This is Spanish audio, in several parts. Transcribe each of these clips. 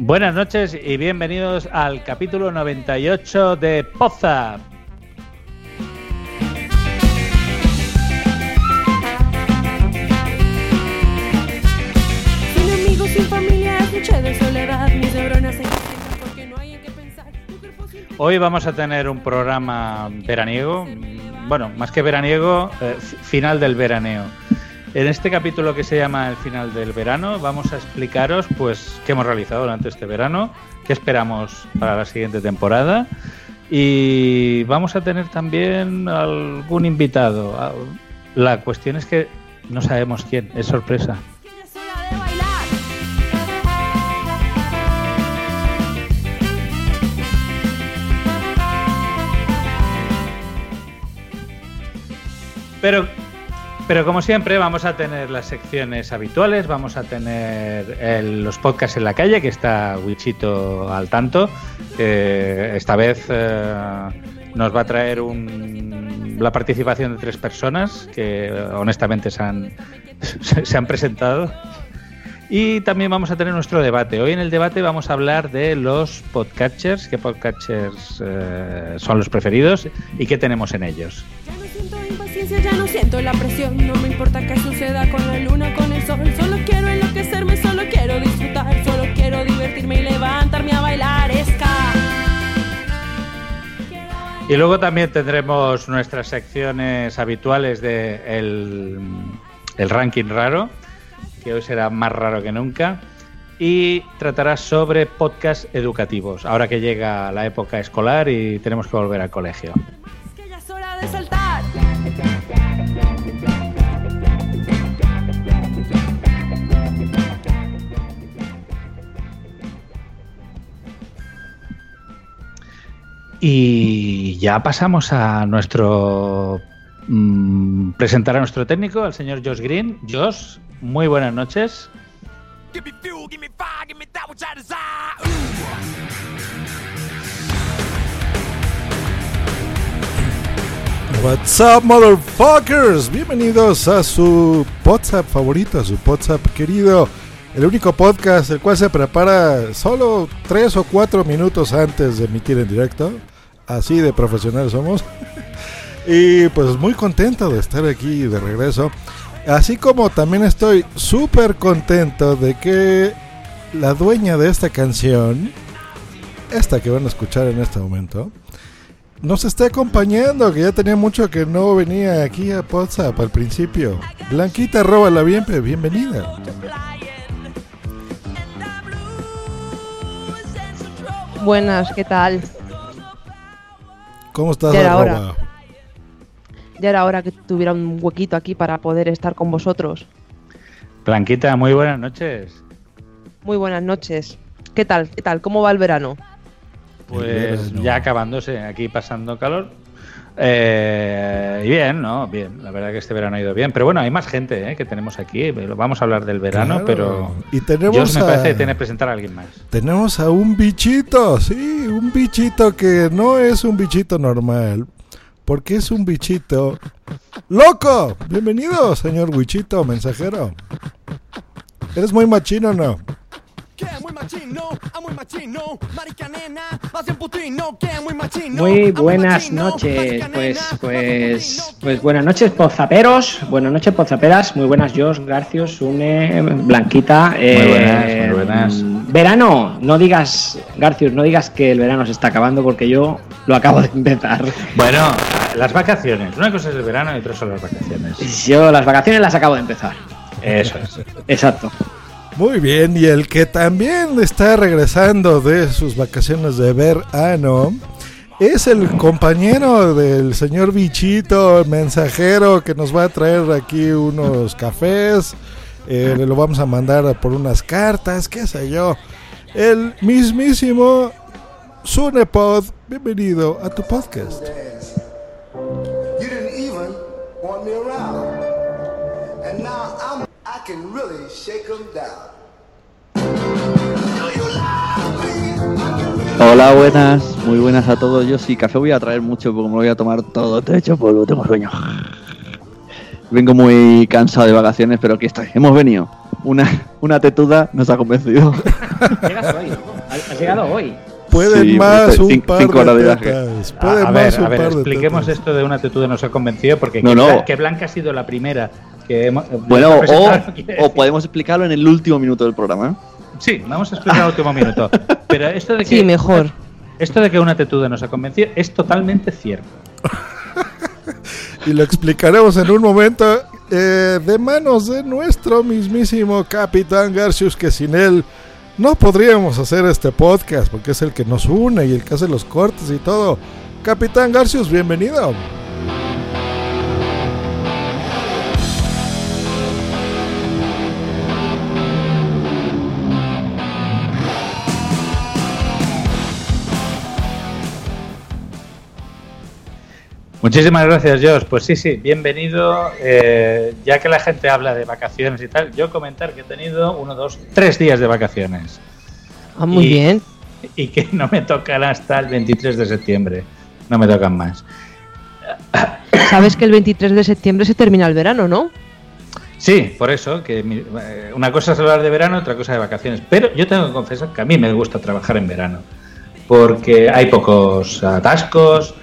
Buenas noches y bienvenidos al capítulo 98 de Poza. Sin amigos, sin familia, es noche de soledad. Mis neuronas se impacientan porque no hay en qué pensar. Mi cuerpo sin tu- Hoy vamos a tener un programa veraniego, bueno, más que veraniego, eh, final del veraneo. En este capítulo que se llama El final del verano, vamos a explicaros pues qué hemos realizado durante este verano, qué esperamos para la siguiente temporada y vamos a tener también algún invitado. La cuestión es que no sabemos quién, es sorpresa. Pero, pero como siempre, vamos a tener las secciones habituales, vamos a tener el- los podcasts en la calle, que está Wichito al tanto. que esta vez eh, nos va a traer un- la participación de tres personas que eh, honestamente se han, se han presentado. Y también vamos a tener nuestro debate. Hoy en el debate vamos a hablar de los podcatchers, qué podcatchers eh, son los preferidos y qué tenemos en ellos. Impaciencia, ya no siento la presión. No me importa qué suceda con la luna, con el sol. Solo quiero enloquecerme, solo quiero disfrutar. Solo quiero divertirme y levantarme a bailar. Bailar. Y luego también tendremos nuestras secciones habituales de el, el ranking raro, que hoy será más raro que nunca, y tratará sobre podcasts educativos, ahora que llega la época escolar y tenemos que volver al colegio. que ya es hora de saltar. Y ya pasamos a nuestro... mm, presentar a nuestro técnico, al señor Josh Green. Josh, muy buenas noches. What's up, motherfuckers? Bienvenidos a su WhatsApp favorito, a su WhatsApp querido. El único podcast el cual se prepara solo 3 o 4 minutos antes de emitir en directo. Así de profesionales somos. y pues muy contento de estar aquí de regreso. Así como también estoy súper contento de que la dueña de esta canción, esta que van a escuchar en este momento, nos está acompañando, que ya tenía mucho que no venía aquí a WhatsApp al principio. Blanquita, bien, pero bienvenida. Buenas, ¿qué tal? ¿Cómo estás, Ya era hora. Ya era hora que tuviera un huequito aquí para poder estar con vosotros. Blanquita, muy buenas noches. Muy buenas noches. ¿Qué tal? ¿Qué tal? ¿Cómo va el verano? Pues verano. ya acabándose, aquí pasando calor. Eh, y bien, ¿no? Bien, la verdad que este verano ha ido bien. Pero bueno, hay más gente ¿eh? que tenemos aquí. Vamos a hablar del verano, Claro. pero. Y tenemos me a- parece que tiene que presentar a alguien más. Tenemos a un bichito, sí, un bichito que no es un bichito normal, porque es un bichito loco. Bienvenido, señor bichito, mensajero. ¿Eres muy machino o no? Que muy machino, a muy machino, marica nena, hace un putino, que muy machino. Muy a muy buenas noches, pues, pues, pues buenas noches pozaperos, buenas noches pozaperas, muy buenas Jos, Garcios, Sune, Blanquita. eh, buenas, muy buenas. Verano, no digas, Garcios, no digas que el verano se está acabando porque yo lo acabo de empezar. Bueno, las vacaciones. Una cosa es el verano y otra son las vacaciones. Yo las vacaciones las acabo de empezar. Eso es. Exacto. Muy bien, y el que también está regresando de sus vacaciones de verano es el compañero del señor bichito, el mensajero, que nos va a traer aquí unos cafés. Eh, le lo vamos a mandar por unas cartas, qué sé yo. El mismísimo Sunepod, bienvenido a tu podcast. Can really shake 'em down. Hola, buenas, muy buenas a todos. Yo sí, café voy a traer mucho porque me lo voy a tomar todo. De hecho, polvo, tengo sueño. Vengo muy cansado de vacaciones, pero aquí estoy. Hemos venido. Una, una tetuda nos ha convencido. Llegas hoy, has has llegado hoy. Pueden Sí, más estoy un cinco- par cinco horas de de viaje. tetas. A, Pueden a ver, más un a ver, par de expliquemos tetas. esto de una tetuda nos ha convencido porque No, que, no. Que Blanca ha sido la primera que hemos. Bueno, o, o podemos explicarlo en el último minuto del programa. ¿eh? Sí, vamos a explicar el último minuto. Pero esto de que. Sí, mejor. Esto de que una tetuda nos ha convencido es totalmente cierto. y lo explicaremos en un momento eh, de manos de nuestro mismísimo Capitán Garcius, que sin él no podríamos hacer este podcast, porque es el que nos une y el que hace los cortes y todo. Capitán Garcius, bienvenido. Muchísimas gracias, Josh. Pues sí, sí, bienvenido. Eh, ya que la gente habla de vacaciones y tal, yo comentar que he tenido uno, dos, tres días de vacaciones Ah, muy Y- bien. y que no me tocan hasta el 23 de septiembre. No me tocan más. Sabes que el 23 de septiembre se termina el verano, ¿no? Sí, por eso, que mi- eh, una cosa es hablar de verano, otra cosa de vacaciones. Pero yo tengo que confesar que a mí me gusta trabajar en verano, porque hay pocos atascos,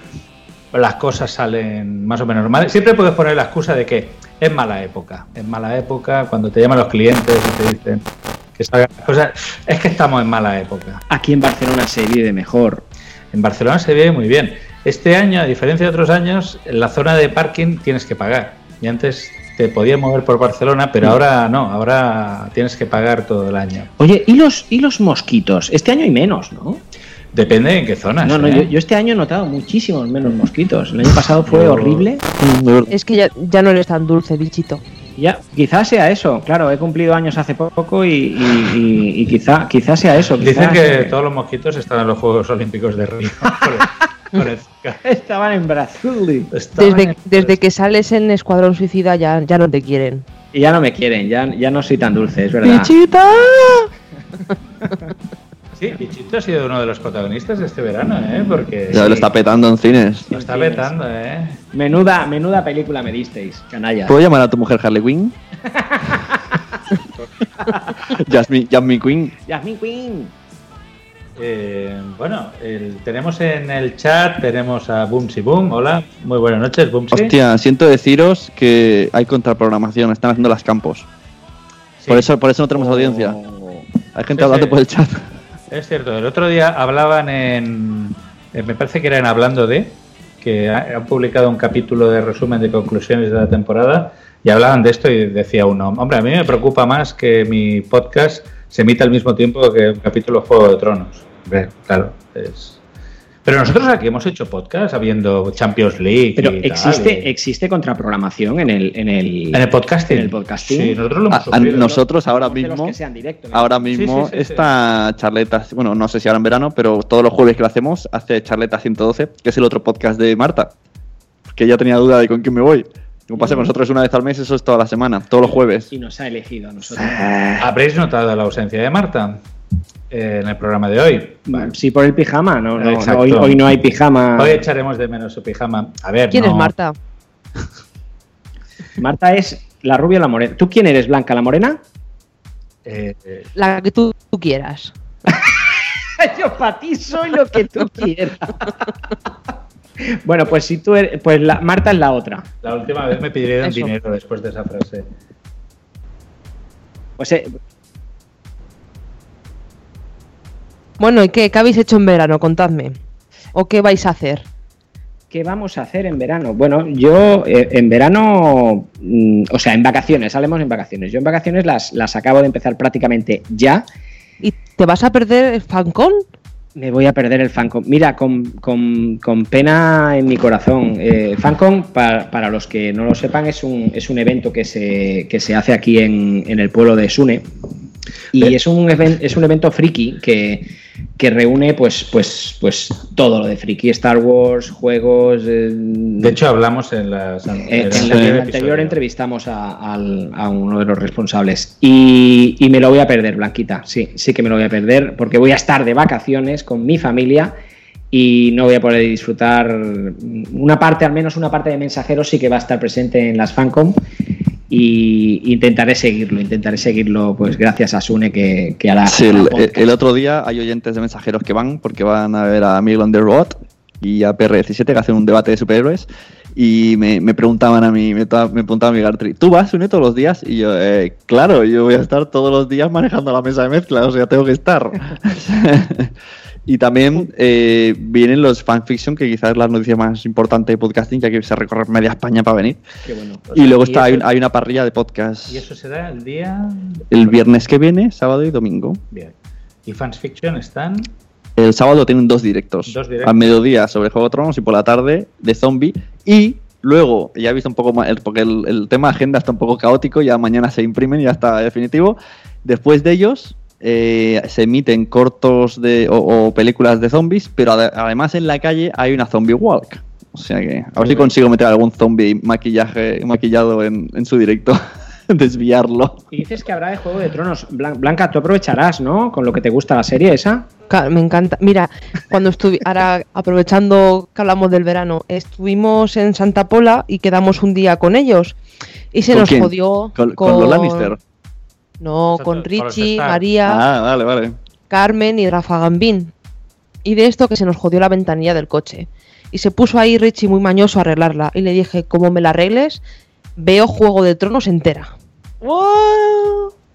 las cosas salen más o menos normales. Siempre puedes poner la excusa de que es mala época, es mala época cuando te llaman los clientes y te dicen que salgan las cosas. Es que estamos en mala época. Aquí en Barcelona se vive mejor. En Barcelona se vive muy bien. Este año, a diferencia de otros años, en la zona de parking tienes que pagar. Y antes te podías mover por Barcelona, pero ahora no, ahora tienes que pagar todo el año. Oye, ¿y los, y los mosquitos? Este año hay menos, ¿no? Depende en qué zona. No, no, yo, yo este año he notado muchísimos menos mosquitos. El año pasado fue horrible. Es que ya, ya no eres tan dulce, bichito. Ya, quizás sea eso. Claro, he cumplido años hace poco y, y- y- y quizá, quizás sea eso. Dicen que eh, todos los mosquitos están en los Juegos Olímpicos de Río. Por el- por el- estaban en Brasil estaban Desde, en- desde que sales en Escuadrón Suicida ya, ya no te quieren. y ya no me quieren, ya, ya no soy tan dulce, es verdad. ¡Bichita! Sí, Bichito ha sido uno de los protagonistas de este verano, ¿eh? Porque Ya lo está petando en cines. lo está vetando, ¿eh? Menuda, menuda película me disteis, canalla. ¿Puedo llamar a tu mujer Harley Quinn? Jasmine, Jasmine Quinn. Jasmine Queen. Eh, bueno, el- tenemos en el chat, tenemos a Boomsy Boom. Hola, muy buenas noches, Boomsy. Hostia, siento deciros que hay contraprogramación, están haciendo las campos. Sí. Por eso, por eso no tenemos audiencia. Hay gente Sí, hablando sí. por el chat. Es cierto, el otro día hablaban en. eh, me parece que eran hablando de. que ha- han publicado un capítulo de resumen de conclusiones de la temporada y hablaban de esto y decía uno: Hombre, a mí me preocupa más que mi podcast se emita al mismo tiempo que un capítulo Juego de Tronos. Claro, es. Pero nosotros aquí hemos hecho podcast habiendo Champions League. Pero y tal, existe, y- existe contraprogramación en el, en el, En el podcasting. en el podcasting. Sí, nosotros lo hemos A- a sufrido. nosotros ahora mismo, que sean directos, ahora mismo sí, sí, sí. esta charleta, bueno, no sé si ahora en verano, pero todos los jueves que lo hacemos hace charleta 112, que es el otro podcast de Marta, que ella tenía duda de con quién me voy. Como pasa con nosotros una vez al mes, eso es toda la semana, todos los jueves. Y nos ha elegido a nosotros. ¿Habréis notado la ausencia de Marta en el programa de hoy? Bueno, sí, por el pijama, no, no, Exacto. no, hoy, hoy no hay pijama. Hoy echaremos de menos su pijama. A ver, ¿Quién no- es Marta? Marta es la rubia o la morena. ¿Tú quién eres, Blanca, la morena? eh, eh, La que tú, tú quieras. Yo para ti soy lo que tú quieras. bueno, pues si tú eres, pues la, Marta es la otra. la última vez me pidieron Eso. dinero después de esa frase. Pues eh, Bueno, ¿y qué? ¿Qué habéis hecho en verano? Contadme. ¿O qué vais a hacer? ¿qué vamos a hacer en verano? Bueno, yo eh, en verano, mm, o sea, en vacaciones, hablemos en vacaciones. Yo en vacaciones las, las acabo de empezar prácticamente ya. ¿Y te vas a perder el FanCon? Me voy a perder el FanCon. Mira, con, con- con pena en mi corazón. Eh, FanCon, para, para los que no lo sepan, es un, es un evento que se, que se hace aquí en, en el pueblo de Sune. Y Ve- es un, es un evento friki que, que reúne pues, pues, pues todo lo de friki, Star Wars, juegos. eh, De hecho, hablamos en, las, en eh, en el episodio. anterior entrevistamos a, al- a uno de los responsables y, y me lo voy a perder, Blanquita. Sí, sí que me lo voy a perder porque voy a estar de vacaciones con mi familia y no voy a poder disfrutar una parte, al menos una parte de mensajeros sí que va a estar presente en las Fancom y intentaré seguirlo, intentaré seguirlo pues gracias a Sune que, que hará, Sí, el, otro día hay oyentes de mensajeros que van porque van a ver a Miguel on the Road y a PR17 que hacen un debate de superhéroes y me, me preguntaban a mí, me, me preguntaba mi Gartry, ¿tú vas une todos los días? Y yo, eh, claro, yo voy a estar todos los días manejando la mesa de mezcla, o sea, tengo que estar. y también eh, vienen los fanfiction, que quizás es la noticia más importante de podcasting, ya que se recorre media España para venir. Qué bueno. Y luego está, hay, eso- hay una parrilla de podcast Y eso será el día. el viernes que viene, sábado y domingo. Bien. Y Fans Fiction están. El sábado tienen dos directos. Dos directos. Al mediodía sobre Juego de Tronos y por la tarde de zombie. Y luego, ya he visto un poco más, el- porque el, el tema agenda está un poco caótico, ya mañana se imprimen y ya está definitivo. Después de ellos eh, se emiten cortos de, o, o películas de zombies, pero ade- además en la calle hay una zombie walk. O sea que a ver si consigo meter algún zombie maquillaje, maquillado en, en su directo. Desviarlo. Y dices que habrá de Juego de Tronos. Blan- Blanca, tú aprovecharás, ¿no? Con lo que te gusta la serie esa. Me encanta. Mira, cuando estuve, ahora aprovechando que hablamos del verano, estuvimos en Santa Pola y quedamos un día con ellos. Y se ¿Con nos quién? jodió. Con, con los Lannister. No, con Richie. María, Ah, vale, vale. Carmen y Rafa Gambín. Y de esto que se nos jodió la ventanilla del coche. Y se puso ahí Richie muy mañoso a arreglarla. Y le dije, como me la arregles, veo Juego de Tronos entera.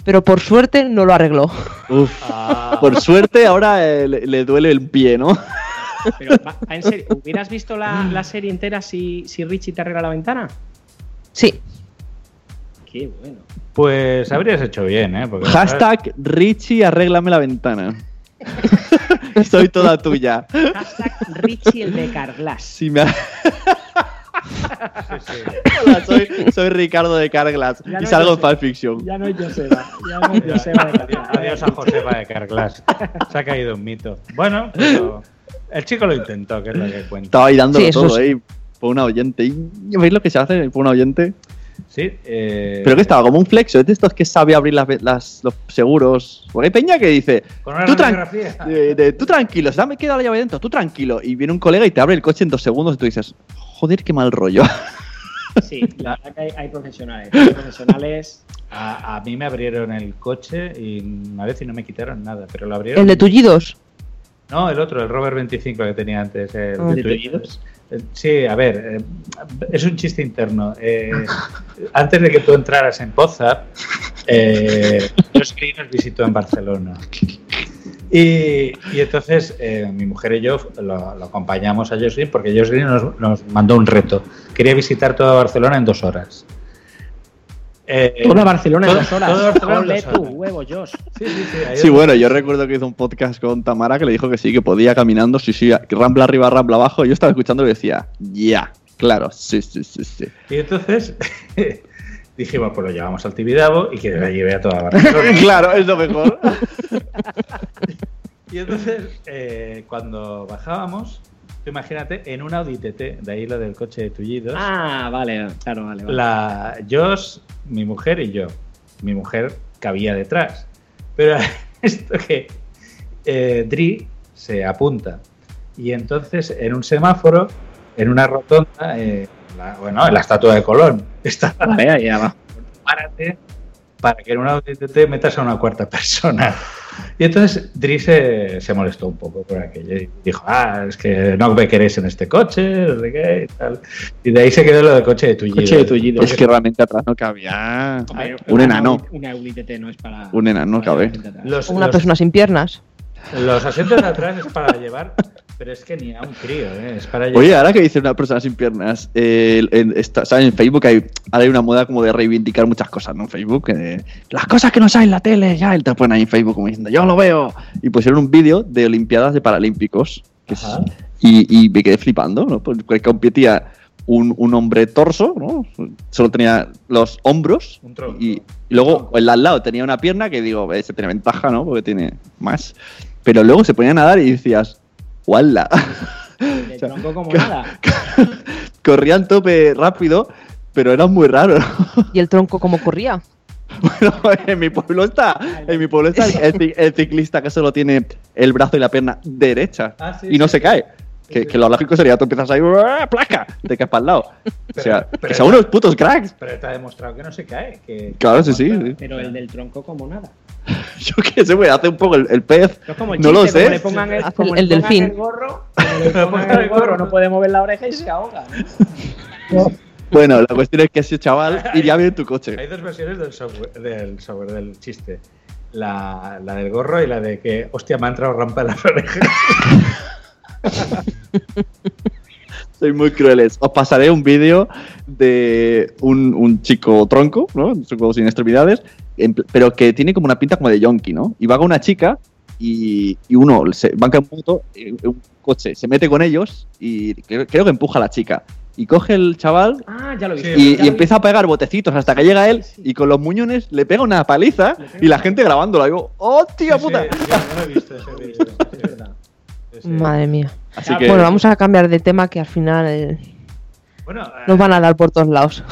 Pero por suerte no lo arregló. Uf. Ah, Por suerte ahora eh, le, le duele el pie, ¿no? Pero, en serio, ¿hubieras visto la, la serie entera si, si Richie te arregla la ventana? Sí. Qué bueno. Pues habrías hecho bien, ¿eh? Porque, Hashtag Richie, arréglame la ventana. Soy toda tuya. Hashtag Richie el de Carglass. Si me ha- Sí, sí. Hola, soy, soy Ricardo de Carglass Ya y no salgo en sé. fanfiction. Ya no es Joseba. Ya no es Joseba de Adiós, Carglass. adiós a Josefa de Carglass. Se ha caído un mito. Bueno, pero el chico lo intentó, que es lo que cuenta. Estaba ahí dándolo Sí, todo sí. ahí por una oyente. ¿Y ¿Veis lo que se hace por una oyente? Sí, eh, Pero que estaba como un flexo, es de estos que sabe abrir las, las- los seguros. Porque hay peña que dice, con una tú, tran- de- de- tú tranquilo, se me queda la llave dentro, tú tranquilo. Y viene un colega y te abre el coche en dos segundos y tú dices, joder, qué mal rollo. Sí, la verdad que hay, hay profesionales. Hay profesionales. A, a mí me abrieron el coche y una vez y no me quitaron nada, pero lo abrieron. El de tullidos. No, el otro, el Robert 25 que tenía antes. El Ah. ¿De Twitch. tullidos? Sí, a ver, eh, es un chiste interno. Eh, antes de que tú entraras en Poza, eh, nos visitó en Barcelona. Y, y entonces eh, mi mujer y yo lo, acompañamos a Josh porque Josh nos mandó un reto. Quería visitar toda Barcelona en dos horas. Eh, Toda Barcelona en dos horas. todo Barcelona en tu huevo, Josh. Sí, sí, sí. Sí, bueno, yo recuerdo que hizo un podcast con Tamara que le dijo que sí, que podía caminando, sí, sí, rambla arriba, rambla abajo. Yo estaba escuchando y decía, ya, claro, sí, sí, sí, sí. Y entonces dijimos, pues lo llevamos al Tibidabo y que la lleve a toda Barcelona. claro, es lo mejor. Y entonces, eh, cuando bajábamos, tú imagínate, en un Audi TT, de ahí lo del coche de tullidos, Ah, vale, claro, vale. vale. la Josh, mi mujer y yo. Mi mujer cabía detrás. Pero esto que eh, Dri se apunta. Y entonces, en un semáforo, en una rotonda, eh, la- bueno, en la estatua de Colón, está abajo. párate para que en un Audi TT metas a una cuarta persona. Y entonces Dri se, se molestó un poco por aquello y dijo, ah, es que no me queréis en este coche, no sé qué y tal. Y de ahí se quedó lo del coche de tullido. Coche de tullido. Es que realmente atrás no cabía. Hombre, Un una enano. Audi- Una Audi TT no es para. Un enano para cabe. Los, Una los- persona sin piernas. los asientos de atrás es para llevar, pero es que ni a un crío, ¿eh? es para. Oye, ahora que dice una persona sin piernas, eh, en, ¿sabes? en Facebook hay, ahora hay una moda como de reivindicar muchas cosas, ¿no? En Facebook, eh, las cosas que no salen en la tele, ya, y te ponen ahí en Facebook como diciendo, yo lo veo. Y pusieron un vídeo de Olimpiadas de Paralímpicos, que es- Ajá. y, y me quedé flipando, ¿no? Porque competía un, un hombre torso, ¿no? Solo tenía los hombros y, y luego el al lado tenía una pierna que digo, ese tiene ventaja, ¿no? Porque tiene más. Pero luego se ponía a nadar y decías, ¡wala! Tronco como nada. corrían tope rápido, pero era muy raro. ¿Y el tronco cómo corría? Bueno, en mi pueblo está, en mi pueblo está el, ci- el ciclista que solo tiene el brazo y la pierna derecha Ah, sí, y no sí, se sí. cae. Que, que lo lógico sería tú empiezas ahí, ¡ah, placa, te caes para el lado. o sea, pero- que son unos putos cracks. Pero te ha demostrado que no se cae. Que, Claro, sí, sí. Pero el del tronco como nada. Yo qué sé, güey, hace un poco el, el pez. Es como el no lo chiste, como sé. le pongan el, Hace como el le pongan delfín. el gorro, como le pongan el gorro, no puede mover la oreja y se ahoga. Bueno, la cuestión es que ese chaval iría bien en tu coche. Hay dos versiones del software, del, software, del chiste. La, la del gorro y la de que, hostia, me ha entrado rampa en las orejas. Soy muy crueles. Os pasaré un vídeo de un, un chico tronco, ¿no? Un chico sin extremidades, en pero que tiene como una pinta como de yonki, ¿no? Y va con una chica y, y uno se banca en moto, eh, un coche, se mete con ellos y creo, creo que empuja a la chica. Y coge el chaval Ah, ya lo y, ya y lo he empieza a pegar botecitos hasta que llega él y con los muñones le pega una paliza y la gente grabándolo. Digo, ¡hostia puta! Sí, sí, yo no he visto ese es verdad. Madre mía. Así que Bueno, vamos a cambiar de tema que al final eh, Bueno, nos van a dar por todos lados.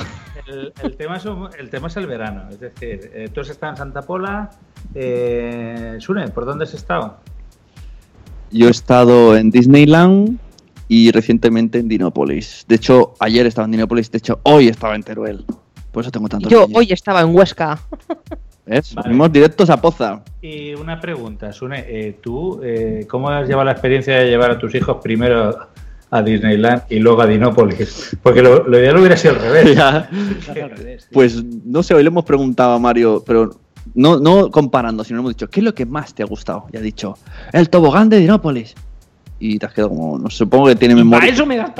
El, el tema es, un- el tema es el verano. Es decir, eh, tú has estado en Santa Pola. Eh, Sune, ¿por dónde has estado? Yo he estado en Disneyland y recientemente en Dinópolis. De hecho, ayer estaba en Dinópolis, de hecho, hoy estaba en Teruel. Por eso tengo tanto Yo hoy estaba en Huesca. ¿Ves? Vale. Fuimos directos a Poza. Y una pregunta, Sune, eh, ¿tú eh, cómo has llevado la experiencia de llevar a tus hijos primero a Disneyland y luego a Dinópolis? Porque lo, lo ideal hubiera sido al revés. Ya. Pues no sé, hoy le hemos preguntado a Mario, pero no, no comparando, sino hemos dicho, ¿qué es lo que más te ha gustado? Y ha dicho, el tobogán de Dinópolis. Y te has quedado como, no sé, supongo que tiene Para memoria. eso me lo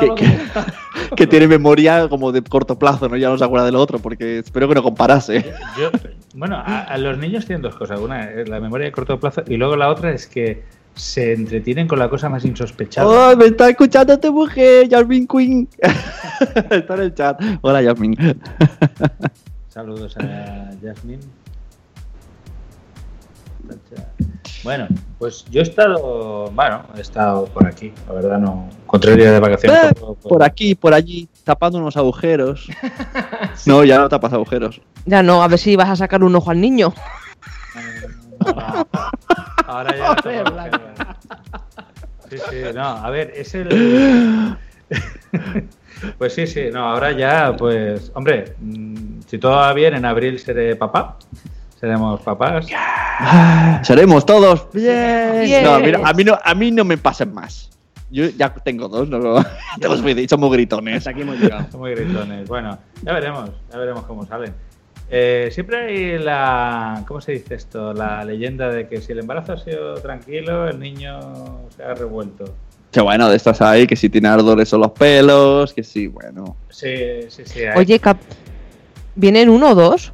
que- tiene memoria como de corto plazo, ¿no? Ya no se acuerda del otro, porque espero que no comparase. Yo- bueno, a, a los niños tienen dos cosas. Una es la memoria de corto plazo y luego la otra es que se entretienen con la cosa más insospechada. ¡Oh, me está escuchando tu mujer, Jasmine Queen! está en el chat. Hola, Jasmine. Saludos a Jasmine. Bueno, pues yo he estado, bueno, he estado por aquí, la verdad no día de vacaciones. Eh, por- por- Por aquí, por allí, tapando unos agujeros. No, ya no tapas agujeros. Ya no, a ver si vas a sacar un ojo al niño. Ahora ya. todo lo que- Sí, sí, no, a ver, es el. Pues sí, sí, no, ahora ya, pues, hombre, mm, si todo va bien, en abril seré papá. Seremos papás. Seremos todos. Bien. No, mira, a mí no, a mí no me pasen más. Yo ya tengo dos, no, te los he dicho, somos gritones. Hasta aquí hemos llegado. Son muy gritones. Bueno, ya veremos, ya veremos cómo salen. Eh, siempre hay la. ¿Cómo se dice esto? La leyenda de que si el embarazo ha sido tranquilo, el niño se ha revuelto. Que bueno, de estas hay, que si tiene ardores son los pelos, que sí, bueno. Sí, sí, sí. hay. Oye, Cap, ¿vienen uno o dos?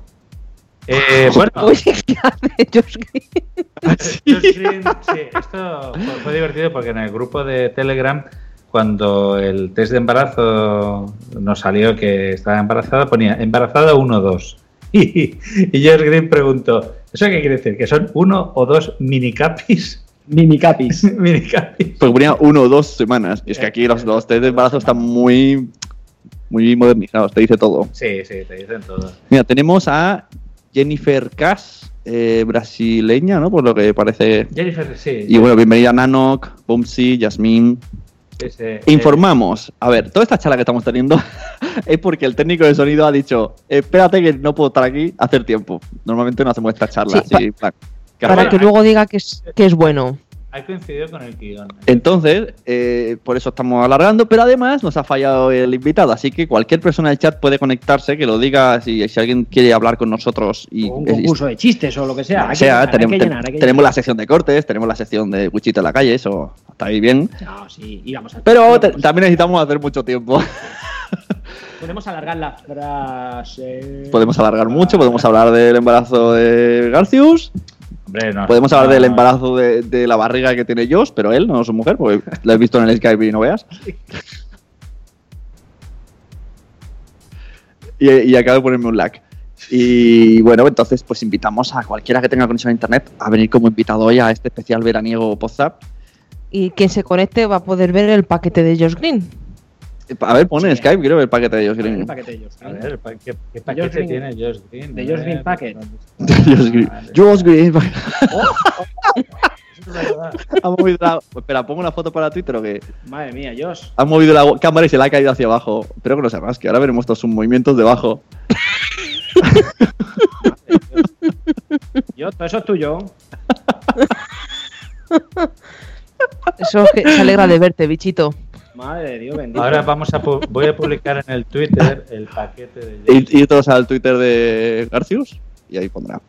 Eh, bueno, Oye, ¿qué hace Josh Green? Josh Green, sí, esto fue, fue divertido porque en el grupo de Telegram, cuando el test de embarazo nos salió que estaba embarazada, ponía embarazada 1-2. Y, y Josh Green preguntó, ¿eso qué quiere decir? ¿Que son uno o dos minicapis? Minicapis. minicapis. Porque ponía uno o dos semanas. Y es que aquí los, los test de embarazo están muy, muy modernizados, te dice todo. Sí, sí, te dicen todo. Mira, tenemos a Jennifer Cass, eh, brasileña, ¿no? Por lo que parece. Jennifer, sí. Y bueno, bienvenida a Nanok, Bumsy, Yasmin. Sí, sí. Informamos. A ver, toda esta charla que estamos teniendo es porque el técnico de sonido ha dicho: Espérate que no puedo estar aquí a hacer tiempo. Normalmente no hacemos esta charla Sí, así, Para cargada. que luego diga que es, que es bueno. Ha coincidido con el guion. Entonces, eh, por eso estamos alargando, pero además nos ha fallado el invitado, así que cualquier persona del chat puede conectarse, que lo diga si, si alguien quiere hablar con nosotros y O un concurso de chistes o lo que sea. o Hay que sea, llenar, tenemos, llenar, la sección de cortes, tenemos la sección de Wichito en la calle, eso está ahí bien. No, sí, y vamos a Pero también necesitamos hacer mucho tiempo. Podemos alargar la frase. podemos alargar mucho, podemos hablar del embarazo de Garcius, Hombre, no. podemos hablar no, del embarazo de, de la barriga que tiene Josh, pero él, no su mujer, porque la he visto en el Skype y no veas. y, y acabo de ponerme un lag. Y bueno, entonces pues invitamos a cualquiera que tenga conexión a internet a venir como invitado hoy a este especial veraniego WhatsApp. Y quien se conecte va a poder ver el paquete de Josh Green. A ver, pone en Skype, quiero ver el paquete de Josh El Green. paquete de Josh A Green. ver, ¿pa- ¿qué, qué paquete Green. tiene Josh Green? De A Josh ver, Green Packet. Josh Green. Josh Green. Ha movido la... Espera, pongo una foto para Twitter o qué. Madre mía, Josh. Ha movido la cámara y se la ha caído hacia abajo. Espero que no se rasque. Ahora veremos todos sus movimientos debajo. Yo, todo eso es tuyo. Eso es que se alegra de verte, bichito. Madre de Dios, bendito. Ahora vamos a voy a publicar en el Twitter el paquete de ir todos al Twitter de Garcius y ahí pondrá.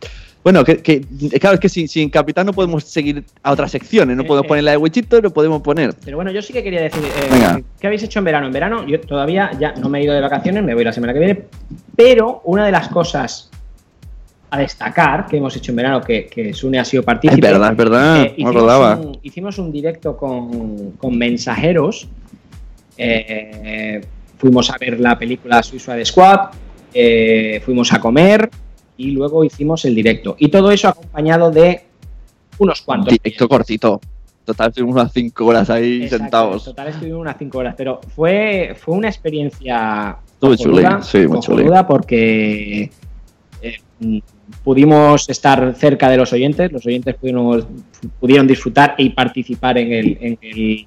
Bueno, que, que- claro, es que sin, sin Capitán no podemos seguir a otras secciones. No Eh, podemos eh. poner la de Wichito, no podemos poner. Pero bueno, yo sí que quería decir, eh, Venga. ¿qué habéis hecho en verano? En verano yo todavía ya no me he ido de vacaciones, me voy la semana que viene, pero una de las cosas a destacar que hemos hecho en verano, que, que Sune ha sido Es partícipe, verdad, es verdad. eh, no me hicimos, acordaba. un, hicimos un directo con, con mensajeros, eh, fuimos a ver la película Suicide Squad, eh, fuimos a comer y luego hicimos el directo. Y todo eso acompañado de unos cuantos. Directo cortito. Total, estuvimos unas 5 horas ahí Exacto, sentados. En total estuvimos unas 5 horas, pero fue, fue una experiencia Muy cojonuda, chuli, sí, muy chuli. cojonuda porque eh, pudimos estar cerca de los oyentes, los oyentes pudieron, pudieron disfrutar y participar en el, en el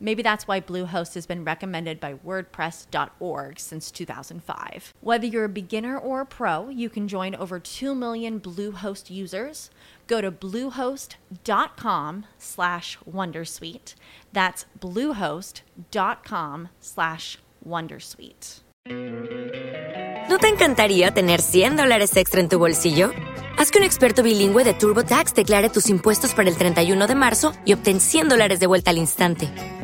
Maybe that's why Bluehost has been recommended by WordPress.org since 2005. Whether you're a beginner or a pro, you can join over 2 million Bluehost users. Go to bluehost.com slash Wondersuite. That's bluehost.com slash Wondersuite. ¿No te encantaría tener 100 dólares extra en tu bolsillo? Haz que un experto bilingüe de TurboTax declare tus impuestos para el 31 de marzo y obtén 100 dólares de vuelta al instante.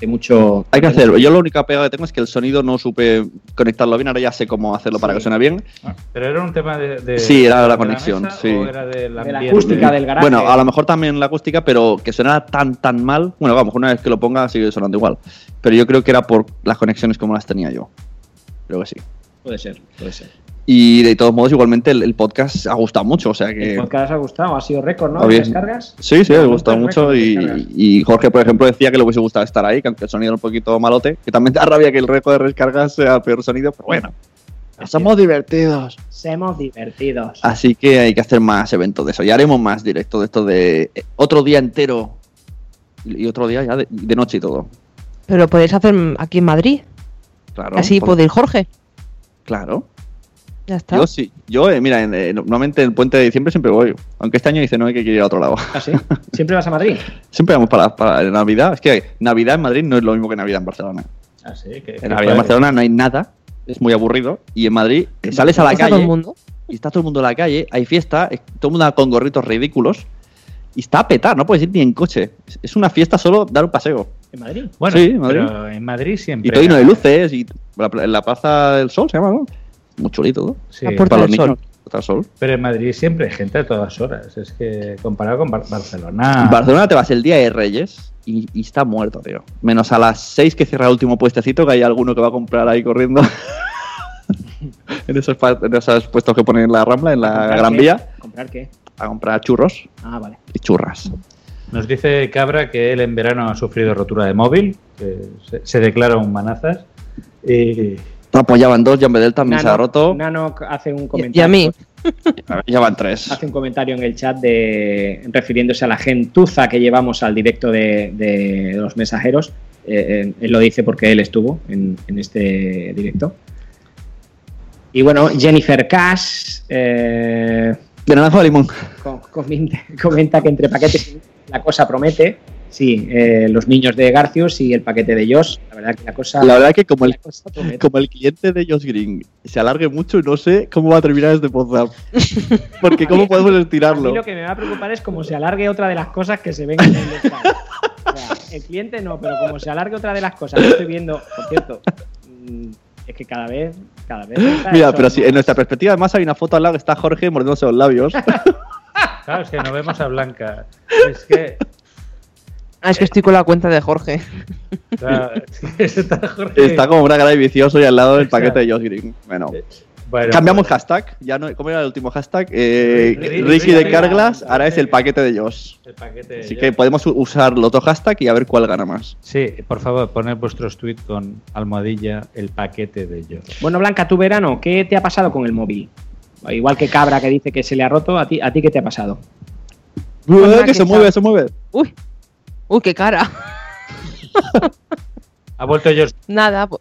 de mucho. Hay que hacerlo. Yo la única pega que tengo es que el sonido no supe conectarlo bien. Ahora ya sé cómo hacerlo para que suene bien. Ah, Pero era un tema de. de- Sí, era de la conexión, mesa sí. o era del De la acústica del garaje. Bueno, a lo mejor también la acústica, pero que sonara tan, tan mal. Bueno, vamos, una vez que lo ponga sigue sonando igual. Pero yo creo que era por las conexiones como las tenía yo. Creo que sí. Puede ser, puede ser. Y de todos modos, igualmente el, el podcast ha gustado mucho. O sea que. El podcast ha gustado, ha sido récord, ¿no? Ha ¿De bien. descargas? Sí, sí, gustó récord mucho. Y, y Jorge, por ejemplo, decía que le hubiese gustado estar ahí, que aunque el sonido era un poquito malote, que también da rabia que el récord de descargas sea peor sonido, pero bueno. Somos divertidos. Somos divertidos. Así que hay que hacer más eventos de eso. Ya haremos más directos de esto de eh, otro día entero y otro día ya de, de noche y todo. Pero lo podéis hacer aquí en Madrid. Claro. Así puede ir Jorge. Claro. Ya está. Yo sí. Yo, eh, mira, en- eh, normalmente en el puente de diciembre siempre voy. Aunque este año dice no hay que ir a otro lado. ¿Ah, sí? ¿Siempre vas a Madrid? Siempre vamos para, para Navidad. Es que Navidad en Madrid no es lo mismo que Navidad en Barcelona. Ah, sí, que- En Navidad en Barcelona no hay nada. Es muy aburrido. Y en Madrid eh, sales a la ¿Está calle. todo el mundo? y está todo el mundo en la calle, hay fiesta, todo el mundo con gorritos ridículos y está a petar, no puedes ir ni en coche. Es- una fiesta solo dar un paseo. ¿En Madrid? Bueno, Sí, en Madrid. pero en Madrid siempre. Y todo lleno de luces y la, la Plaza del Sol se llama, ¿no? Muy chulito, ¿no? Sí, Para los niños. Sol. Pero en Madrid siempre hay gente a todas horas. Es que comparado con Bar- Barcelona. En Barcelona te vas el día de Reyes y, y está muerto, tío. Menos a las 6 que cierra el último puestecito, que hay alguno que va a comprar ahí corriendo. en, esos, en esos puestos que ponen en la Rambla, en la ¿Comprar Gran qué? Vía, ¿Comprar qué? a comprar churros Ah, vale. y churras. Nos dice Cabra que él en verano ha sufrido rotura de móvil, que se, se declara un manazas. Y Apoyaban dos, Jan Bedel también se ha roto. Nano hace un Y, comentario. y a mí. Ya van tres. Hace un comentario en el chat de refiriéndose a la gentuza que llevamos al directo de, de los mensajeros. Eh, eh, él lo dice porque él estuvo en, en este directo. Y bueno, Jennifer Cash eh, De naranja o limón. co- comenta, comenta que entre paquetes y la cosa promete. Sí, eh, los niños de Garcius y el paquete de Josh. La verdad que la cosa, La verdad que como el, como el cliente de Josh Green se alargue mucho, no sé cómo va a terminar este podcast. Porque cómo podemos A mí estirarlo. lo que me va a preocupar es cómo se alargue otra de las cosas que se ven en el chat. O sea, el cliente no, pero como se alargue otra de las cosas que estoy viendo, por cierto, mm, es que cada vez, cada vez. Mira, pero si más- en nuestra perspectiva además hay una foto al lado que está Jorge mordiéndose los labios. claro, es que no vemos a Blanca. Es que. Ah, es que estoy con la cuenta de Jorge. que está Jorge. Está como una cara de vicioso y al lado del paquete de Josh Green. Bueno. Bueno, Cambiamos pues, hashtag. Ya no, ¿Cómo era el último hashtag? Eh, Ricky- Ricky- Ricky de Carglass, ahora es el paquete de Josh. el paquete de Así Josh. que podemos usar el otro hashtag y a ver cuál gana más. Sí, por favor, poned vuestros tweets con almohadilla el paquete de yo. Bueno, Blanca, tu verano, ¿qué te ha pasado con el móvil? Igual que Cabra que dice que se le ha roto, ¿a ti, a ti qué te ha pasado? nada, que que se está- mueve, se mueve. Uy. Uy, qué cara. Ha vuelto George. Nada, po-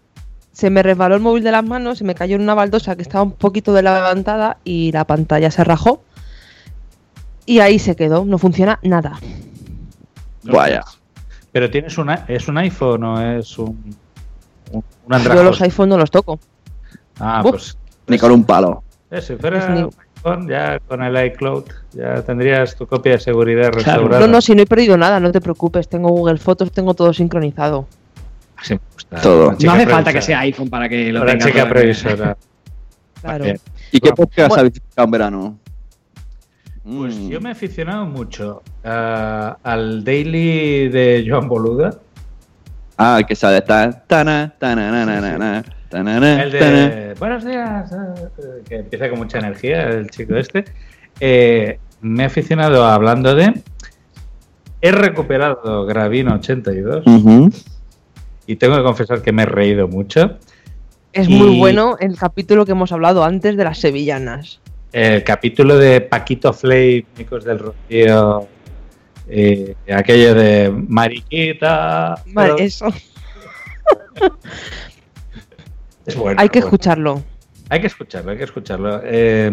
se me resbaló el móvil de las manos, se me cayó en una baldosa que estaba un poquito de levantada y la pantalla se rajó. Y ahí se quedó, no funciona nada. Vaya. Pero tienes una, es un iPhone o es un, un, un Yo los iPhone no los toco. Ah, Uf. pues Ni con un palo. eh, si iPhone, ya con el iCloud, ya tendrías tu copia de seguridad restaurada. No, no, si no he perdido nada, no te preocupes. Tengo Google Fotos, tengo todo sincronizado. Sí me gusta. Todo. No hace falta que sea iPhone para que lo La tenga chica previsora. Claro. Bien. ¿Y qué podcast bueno. habéis en verano? Pues Mm. yo me he aficionado mucho ah, al daily de Joan Boluda. Ah, que sale. Ta, tana, tana, na, na, na, El de Buenos días, ah, que empieza con mucha energía, el chico este. Eh, me he aficionado a hablando de. He recuperado Gravino 82 Ujú. y tengo que confesar que me he reído mucho. Es Y- muy bueno el capítulo que hemos hablado antes de las sevillanas. El capítulo de Paquito Flay, Micos del Rocío, eh, aquello de Mariquita. Vale, pero eso. es bueno. Hay que bueno. escucharlo. Hay que escucharlo, hay que escucharlo. Eh,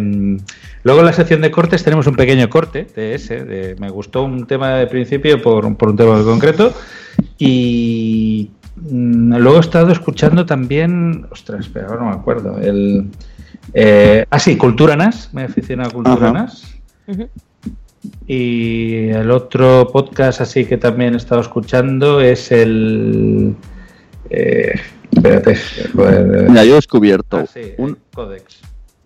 luego en la sección de cortes tenemos un pequeño corte de ese. De, me gustó un tema de principio por, un- por un tema concreto. Y mm, luego he estado escuchando también. Ostras, espera, ahora no me acuerdo. El, eh, ah, sí, Cultura NAS. Me he aficionado a Cultura Ajá. NAS. Y el otro podcast así que también he estado escuchando es el... eh, espérate. Mira, yo he descubierto ah, sí, un el Codex.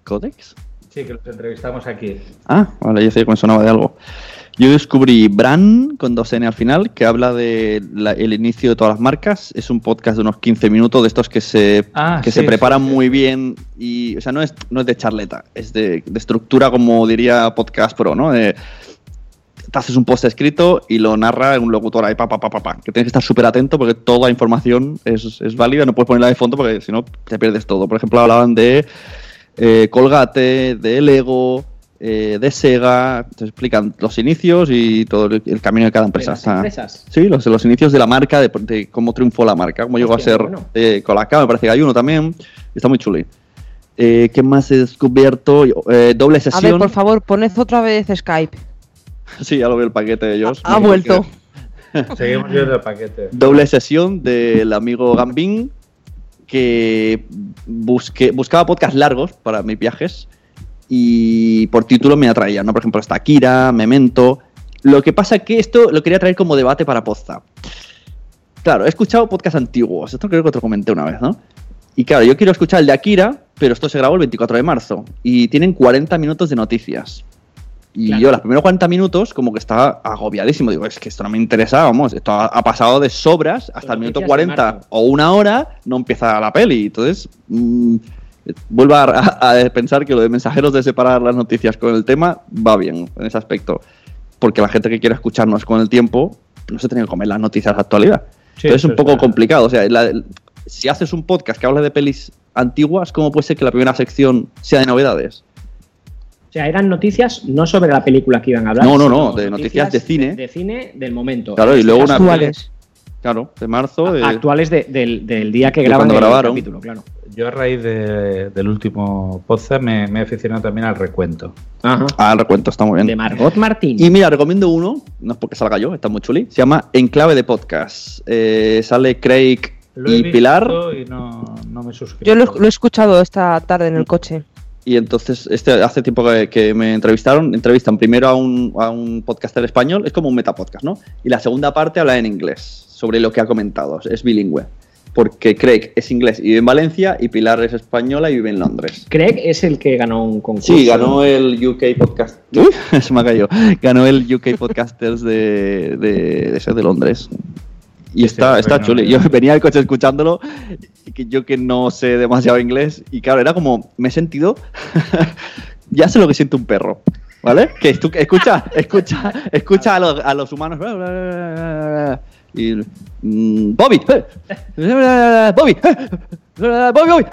¿Codex? Sí, que los entrevistamos aquí. Ah, vale, yo sé que me sonaba de algo. Yo descubrí Bran con dos N al final, que habla de la- el inicio de todas las marcas. Es un podcast de unos 15 minutos de estos que se, Ah, que sí, se preparan sí, sí. muy bien. Y, o sea, no es, no es de charleta, es de, de estructura, como diría Podcast Pro, ¿no? De- te haces un post escrito y lo narra un locutor ahí, pa, pa, pa, pa, pa, que tienes que estar súper atento porque toda la información es, es válida, no puedes ponerla de fondo porque si no te pierdes todo. Por ejemplo, hablaban de eh, Colgate, de Lego, eh, de Sega, te explican los inicios y todo el, el camino de cada empresa. las Está- empresas? Sí, los, los inicios de la marca, de, de cómo triunfó la marca, cómo llegó a ser bueno. eh, Colacao, me parece que hay uno también. Está muy chuli. Eh, ¿Qué más he descubierto? Eh, doble A sesión. ver, por favor, poned otra vez Skype. Sí, ya lo veo el paquete de ellos. Ha vuelto. Seguimos viendo el paquete. Doble sesión del amigo Gambin que buscaba podcasts largos para mis viajes y por título me atraían, ¿no? Por ejemplo, está Akira, Memento. Lo que pasa es que esto lo quería traer como debate para Poza. Claro, he escuchado podcasts antiguos, esto creo que te lo comenté una vez, ¿no? Y claro, yo quiero escuchar el de Akira, pero esto se grabó el 24 de marzo y tienen 40 minutos de noticias. Y Claro. yo, los primeros 40 minutos, como que estaba agobiadísimo. Digo, es que esto no me interesa, vamos, esto ha, ha pasado de sobras hasta el minuto noticias de 40 marzo. o una hora, no empieza la peli. Entonces, mm, vuelvo a, pensar que lo de mensajeros de separar las noticias con el tema va bien en ese aspecto. Porque la gente que quiere escucharnos con el tiempo no se tiene que comer las noticias de actualidad. Sí, Entonces es un poco verdad. complicado. O sea, la- si haces un podcast que habla de pelis antiguas, ¿cómo puede ser que la primera sección sea de novedades? O sea, eran noticias no sobre la película que iban a hablar. No, no, no, de noticias de cine. De, cine del momento. Claro, y luego Actuales. Claro, de marzo. de- Actuales de- del, del día que graban cuando el grabaron. capítulo, claro. Yo a raíz de- del último podcast me, me he aficionado también al recuento. Ajá. Ah, el recuento está muy bien. De Margot Martín. Y mira, recomiendo uno, no es porque salga yo, está muy chuli. Se llama Enclave de Podcast. Eh, sale Craig Lo he y visto Pilar. Y no, no me suscribo. Yo lo, lo he escuchado esta tarde en el coche. Y entonces, este hace tiempo que, que me entrevistaron. Entrevistan primero a un, a un podcaster español, es como un metapodcast, ¿no? Y la segunda parte habla en inglés, sobre lo que ha comentado. Es bilingüe. Porque Craig es inglés y vive en Valencia, y Pilar es española y vive en Londres. Craig es el que ganó un concurso. Sí, ganó el UK Podcast. Uy, se me ha caído. Ganó el UK Podcasters de, de, de, ese de Londres. Y está, Sí, está bueno, chuli. ya. Yo venía del coche escuchándolo, que yo que no sé demasiado inglés, y claro, era como, me he sentido, ya sé lo que siente un perro, ¿vale? Que escucha, escucha, escucha a los, a los humanos. Bla, bla, bla, bla, bla, Y mm, Bobby, eh, Bobby, eh, Bobby, Bobby.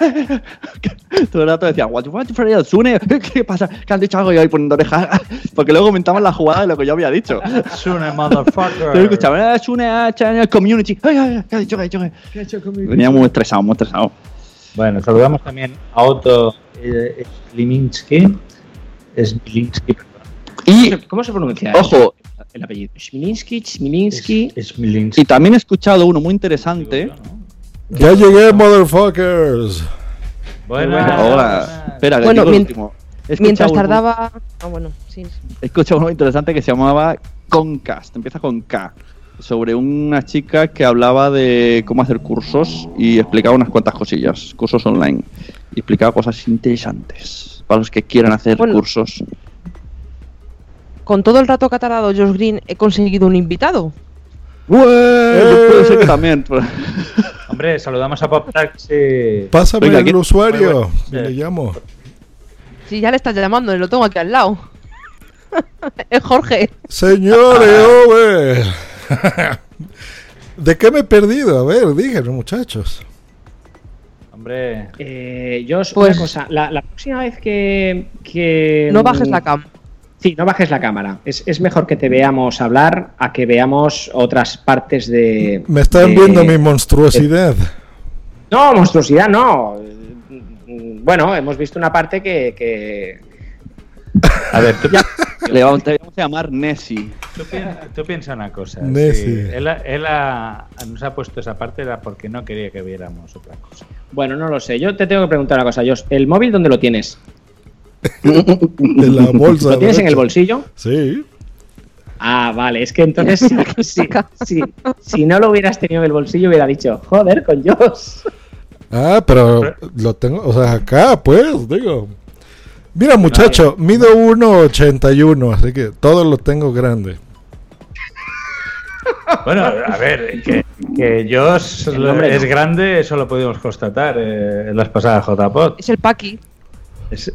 Todo el rato decía, what you want for Sune, ¿qué pasa? Que han dicho algo y ahí poniendo orejas. Porque luego comentaban la jugada de lo que yo había dicho. Sune, motherfucker. Yo escuchaba, "Ah, Sune, community. Ay, ay, ay, ¿qué ha dicho? ¿Qué ha dicho? ¿Qué ha dicho? Venía muy estresado, muy estresado. Bueno, saludamos también a Otto eh, Sliminski. Perdón. Y, ¿Cómo se pronuncia? ojo, El apellido. Smilinski, Smilinski. Smilinski. y también he escuchado uno muy interesante. Ya llegué, motherfuckers. Buenas. Hola. Espera, que Bueno, digo último. Mientras escuchado uno- tardaba. Ah, bueno, sí. He escuchado uno interesante que se llamaba Concast, empieza con K, sobre una chica que hablaba de cómo hacer cursos y explicaba unas cuantas cosillas, cursos online, y explicaba cosas interesantes para los que quieran hacer Bueno. cursos. Con todo el rato que ha tardado Josh Green, he conseguido un invitado. Yo también. Hombre, saludamos a Pop Taxi. Pásame Venga, el ¿quién- usuario. Bueno. le llamo. Sí, ya le estás llamando, lo tengo aquí al lado. es Jorge. Señores, ove. ¿De qué me he perdido? A ver, díganme, muchachos. Hombre, Eh, yo os Pues- una cosa, la, la próxima vez que, que- No bajes la cam. Sí, no bajes la cámara. Es, es mejor que te veamos hablar a que veamos otras partes de. Me están de- viendo mi monstruosidad. No, monstruosidad, no. Bueno, hemos visto una parte que. que- a ver, tú, Le vamos, te vamos a llamar Nessie. tú piensa, tú piensa una cosa. Nessie. Si él, ha- él ha- nos ha puesto esa parte era porque no quería que viéramos otra cosa. Bueno, no lo sé. Yo te tengo que preguntar una cosa, Josh. ¿El móvil dónde lo tienes? De la bolsa. ¿Lo tienes en el bolsillo? Sí. Ah, vale, es que entonces sí, sí, sí, si no lo hubieras tenido en el bolsillo hubiera dicho, joder, con Joss. Ah, pero lo tengo, o sea, acá, pues, digo. Mira, muchacho, mido 1,81, así que todo lo tengo grande. Bueno, a ver, que, que Josh es no. grande, eso lo pudimos constatar eh, en las pasadas JPOT. Es el Paki. Es-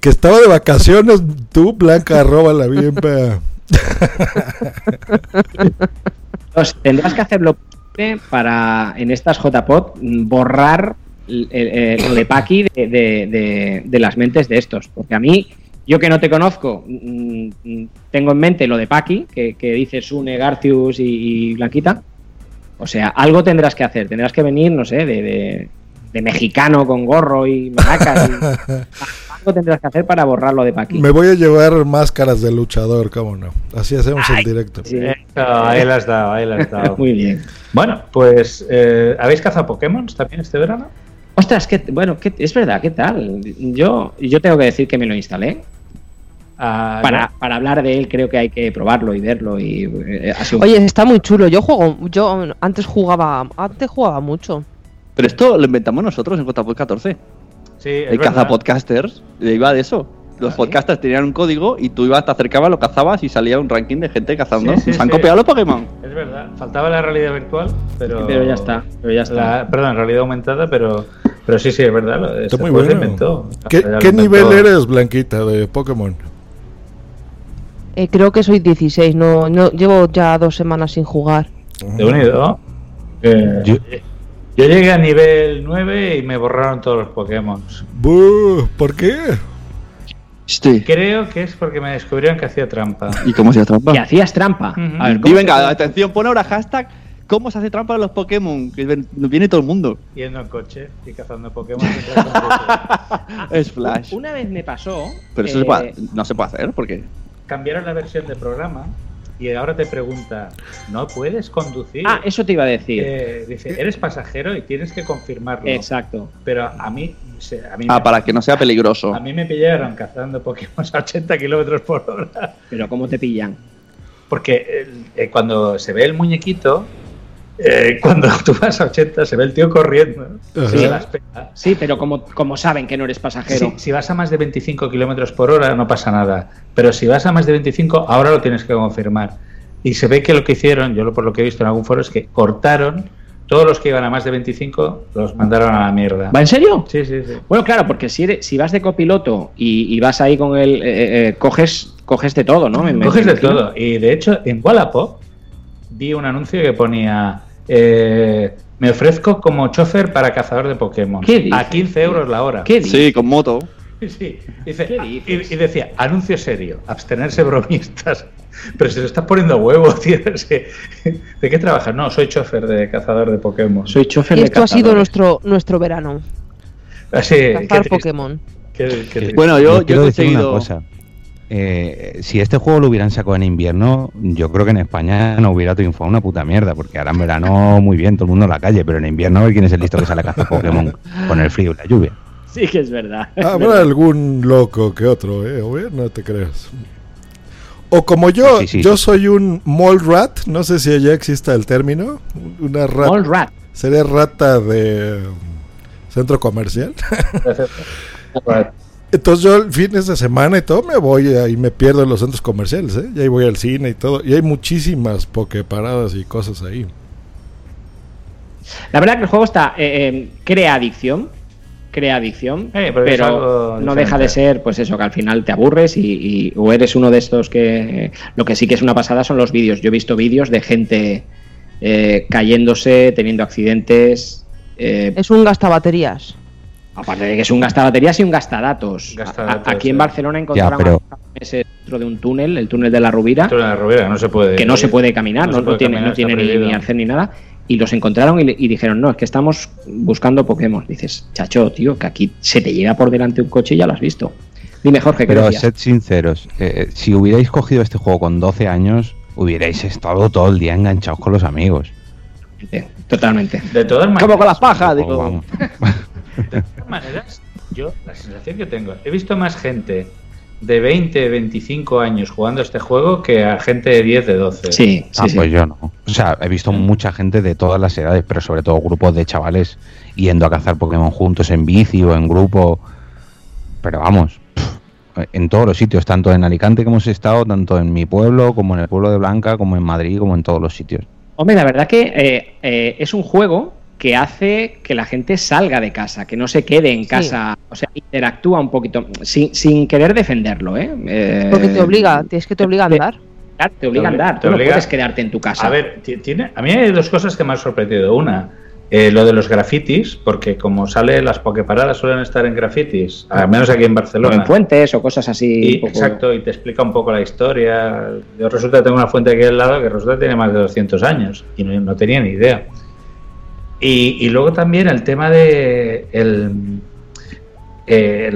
Que estaba de vacaciones, tú, Blanca, róbala bien, pa. Entonces, tendrás que hacer lo posible para, en estas JPOT, borrar lo de Paki de, de- de- de las mentes de estos. Porque a mí, yo que no te conozco, mm, mm, tengo en mente lo de Paki, que, que dice Sune, Garcius y, y Blanquita. O sea, algo tendrás que hacer. Tendrás que venir, no sé, de, de- mexicano con gorro y maracas. y- algo tendrás que hacer para borrar lo de Paki. Me voy a llevar máscaras de luchador, cómo no. Así hacemos el directo. Sí. Ahí las has dado, ahí las has dado. Muy bien. Bueno, pues, eh, ¿habéis cazado Pokémon también este verano? Ostras, que bueno, que, es verdad, ¿qué tal? Yo, yo tengo que decir que me lo instalé. Ah, Para, para hablar de él creo que hay que probarlo y verlo y eh, Oye, está muy chulo. Yo juego, yo antes jugaba, antes jugaba mucho. Pero esto lo inventamos nosotros en JPod 14. Sí, es El verdad. cazapodcasters iba de eso. Los podcasters tenían un código y tú ibas, te acercabas, lo cazabas y salía un ranking de gente cazando. Sí, sí, Se han sí. copiado los Pokémon. Es verdad, faltaba la realidad virtual, pero. Pero ya está, pero ya está. La- perdón, realidad aumentada, pero. Pero sí, sí, es verdad. Está muy bueno. inventó. ¿Qué, inventó. nivel eres, Blanquita, de Pokémon? Eh, creo que soy 16, no, no llevo ya dos semanas sin jugar. De unido. Eh, yo, llegué a nivel 9 y me borraron todos los Pokémon. Buh, ¿Por qué? Sí. Creo que es porque me descubrieron que hacía trampa. ¿Y cómo hace trampa? que hacías trampa. A ver, Y ¿cómo venga, se- atención, pon ahora hashtag ¿Cómo se hace trampa en los Pokémon? Que viene todo el mundo. Yendo en coche y cazando Pokémon. conduce. Es Flash. Una vez me pasó. Pero eso eh, se puede- no se puede hacer porque. Cambiaron la versión de programa y ahora te pregunta: ¿no puedes conducir? Ah, eso te iba a decir. Eh, dice, eres pasajero y tienes que confirmarlo. Exacto. Pero a mí, se- a mí, Ah, me, para que no sea peligroso. a mí me pillaron cazando Pokémon a 80 kilómetros por hora. Pero ¿cómo te pillan? Porque el- eh, cuando se ve el muñequito, eh, cuando tú vas a 80, se ve el tío corriendo. Sí, pero como, como saben que no eres pasajero. Si, si vas a más de 25 kilómetros por hora, no pasa nada. Pero si vas a más de 25, ahora lo tienes que confirmar. Y se ve que lo que hicieron, yo lo- por lo que he visto en algún foro, es que cortaron todos los que iban a más de 25, los mandaron a la mierda. ¿Va en serio? Sí, sí, sí. Bueno, claro, porque si, eres- si vas de copiloto y, y vas ahí con el. eh, eh, coges, coges de todo, ¿no? Me- Coges me de todo. Y de hecho, en Wallapop vi un anuncio que ponía: eh, Me ofrezco como chofer para cazador de Pokémon. ¿Qué dices? A 15 euros la hora. ¿Qué dices? Sí, con moto. Sí, dice, ¿Qué ah, y, decía, anuncio serio, abstenerse bromistas. Pero se lo está poniendo a huevo, tío. ¿De qué trabajas? No, soy chofer de cazador de Pokémon. Soy chofer Y de esto ha sido nuestro, nuestro verano. Así, qué Cazar Pokémon. qué- qué. Bueno, yo, yo he decir una conseguido. cosa. Eh, si este juego lo hubieran sacado en invierno, yo creo que en España no hubiera triunfado una puta mierda, porque ahora en verano muy bien, todo el mundo en la calle, pero en invierno a ver quién es el listo que sale a cazar Pokémon con el frío y la lluvia. Sí, que es verdad. Habrá algún loco que otro, ¿eh? O, No te creas. O como yo, Sí, sí, yo sí. soy un mall rat, no sé si allá exista el término. Una rata. All rat. Sería rata de centro comercial. Entonces yo fines de semana y todo me voy y me pierdo en los centros comerciales, ¿eh? Y ahí voy al cine y todo. Y hay muchísimas pokeparadas y cosas ahí. La verdad que el juego está. eh, eh, crea adicción. Crea adicción. Eh, pero no deja de ser, pues eso, que al final te aburres y, y- o eres uno de estos que. Lo que sí que es una pasada son los vídeos. Yo he visto vídeos de gente eh, cayéndose, teniendo accidentes. eh, Es un gastabaterías. Aparte de que es un gastabaterías y un gastadatos. Gastadatos, A- Aquí en sí. Barcelona encontraron pero- dentro de un túnel, el túnel de la Rubira, Esto es la Rubira, no se puede. que no se puede caminar, no, se no puede tiene, caminar, no tiene está ni, ni arcén ni nada. Y los encontraron y, dijeron, no, es que estamos buscando Pokémon. Dices, chacho, tío, que aquí se te llega por delante un coche y ya lo has visto. Dime, Jorge, ¿qué Pero decías? sed sinceros, eh, si hubierais cogido este juego con 12 años, hubierais estado todo el día enganchados con los amigos. Totalmente. De todas maneras. Como con las pajas, Oh, digo. De todas maneras, yo, la sensación que tengo, he visto más gente de 20, 25 años jugando este juego que a gente de 10, de 12. Sí, sí, Ah, sí. pues yo no. O sea, he visto mucha gente de todas las edades, pero sobre todo grupos de chavales yendo a cazar Pokémon juntos en bici o en grupo. Pero vamos, pff, en todos los sitios, tanto en Alicante que hemos estado, tanto en mi pueblo, como en el pueblo de Blanca, como en Madrid, como en todos los sitios. Hombre, la verdad que eh, eh, es un juego que hace que la gente salga de casa, que no se quede en casa, o sea, interactúa un poquito, sin, sin querer defenderlo, ¿eh? Eh, Porque te obliga, tienes que te obliga a andar. Claro, te obliga a andar, te tú no obliga- puedes quedarte en tu casa. A ver, ti- tiene, a mí hay dos cosas que me han sorprendido. Una, eh, lo de los grafitis, porque como sale, las pokeparadas suelen estar en grafitis, al menos aquí en o Barcelona. en puentes o cosas así. Y- un poco- Exacto, y te explica un poco la historia. Yo resulta que tengo una fuente aquí al lado que resulta que tiene más de 200 años y no, no tenía ni idea. Y, y luego también el tema de el, eh,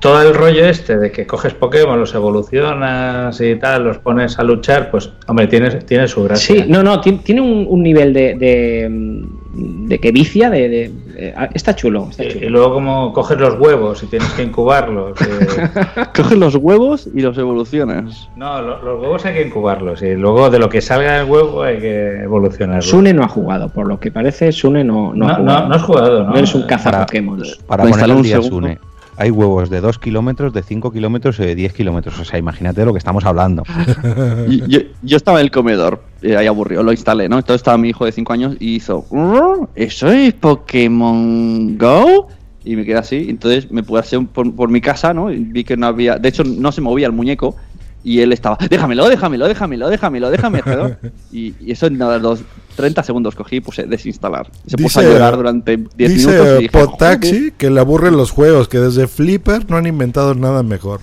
todo el rollo este de que coges Pokémon, los evolucionas y tal, los pones a luchar, pues hombre, tiene, tiene su gracia. Sí, no, no, ti- tiene un, un nivel de, de, mm, de que vicia, de, de- eh, está chulo, está Y, chulo. y luego como coges los huevos y tienes que incubarlos. eh, Coges los huevos y los evolucionas. no, lo- los huevos hay que incubarlos y luego de lo que salga del huevo hay que evolucionarlo. Sune no ha jugado, por lo que parece, Sune no, no, No, ha jugado. no, no has jugado, ¿no? No eres un Para- caza-Pokémon. Para Lo poner al día, segundo. Sune, hay huevos de 2 kilómetros, de 5 kilómetros y de 10 kilómetros. O sea, imagínate de lo que estamos hablando. Yo, estaba en el comedor, eh, ahí aburrido, lo instalé, ¿no? Entonces estaba mi hijo de 5 años y hizo, "Mm, ¿eso es Pokémon Go? Y me quedé así, entonces me pude hacer por, por mi casa, ¿no? Y vi que no había, de hecho no se movía el muñeco y él estaba, déjamelo, déjamelo, déjamelo, déjamelo, déjame alrededor". Y, y eso en los 30 segundos cogí y puse desinstalar. Y se puso a Dice- llorar durante 10 minutos Dice Potaxi que le aburren los juegos, que desde Flipper no han inventado nada mejor.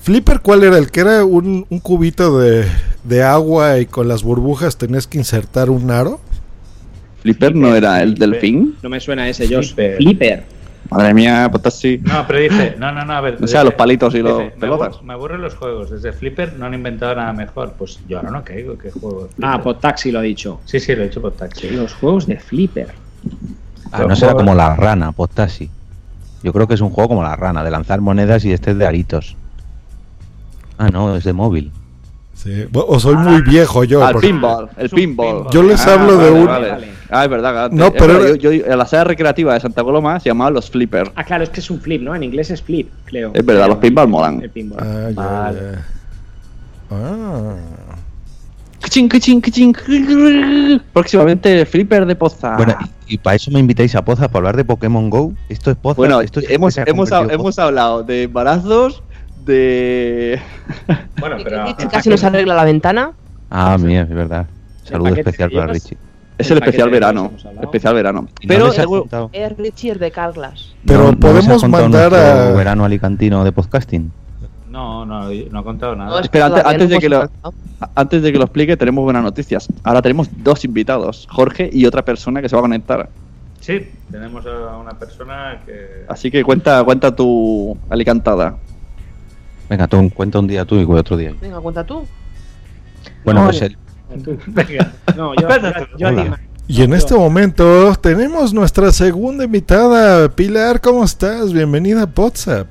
Flipper, ¿cuál era? El que era un, un cubito de, de agua y con las burbujas tenías que insertar un aro. ¿Flipper no era el Flipper. delfín? No me suena ese, yo. Flipper. Flipper. Madre mía, Potaxi. No, pero dice, no, no, no, a ver. O sea, dice- los palitos y los dice, me, pelotas. aburren, me aburren los juegos. Desde Flipper no han inventado nada mejor. Pues yo ahora no caigo. ¿Qué juego? Ah? Potaxi lo ha dicho. Sí, sí, lo he hecho por taxi. Los juegos de Flipper. Ah, no será como la rana, Postasi. Yo creo que es un juego como la rana, de lanzar monedas y este es de aritos. Ah, no, es de móvil. Sí. O soy muy viejo yo. Al porque- pinball, el pinball. Yo les Ah, hablo de vale, un... vale. Ah, es verdad. antes- No, es pero verdad, yo, yo- en la sala recreativa de Santa Coloma se llamaba los flipper. Ah, claro, es que es un flip, ¿no? En inglés es flip, creo. Es verdad, los pinball molan. El pinball. Ah, ya, Vale. ya. Ah. Próximamente flipper de poza. Bueno, y, para eso me invitáis a Pozas para hablar de Pokémon Go. Esto es Pozas. Bueno, esto es- hemos, hemos, hemos hablado de embarazos, de... Bueno, pero. Richie casi nos arregla la ventana. Ah, mía, es verdad. Saludo especial para. Richie. Es El el especial verano. Especial verano. No Pero el Es Richie de Carglass. Pero no- podemos contado mandar a... verano alicantino de podcasting. No, no, no he contado nada. Espera, antes, antes de que lo, antes de que lo explique, tenemos buenas noticias. Ahora tenemos dos invitados, Jorge y otra persona que se va a conectar. Sí, tenemos a una persona que. Así que cuenta, cuenta tu alicantada. Venga, tú cuenta un día tú y otro día. Venga, cuenta tú. Bueno, No, pues el, Venga. No, yo, yo, yo a Y en este momento tenemos nuestra segunda invitada. Pilar, ¿cómo estás? Bienvenida a WhatsApp.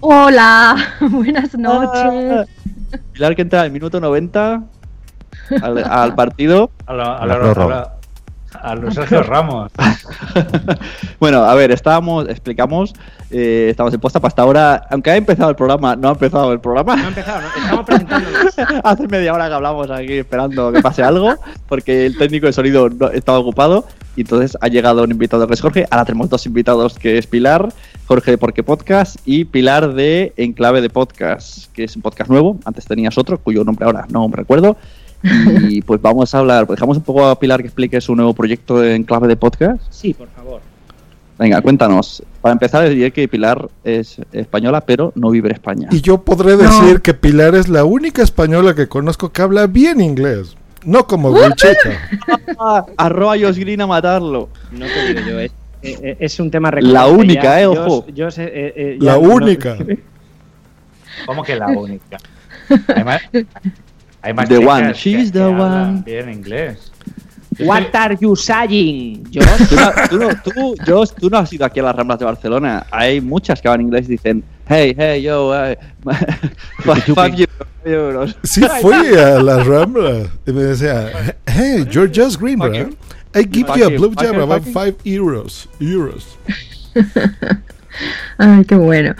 Hola, buenas noches. Pilar que entra al minuto 90 al, al partido. A, a, La prórroga. a lo- a los Sergio Ramos. Bueno, a ver, estábamos, explicamos, eh, estamos en posta hasta ahora, aunque ha empezado el programa, no ha empezado el No ha programa. empezado, ¿no? Estamos presentándonos. Hace media hora que hablamos aquí esperando que pase algo, porque el técnico de sonido no, estaba ocupado. Y entonces ha llegado un invitado que es Jorge. Ahora tenemos dos invitados que es Pilar, Jorge de Porque Podcast y Pilar de Enclave de Podcast, que es un podcast nuevo. Antes tenías otro, cuyo nombre ahora no me recuerdo. Y pues vamos a hablar, pues dejamos un poco a Pilar que explique su nuevo proyecto de Enclave de Podcast. Sí, por favor. Venga, cuéntanos. Para empezar, diré que Pilar es española, pero no vive en España. Y yo podré decir que Pilar es la única española que conozco que habla bien inglés. No como Wichita. Ah, arroba Green a matarlo. No te digo yo, es, eh, es un tema La recurrente única, ya. eh, Yo- ojo. Yo, sé, eh, eh, ya La no- única. ¿Cómo que la única? Hay más, hay más The one, que- she's que the hablan one. Bien inglés. What are you saying, Josh? Tú no, tú, no, tú, Josh, tú no has ido aquí a las Ramblas de Barcelona. Hay muchas que hablan inglés y dicen hey, hey, yo, uh, five, five euros. Sí, fui a la Rambla y me decía, hey, you're just green, you. I give you a blue you, about 5 euros. Euros. Ay, qué bueno.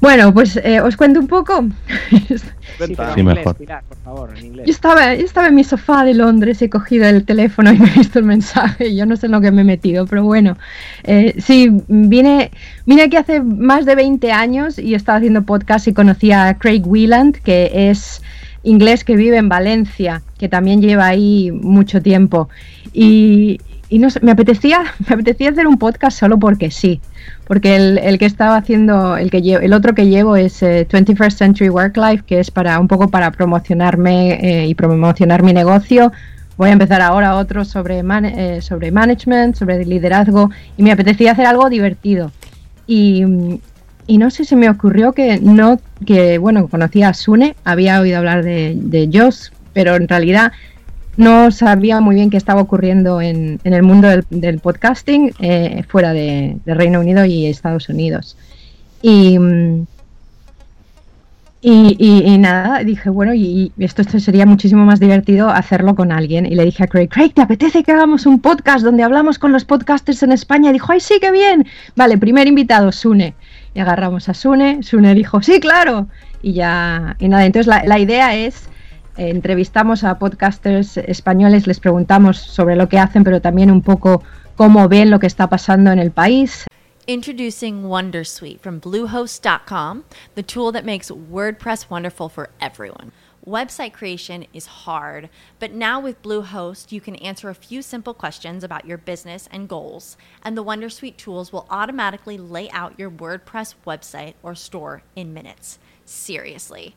Bueno, pues eh, os cuento un poco. Sí, pero en Sí, inglés, mejor. Pilar, por favor, en inglés. Yo estaba, yo estaba en mi sofá de Londres, he cogido el teléfono y me he visto el mensaje. Yo no sé en lo que me he metido, pero bueno. Eh, sí, vine, vine aquí hace más de 20 años y estaba haciendo podcast y conocí a Craig Wheeland, que es inglés que vive en Valencia, que también lleva ahí mucho tiempo. Y, y no sé, me apetecía, me apetecía hacer un podcast solo porque sí. Porque el, el que estaba haciendo, el que llevo, el otro que llevo es eh, 21st Century Work Life, que es para un poco para promocionarme eh, y promocionar mi negocio. Voy a empezar ahora otro sobre, man- eh, sobre management, sobre liderazgo, y me apetecía hacer algo divertido. Y, no sé, se me ocurrió que no, que bueno, conocía a Sune, había oído hablar de, de pero en realidad no sabía muy bien qué estaba ocurriendo en, en el mundo del, podcasting eh, fuera de, Reino Unido y Estados Unidos. Y, mm, y, nada, dije, bueno, y, esto, esto sería muchísimo más divertido hacerlo con alguien. Y le dije a Craig, Craig, ¿te apetece que hagamos un podcast donde hablamos con los podcasters en España? Y dijo, ay, sí, qué bien. Vale, primer invitado, Sune. Y agarramos a Sune. Sune dijo, sí, claro. Y ya, y nada, entonces la, la idea es Eh, entrevistamos a podcasters españoles, les preguntamos sobre lo que hacen, pero también un poco cómo ven lo que está pasando en el país. Introducing Wondersuite from Bluehost.com, the tool that makes WordPress wonderful for everyone. Website creation is hard, but now with Bluehost, you can answer a few simple questions about your business and goals, and the Wondersuite tools will automatically lay out your WordPress website or store in minutes. Seriously.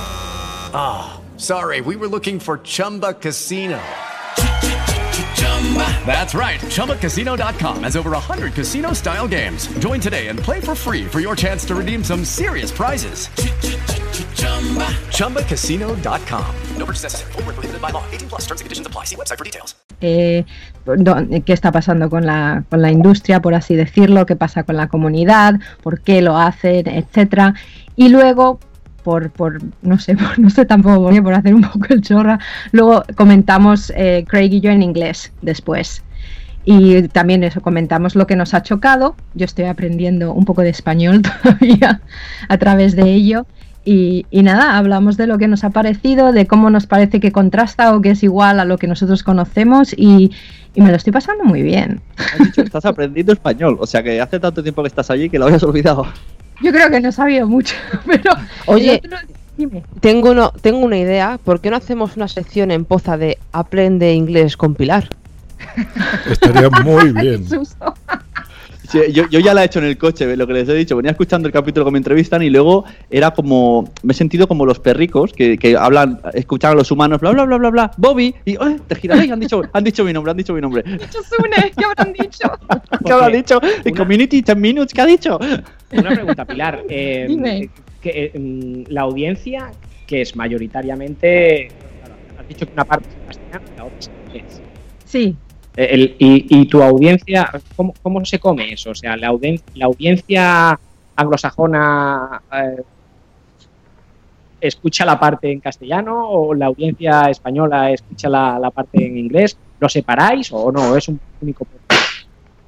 Ah, sorry, we were looking for Chumba Casino. That's right. ChumbaCasino.com has over 100 casino style games. Join today and play for free for your chance to redeem some serious prizes. ChumbaCasino.com. No purchase necessary. Void where prohibited by law. 18 plus terms and conditions apply. See website for details. eh, do- qué está pasando con la, con la industria, por así decirlo, qué pasa con la comunidad, por qué lo hacen, etcétera. Y luego, por, por no sé, por- no sé tampoco por por hacer un poco el chorra, luego comentamos eh, Craig y yo en inglés después. Y también eso, comentamos lo que nos ha chocado. Yo estoy aprendiendo un poco de español todavía a través de ello. Y, y nada, hablamos de lo que nos ha parecido, de cómo nos parece que contrasta o que es igual a lo que nosotros conocemos y, y me lo estoy pasando muy bien. Has dicho que estás aprendiendo español, o sea que hace tanto tiempo que estás allí que lo habías olvidado. Yo creo que no he sabido mucho, pero... Oye, otro- dime. tengo, uno, tengo una idea. ¿Por qué no hacemos una sección en poza de Aprende inglés con Pilar? Estaría muy bien. Sí, yo, yo ya la he hecho en el coche, lo que les he dicho. Venía escuchando el capítulo que me entrevistan y luego era como. Me he sentido como los perricos que, que hablan, escuchan a los humanos, bla, bla, bla, bla, bla. Bobby, y ¡ay! te giras, han dicho, han dicho mi nombre, han dicho mi nombre. Sune, ¿qué habrán dicho? ¿Qué habrá dicho? En community 10 minutes, ¿qué ha dicho? Una pregunta, Pilar. eh, Dime. que, eh, mm, la audiencia, que es mayoritariamente. claro, has dicho que una parte es en castellano y la otra es inglés. Sí, el- y, y tu audiencia, ¿cómo, se come eso? O sea, la, audien- la audiencia anglosajona eh, escucha la parte en castellano o la audiencia española escucha la, la parte en inglés. ¿Lo separáis o no? ¿Es un único?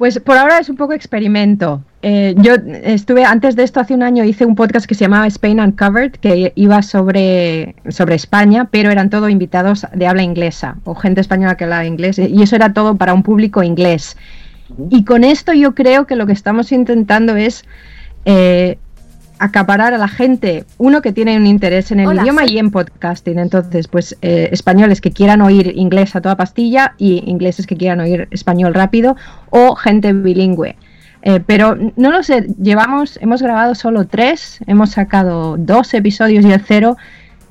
Pues por ahora es un poco experimento. Eh, yo estuve, antes de esto, hace un año, hice un podcast que se llamaba Spain Uncovered, que iba sobre, sobre España, pero eran todo invitados de habla inglesa o gente española que hablaba inglés, y eso era todo para un público inglés. Y con esto yo creo que lo que estamos intentando es eh, acaparar a la gente, uno que tiene un interés en el Hola, idioma y en podcasting, entonces pues eh, españoles que quieran oír inglés a toda pastilla y ingleses que quieran oír español rápido o gente bilingüe. Eh, pero no lo sé, llevamos, hemos grabado solo tres, hemos sacado dos episodios y el cero.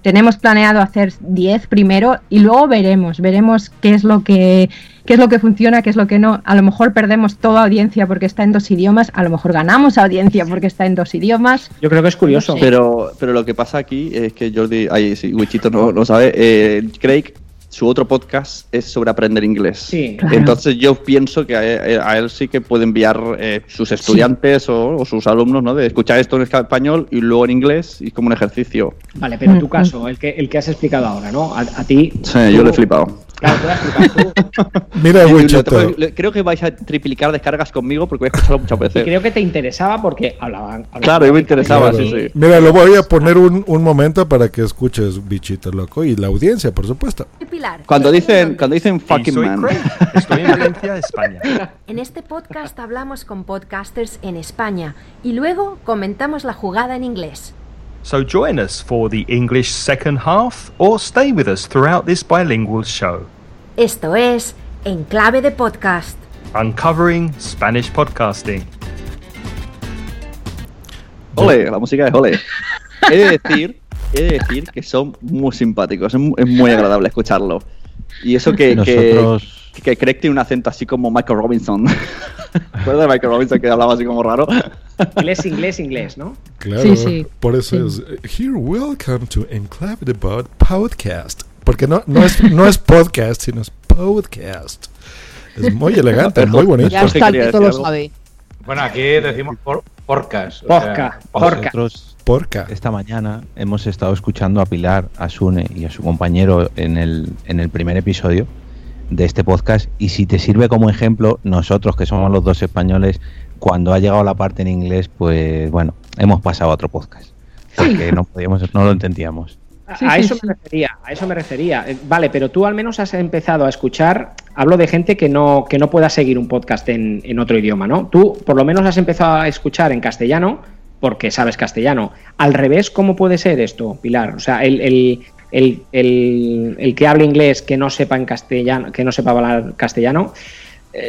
Tenemos planeado hacer 10 primero y luego veremos, veremos qué es lo que qué es lo que funciona, qué es lo que no. A lo mejor perdemos toda audiencia porque está en dos idiomas, a lo mejor ganamos audiencia porque está en dos idiomas. Yo creo que es curioso. Pero, pero lo que pasa aquí es que Jordi, ahí sí, Wichito no lo sabe, eh, Craig, su otro podcast es sobre aprender inglés. Sí. Claro. Entonces yo pienso que a, a él sí que puede enviar eh, sus estudiantes o, o sus alumnos, ¿no? De escuchar esto en español y luego en inglés y como un ejercicio. Vale, pero en Mm, tu caso, el que, el que has explicado ahora, ¿no? A, a ti. Sí, yo lo he flipado. Claro, has flipado tú. Mira, Y Wichito. tengo- le- creo que vais a triplicar descargas conmigo porque voy a escucharlo muchas Y veces. creo que te interesaba porque hablaban. hablaban Claro, yo me interesaba, Claro. sí, sí. Mira, lo voy a poner un, un momento para que escuches, bichito loco, y la audiencia, por supuesto. Cuando dicen, cuando dicen fucking soy man. Craig. Estoy en Valencia, España. En este podcast hablamos con podcasters en España y luego comentamos la jugada en inglés. So join us for the English second half or stay with us throughout this bilingual show, Esto es En Clave de Podcast. uncovering Spanish podcasting. Ole, la música es ole. He de decir, he de decir que son muy simpáticos, es mu- es muy agradable escucharlo. Y eso que, Nosotros- que, que Craig tiene un acento así como Michael Robinson. ¿Recuerdas de Michael Robinson que hablaba así como raro? Inglés, inglés, inglés, ¿no? Claro, Sí, sí. por eso es Here, welcome to Enclave the Pod Podcast. Porque no, no, es, no es podcast, sino es podcast. Es muy elegante, muy bonito. Ya está, el lo sabe. Bueno, aquí decimos por, porcas. o sea, Porca, porca. Nosotros Porca. esta mañana hemos estado escuchando a Pilar, a Sune y a su compañero en el, en el primer episodio de este podcast. Y si te sirve como ejemplo, nosotros que somos los dos españoles, cuando ha llegado la parte en inglés, pues bueno, hemos pasado a otro podcast. Porque no podíamos, no lo entendíamos. A, Sí, a sí, eso sí. me refería, a eso me refería. Eh, Vale, pero tú al menos has empezado a escuchar, hablo de gente que no, que no pueda seguir un podcast en, en otro idioma, ¿no? Tú por lo menos has empezado a escuchar en castellano porque sabes castellano. Al revés, ¿cómo puede ser esto, Pilar? O sea, el, el, el, el- que hable inglés que no sepa en castellano, que no sepa hablar castellano,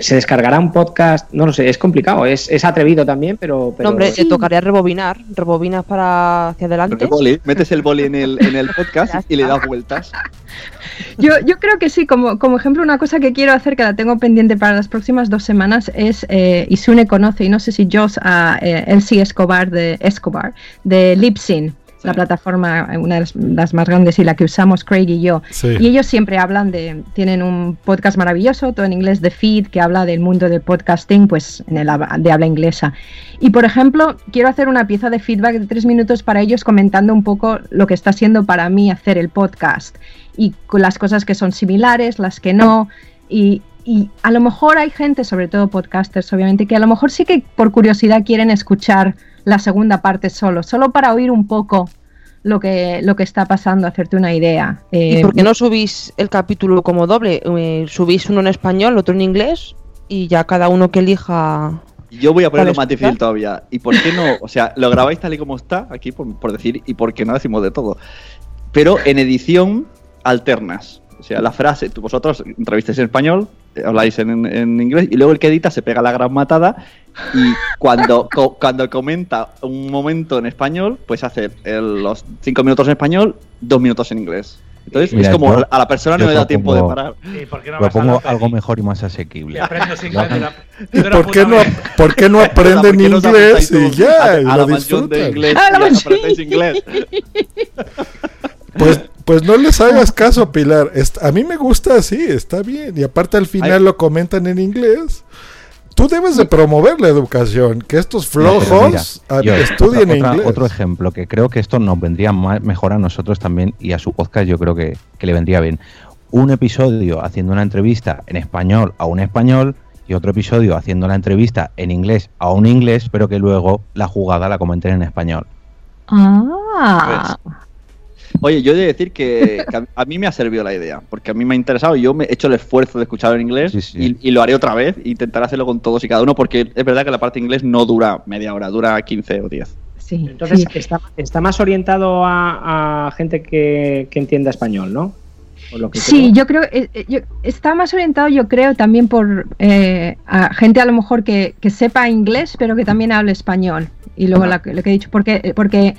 se descargará un podcast, no lo sé, es complicado, es, es atrevido también, pero, pero No, hombre, te tocaría rebobinar, rebobinas para hacia adelante. El boli, metes el boli en el, en el podcast y le das vueltas. Yo, yo creo que sí, como, como ejemplo, una cosa que quiero hacer, que la tengo pendiente para las próximas dos semanas, es, eh, y Sune conoce, y no sé si Joss, a eh, Elsie Escobar de Escobar, de La plataforma, eh, una de las, las más grandes y la que usamos Craig y yo. Sí. Y ellos siempre hablan de, tienen un podcast maravilloso, todo en inglés de Feed, que habla del mundo del podcasting, pues en el, de habla inglesa. Y por ejemplo, quiero hacer una pieza de feedback de tres minutos para ellos comentando un poco lo que está siendo para mí hacer el podcast y con las cosas que son similares, las que no. Y, y a lo mejor hay gente, sobre todo podcasters, obviamente, que a lo mejor sí que por curiosidad quieren escuchar la segunda parte solo, solo para oír un poco lo que, lo que está pasando, hacerte una idea. ¿Y Eh, por qué no subís el capítulo como doble? Eh, subís uno en español, otro en inglés y ya cada uno que elija. Yo voy a ponerlo ¿Para más difícil todavía. ¿Y por qué no? O sea, lo grabáis tal y como está, aquí por, por decir, y por qué no decimos de todo. Pero en edición alternas. O sea, la frase, tú vosotros entrevistáis en español, habláis en, en inglés, y luego el que edita se pega la gran matada, y cuando, co- cuando comenta un momento en español, pues hace el- los cinco minutos en español, dos minutos en inglés. Entonces Mira, es como yo- a la persona no le da tiempo de parar. ¿Y por qué no Propongo algo mejor y más asequible. Y aprendes Lo inglés de hagan- la- ¿Y de una por qué no, por qué no aprenden ¿Por qué no os inglés y ya? a, y a lo la mansión de inglés A la inglés? Pues, pues no les hagas caso, Pilar. Est- a mí me gusta así, está bien. Y aparte al final Ay. lo comentan en inglés. Tú debes de promover la educación, que estos No, flojos mira, a- yo, estudien otra- otra- inglés. Otro ejemplo, que creo que esto nos vendría mejor a nosotros también y a su podcast yo creo que, que le vendría bien. Un episodio haciendo una entrevista en español a un español y otro episodio haciendo la entrevista en inglés a un inglés, pero que luego la jugada la comenten en español. Ah. Oye, yo he de decir que, que a, mí me ha servido la idea, porque a mí me ha interesado. Yo me he hecho el esfuerzo de escucharlo en inglés Y, y lo haré otra vez. Intentaré hacerlo con todos y cada uno, porque es verdad que la parte de inglés no dura media hora, dura 15 o 10. Sí, Entonces está, está más orientado a, a gente que, que entienda español, ¿no? Sí, creo. yo creo eh, eh, yo- está más orientado, yo creo, también por eh, a gente a lo mejor que, que sepa inglés, pero que también hable español. Y luego la- lo que he dicho, porque, porque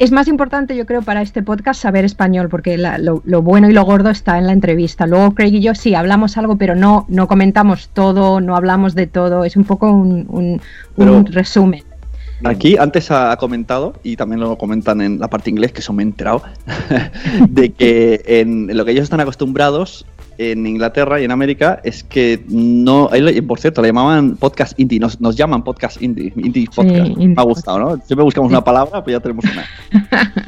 es más importante, yo creo, para este podcast saber español, porque la- lo, lo bueno y lo gordo está en la entrevista. Luego Craig y yo sí hablamos algo, pero no, no comentamos todo, no hablamos de todo. Es un poco un, un- un Pero- resumen. Aquí antes ha comentado, y también lo comentan en la parte inglés, que eso me he enterado, de que en lo que ellos están acostumbrados en Inglaterra y en América es que no. Por cierto, le llamaban podcast indie, nos, nos llaman podcast indie, indie podcast. indie me ha gustado, ¿no? Siempre buscamos una palabra, pues ya tenemos una.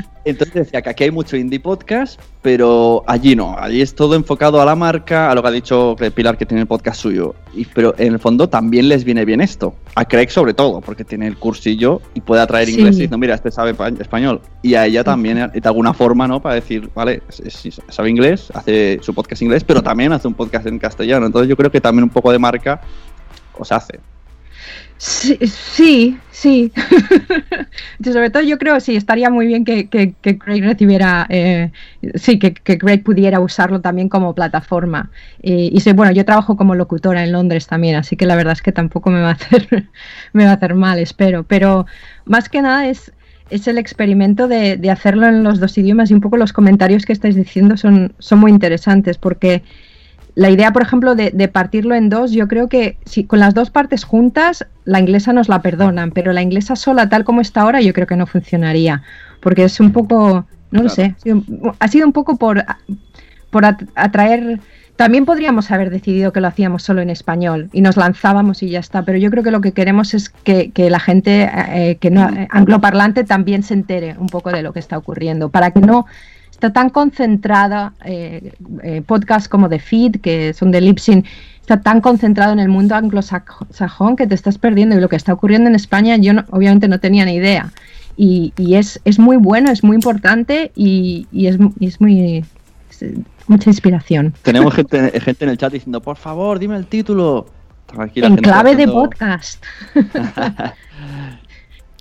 Entonces decía que aquí hay mucho indie podcast, pero allí no. Allí es todo enfocado a la marca, a lo que ha dicho Pilar, que tiene el podcast suyo. Y, pero en el fondo también les viene bien esto. A Craig sobre todo, porque tiene el cursillo y puede atraer Sí. inglés diciendo, mira, este sabe pa- español. Y a ella también, eh, de alguna forma, ¿no? Para decir, vale, sabe inglés, hace su podcast inglés, pero también hace un podcast en castellano. Entonces yo creo que también un poco de marca os hace. Sí, sí. sí. Sobre todo yo creo sí, estaría muy bien que, Craig recibiera, eh, sí, que, Craig pudiera usarlo también como plataforma. Eh, y bueno, yo trabajo como locutora en Londres también, así que la verdad es que tampoco me va a hacer, me va a hacer mal, espero. Pero más que nada es, el experimento de, hacerlo en los dos idiomas y un poco los comentarios que estáis diciendo son muy interesantes porque la idea, por ejemplo, de, de partirlo en dos, yo creo que si con las dos partes juntas, la inglesa nos la perdonan, pero la inglesa sola, tal como está ahora, yo creo que no funcionaría. Porque es un poco, no lo sé, ha sido, ha sido un poco por, por at- atraer. También podríamos haber decidido que lo hacíamos solo en español y nos lanzábamos y ya está, pero yo creo que lo que queremos es que, que la gente eh, que no eh, angloparlante también se entere un poco de lo que está ocurriendo, para que no está tan concentrada, eh, eh, podcasts como The Feed, que son de Lipsin, está tan concentrado en el mundo anglosajón que te estás perdiendo. Y lo que está ocurriendo en España, yo no- obviamente no tenía ni idea. Y, y es, es muy bueno, es muy importante y, y es, es muy. es mucha inspiración. Tenemos gente, gente en el chat diciendo, por favor, dime el título. Aquí la En clave de podcast.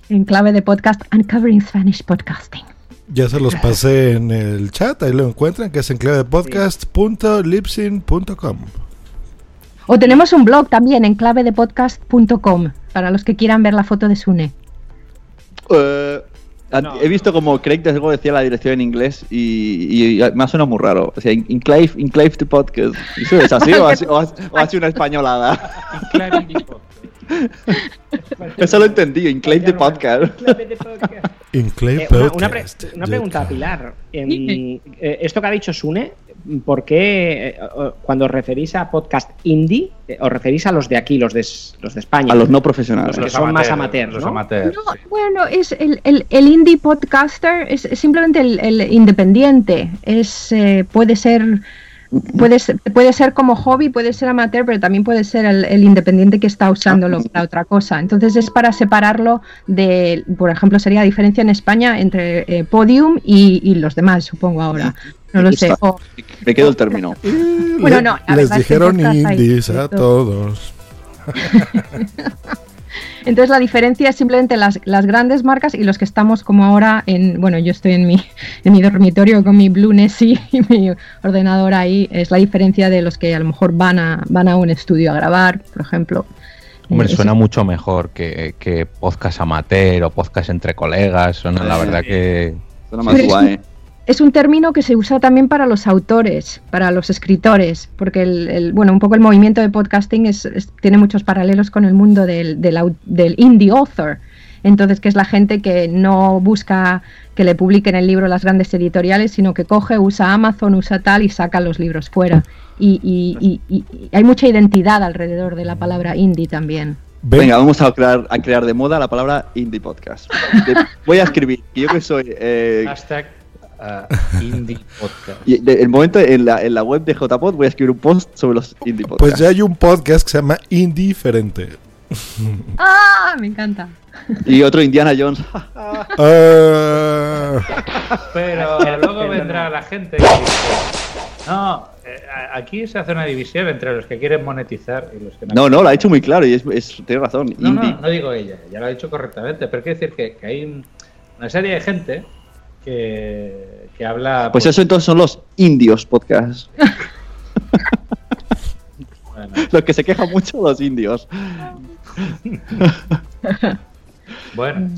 en clave de podcast, Uncovering Spanish Podcasting. Ya se los pasé en el chat, ahí lo encuentran, que es en clave de podcast.lipsin.com. O tenemos un blog también en clavedepodcast.com para los que quieran ver la foto de Sune. Eh, he visto como Craig desde luego decía la dirección en inglés y, y me ha sonado muy raro. O sea, Enclave, Enclave to Podcast. ¿Eso es así o, así- o una españolada? Eso lo entendí, Enclave de Podcast. Enclave Eh, una, una pre- Podcast. una pregunta a Pilar. Eh, esto que ha dicho Sune, ¿por qué eh, cuando os referís a podcast indie, eh, os referís a los de aquí, los de, los de España? A los no profesionales. Los que son más amateurs, Los ¿no? bueno, es el, el- el indie podcaster es, es simplemente el, el independiente. Es eh, puede ser puede ser, puede ser como hobby, puede ser amateur, pero también puede ser el, el independiente que está usándolo para otra cosa. Entonces es para separarlo de, por ejemplo, sería la diferencia en España entre eh, Podium y, y los demás, supongo ahora. No lo sé. O- Me quedo el término. Bueno, no, la Les verdad es que dijeron indies a todo. todos. Entonces la diferencia es simplemente las, las grandes marcas y los que estamos como ahora en, bueno, yo estoy en mi, en mi dormitorio con mi Blue Nessie y mi ordenador ahí, es la diferencia de los que a lo mejor van a, van a un estudio a grabar, por ejemplo. Hombre, Eh, suena mucho mejor que, que podcast amateur o podcast entre colegas. Suena, la verdad que. Suena más guay. Es un término que se usa también para los autores, para los escritores, porque el, el- bueno, un poco el movimiento de podcasting es, es- tiene muchos paralelos con el mundo del, del, au- del indie author. Entonces, que es la gente que no busca que le publiquen el libro las grandes editoriales, sino que coge, usa Amazon, usa tal y saca los libros fuera. Y, y- y- y- y hay mucha identidad alrededor de la palabra indie también. Venga, vamos a crear, a crear de moda la palabra indie podcast. Voy a escribir, que yo que soy... eh, Hashtag a Indie Podcast. Y de- el momento en la, en la web de JPod voy a escribir un post sobre los indie Pues podcasts. ya hay un podcast que se llama Indiferente. ¡Ah! Me encanta. Y otro Indiana Jones. Ah, Pero luego vendrá la gente que dice, no, eh, aquí se hace una división entre los que quieren monetizar y los que no. No, no, lo ha hecho muy claro y es, es- tiene razón. No, indie. no, no digo ella, ya lo ha dicho correctamente, pero quiero decir que, que hay un- una serie de gente que, que habla... Pues eso entonces son los indios podcasts. bueno, Los que se quejan mucho, los indios. bueno,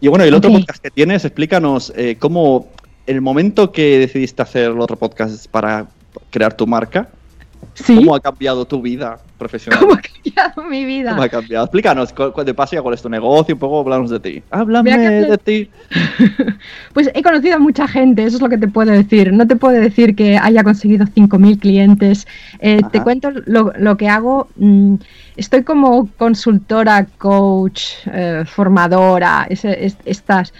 Y bueno, el otro podcast que tienes, explícanos eh, cómo el momento que decidiste hacer el otro podcast para crear tu marca, Sí. ¿cómo ha cambiado tu vida profesional? ¿Cómo ha cambiado mi vida? ¿Cómo ha cambiado? Explícanos, de paso ya cuál es tu negocio, un poco hablamos de ti. Háblame de ti. Pues he conocido a mucha gente, eso es lo que te puedo decir. No te puedo decir que haya conseguido 5.000 clientes. Eh, te cuento lo, lo que hago. mm, estoy como consultora, coach, eh, formadora, es- estas,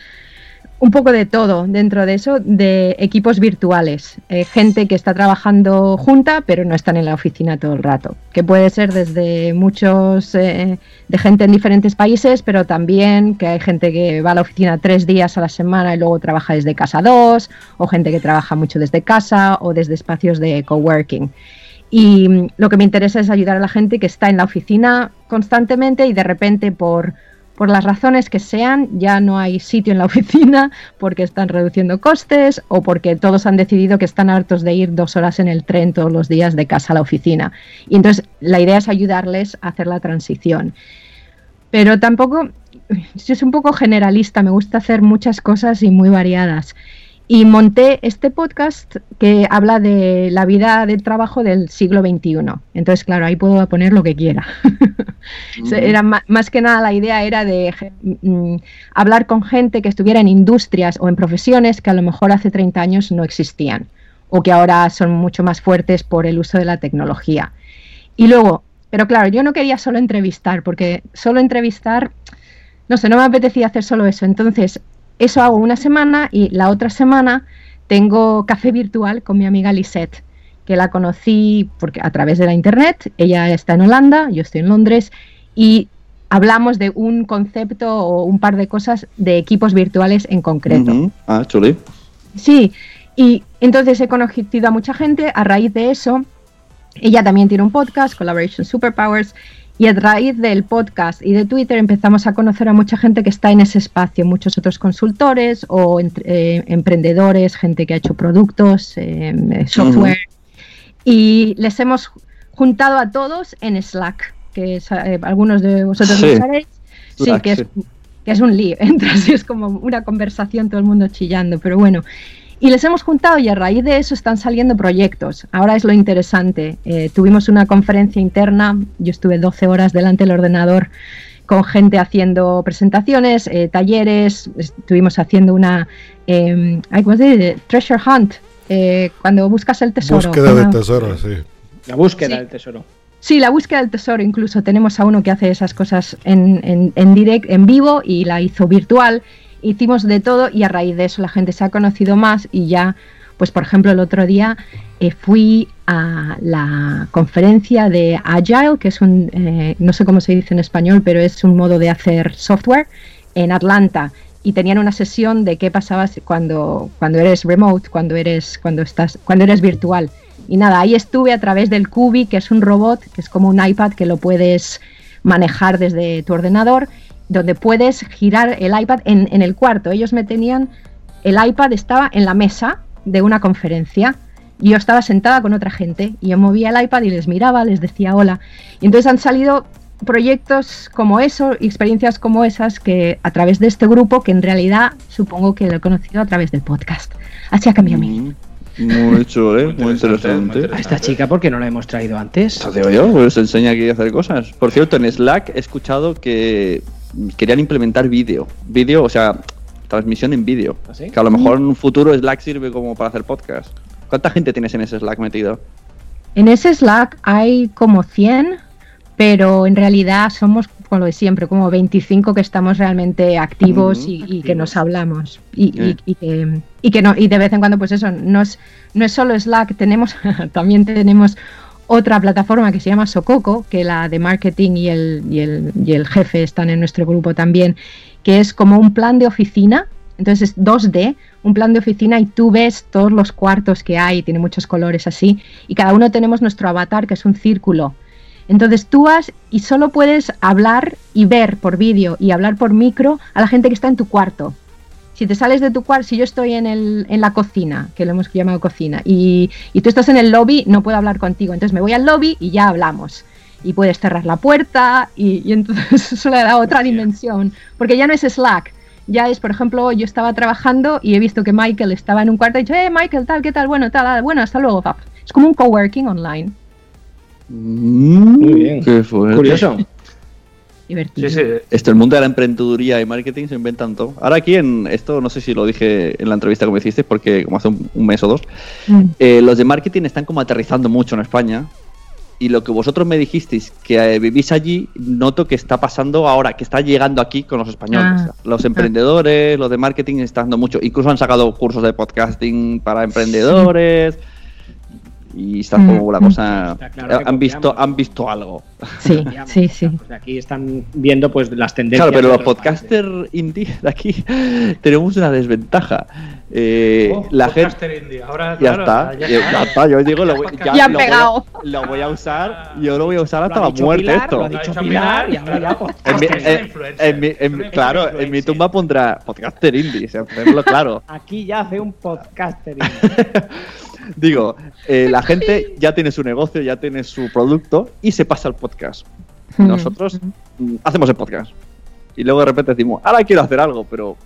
un poco de todo dentro de eso, de equipos virtuales. Eh, gente que está trabajando junta, pero no están en la oficina todo el rato. Que puede ser desde muchos, eh, de gente en diferentes países, pero también que hay gente que va a la oficina tres días a la semana y luego trabaja desde casa dos, o gente que trabaja mucho desde casa o desde espacios de coworking. Y mm, lo que me interesa es ayudar a la gente que está en la oficina constantemente y de repente por, por las razones que sean ya no hay sitio en la oficina porque están reduciendo costes o porque todos han decidido que están hartos de ir dos horas en el tren todos los días de casa a la oficina. Y entonces la idea es ayudarles a hacer la transición. Pero tampoco, yo soy un poco generalista, me gusta hacer muchas cosas y muy variadas. Y monté este podcast que habla de la vida del trabajo del siglo XXI. Entonces, claro, ahí puedo poner lo que quiera. Era más que nada la idea era de mm, hablar con gente que estuviera en industrias o en profesiones que a lo mejor hace 30 años no existían o que ahora son mucho más fuertes por el uso de la tecnología. Y luego, pero claro, yo no quería solo entrevistar, porque solo entrevistar, no sé, no me apetecía hacer solo eso. Entonces, eso hago una semana y la otra semana tengo café virtual con mi amiga Lisette, que la conocí porque, a través de la internet. Ella está en Holanda, yo estoy en Londres y hablamos de un concepto o un par de cosas de equipos virtuales en concreto. Ah, chuli. Sí, y entonces he conocido a mucha gente a raíz de eso. Ella también tiene un podcast, Collaboration Superpowers, y a raíz del podcast y de Twitter empezamos a conocer a mucha gente que está en ese espacio, muchos otros consultores o entre- eh, emprendedores, gente que ha hecho productos, eh, software, y les hemos juntado a todos en Slack, que es, eh, algunos de vosotros Sí. lo sabéis. Sí, Slack, que es, que es un lío. Entras y es como una conversación, todo el mundo chillando, pero bueno. Y les hemos juntado y a raíz de eso están saliendo proyectos. Ahora es lo interesante. Eh, tuvimos una conferencia interna, yo estuve 12 horas delante del ordenador con gente haciendo presentaciones, eh, talleres, estuvimos haciendo una, eh, ¿cómo se dice? Treasure Hunt, eh, cuando buscas el tesoro. búsqueda de Una- tesoro, sí. La búsqueda Sí. del tesoro. Sí, la búsqueda del tesoro, incluso tenemos a uno que hace esas cosas en, en, en direct, en vivo, y la hizo virtual. Hicimos de todo y a raíz de eso la gente se ha conocido más y ya, pues por ejemplo, el otro día eh, fui a la conferencia de Agile, que es un, eh, no sé cómo se dice en español, pero es un modo de hacer software en Atlanta y tenían una sesión de qué pasaba cuando, cuando eres remote, cuando eres, cuando estás, cuando eres virtual. Y nada, ahí estuve a través del Cubi, que es un robot, que es como un iPad que lo puedes manejar desde tu ordenador, donde puedes girar el iPad en, en el cuarto. Ellos me tenían, el iPad estaba en la mesa de una conferencia. y Yo estaba sentada con otra gente y yo movía el iPad y les miraba, les decía hola. Y entonces han salido proyectos como eso, experiencias como esas que a través de este grupo, que en realidad supongo que lo he conocido a través del podcast. Así ha cambiado mi vida. Muy chulo, ¿eh? Muy interesante. A esta chica, ¿por qué no la hemos traído antes? Eso digo yo, pues enseña aquí a hacer cosas. Por cierto, en Slack he escuchado que querían implementar vídeo. Vídeo, o sea, transmisión en vídeo. ¿Ah, sí? Que a lo mejor en un futuro Slack sirve como para hacer podcast. ¿Cuánta gente tienes en ese Slack metido? En ese Slack hay como 100, pero en realidad somos con lo de siempre, como 25 que estamos realmente activos y, y que nos hablamos. Y, y- Eh. y que, y que no, y de vez en cuando, pues eso, no es, no es solo Slack, tenemos, también tenemos otra plataforma que se llama Sococo, que la de marketing y el, y el, y el jefe están en nuestro grupo también, que es como un plan de oficina. Entonces es 2D, un plan de oficina y tú ves todos los cuartos que hay, tiene muchos colores así, y cada uno tenemos nuestro avatar que es un círculo. Entonces tú vas y solo puedes hablar y ver por vídeo y hablar por micro a la gente que está en tu cuarto. Si te sales de tu cuarto, si yo estoy en, el, en la cocina, que lo hemos llamado cocina, y, y tú estás en el lobby, no puedo hablar contigo. Entonces me voy al lobby y ya hablamos. Y puedes cerrar la puerta y, y entonces eso le da otra dimensión. Porque ya no es Slack. Ya es, por ejemplo, yo estaba trabajando y he visto que Michael estaba en un cuarto y he dicho, eh, Michael, tal, ¿qué tal? Bueno, tal, bueno, hasta luego. pa". Es como un coworking online. Muy bien. Mm, Qué fuerte. Curioso. Divertido. Esto, el mundo de la emprendeduría y marketing se inventan todo. Ahora aquí en esto, no sé si lo dije en la entrevista que me hiciste, porque como hace un, un mes o dos, Mm. eh, los de marketing están como aterrizando mucho en España. Y lo que vosotros me dijisteis, que eh, vivís allí, noto que está pasando ahora, que está llegando aquí con los españoles. Ah. Los emprendedores, los de marketing están dando mucho. Incluso han sacado cursos de podcasting para emprendedores. Y está Mm, como la mm. cosa. Está claro que han, visto, han visto algo. Sí, sí, sí. Pues aquí están viendo pues las tendencias. Claro, pero los podcasters indie de aquí tenemos una desventaja. Eh, Oh, la gente. podcaster indie. Ahora, Ya claro, está, ya ya, está. ya está. Yo digo, lo, voy- ya, Ya han lo voy a- pegado. lo voy a usar. Yo lo voy a usar hasta la muerte Pilar, esto. lo ha dicho Pilar, y ahora ya, pues, mi- claro, en mi tumba pondrá podcaster indie, o sea, ponerlo claro. Aquí ya hace un podcaster. Digo, eh, la gente ya tiene su negocio, ya tiene su producto y se pasa al podcast. Nosotros mm, hacemos el podcast. Y luego de repente decimos, ahora quiero hacer algo, pero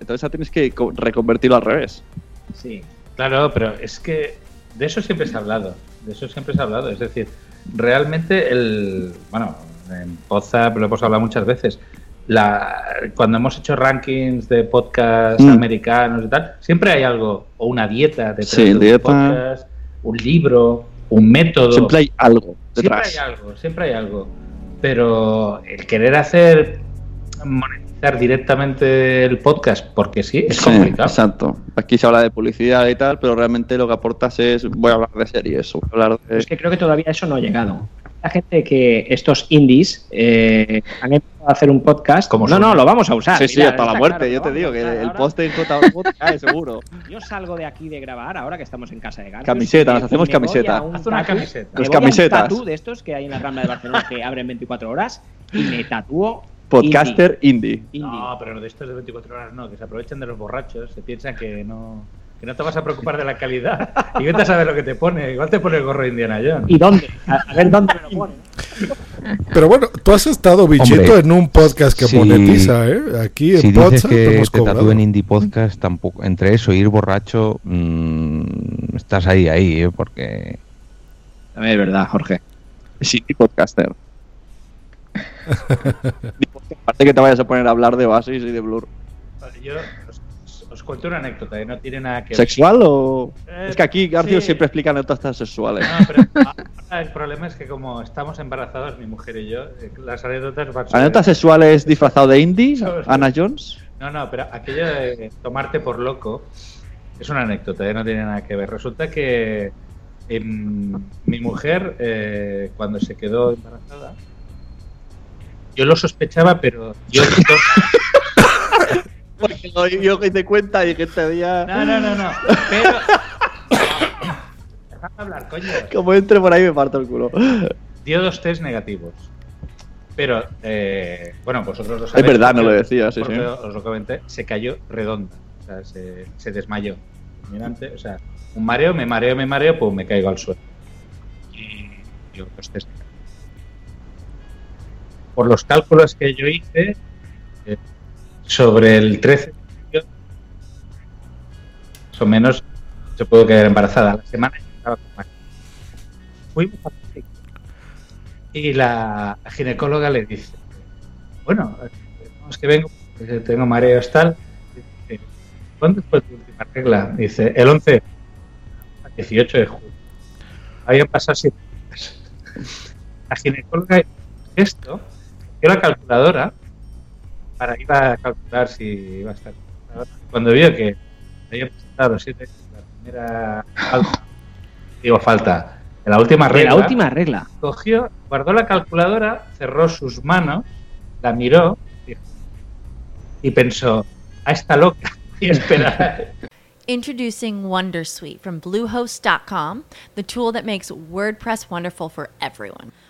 entonces ya tienes que co- reconvertirlo al revés. Sí. Claro, pero es que de eso siempre se ha hablado. De eso siempre se ha hablado. Es decir, realmente el. Bueno, en WhatsApp lo hemos hablado muchas veces. La, cuando hemos hecho rankings de podcasts Mm. americanos y tal, siempre hay algo, o una dieta detrás Sí, de un dieta. podcast, un libro, un método. Siempre hay algo Siempre detrás. hay algo, siempre hay algo. Pero el querer hacer monetizar directamente el podcast, porque sí, es Sí, complicado. exacto. Aquí se habla de publicidad y tal, pero realmente lo que aportas es, voy a hablar de series, voy a hablar de... Es que creo que todavía eso no ha llegado. La gente que estos indies eh, han empezado a hacer un podcast. Como no, no, lo vamos a usar. Sí, sí, hasta la muerte, claro, yo te digo que usar. el Ahora post en cae seguro. Yo salgo de aquí de grabar, ahora que estamos en casa de Garfield, Camiseta, nos hacemos camiseta. un Haz una tatu- camiseta. un camisetas. de estos que hay en la Rambla de Barcelona que abren 24 horas y me tatúo Podcaster indie. indie. No, pero de estos de 24 horas no, que se aprovechan de los borrachos, se piensan que no, que no te vas a preocupar de la calidad. Y vete a saber lo que te pone. Igual te pone el gorro de Indiana Jones. ¿Y dónde? A, ver dónde me lo pone. Pero bueno, tú has estado, bichito, Hombre, en un podcast que si- monetiza, ¿eh? Aquí en Si dices Podsap que hemos te cobrado. tatúen indie podcast, tampoco. Entre eso ir borracho, mm, estás ahí, ahí, ¿eh? Porque. Ver, es verdad, Jorge. Sí, indie podcaster. Aparte que te vayas a poner a hablar de Oasis y de Blur. Yo os, cuento una anécdota que no tiene nada que ver. ¿Sexual o...? Eh, Es que aquí García sí. siempre explica anécdotas sexuales. No, pero ahora el problema es que como estamos embarazados, mi mujer y yo, eh, las anécdotas van ¿Anécdotas sexuales disfrazado de indie? ¿Ana Jones? No, no, pero aquello de tomarte por loco es una anécdota, ¿eh? no tiene nada que ver. Resulta que em, mi mujer, eh, cuando se quedó embarazada, yo lo sospechaba, pero yo... Porque lo yo que te cuenta y que este día... No, no, no, no. Pero... Déjame hablar, coño. Como entre por ahí me parto el culo. Dio dos test negativos. Pero, eh, bueno, vosotros lo Es sabéis. verdad, no lo decía, sí, sí. Os lo comenté, se cayó redonda. O sea, se, se desmayó. Mirante, o sea, un mareo, me mareo, me mareo, pues me caigo al suelo. Y dio dos test negativos. Por los cálculos que yo hice, eh, sobre el 13 de julio, más o menos se pudo quedar embarazada. La semana estaba con. Fuimos a. Y la ginecóloga le dice, bueno, es que vengo, tengo mareos tal. Dice, ¿Cuándo fue tu última regla? Dice, el 11, al 18 de julio. Habían pasado siete días. La ginecóloga esto, cogió la calculadora para ir a calcular si iba a estar. Cuando vio que había presentado siete la primera falta, digo falta, de la última regla. la última regla. Cogió, guardó la calculadora, cerró sus manos, la miró dijo- y pensó, a esta loca, y esperar. Introducing Wondersuite from Bluehost.com, the tool that makes WordPress wonderful for everyone.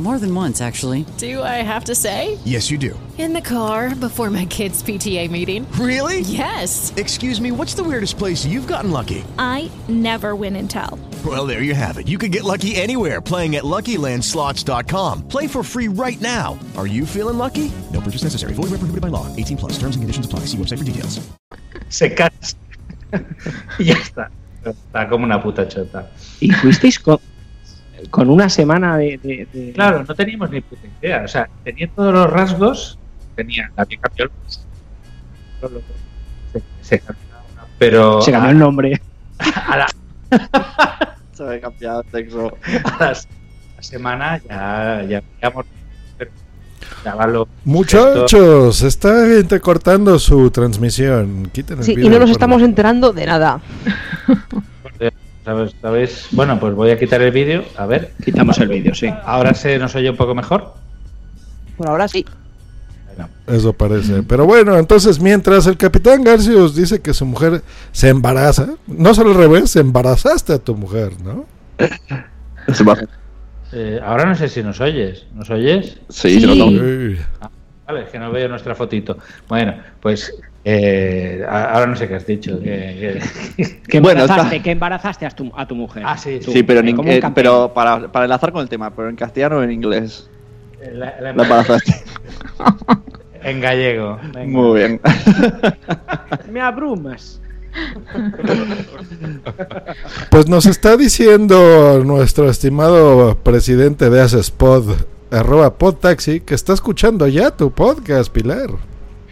More than once, actually. Do I have to say? Yes, you do. In the car before my kids' PTA meeting. Really? Yes. Excuse me, what's the weirdest place you've gotten lucky? I never win and tell. Well, there you have it. You can get lucky anywhere playing at LuckyLandSlots.com. Play for free right now. Are you feeling lucky? No purchase necessary. Void where prohibited by law. 18 plus. Terms and conditions apply. See website for details. Se cansa. ya está. Está como una puta chota. Y fuisteis con, con una semana de, de- de- Claro, no teníamos ni puta idea. O sea, tenía todos los rasgos. Tenía, también cambió el se, se cambió, pero Se cambió a- el nombre. A la, Se había cambiado el sexo. a las- la semana ya, ya veíamos. Chaval, Muchachos, se está entrecortando su transmisión. Quiten el Sí, y no nos estamos enterando de nada. ¿Sabes? ¿Sabes? Bueno, pues voy a quitar el vídeo. A ver. Quitamos el vídeo, sí. Ahora se nos oye un poco mejor. Por ahora sí. Eso parece. Pero bueno, entonces mientras el capitán Garcius dice que su mujer se embaraza, no solo al revés, embarazaste a tu mujer, ¿no? Eh, ahora no sé si nos oyes. ¿Nos oyes? Sí, yo lo tengo. Ah, vale, es que no veo nuestra fotito. Bueno, pues eh, ahora no sé qué has dicho. Que, que- Que Bueno, embarazaste, está- que embarazaste a tu, a tu mujer. Ah, sí, Sí, pero, en eh, para, para enlazar con el tema, pero en castellano o en inglés. La- la- La embarazaste. en gallego. Venga. Muy bien. Me abrumas. Pues nos está diciendo nuestro estimado presidente de Asespod, arroba podtaxi, que está escuchando ya tu podcast, Pilar.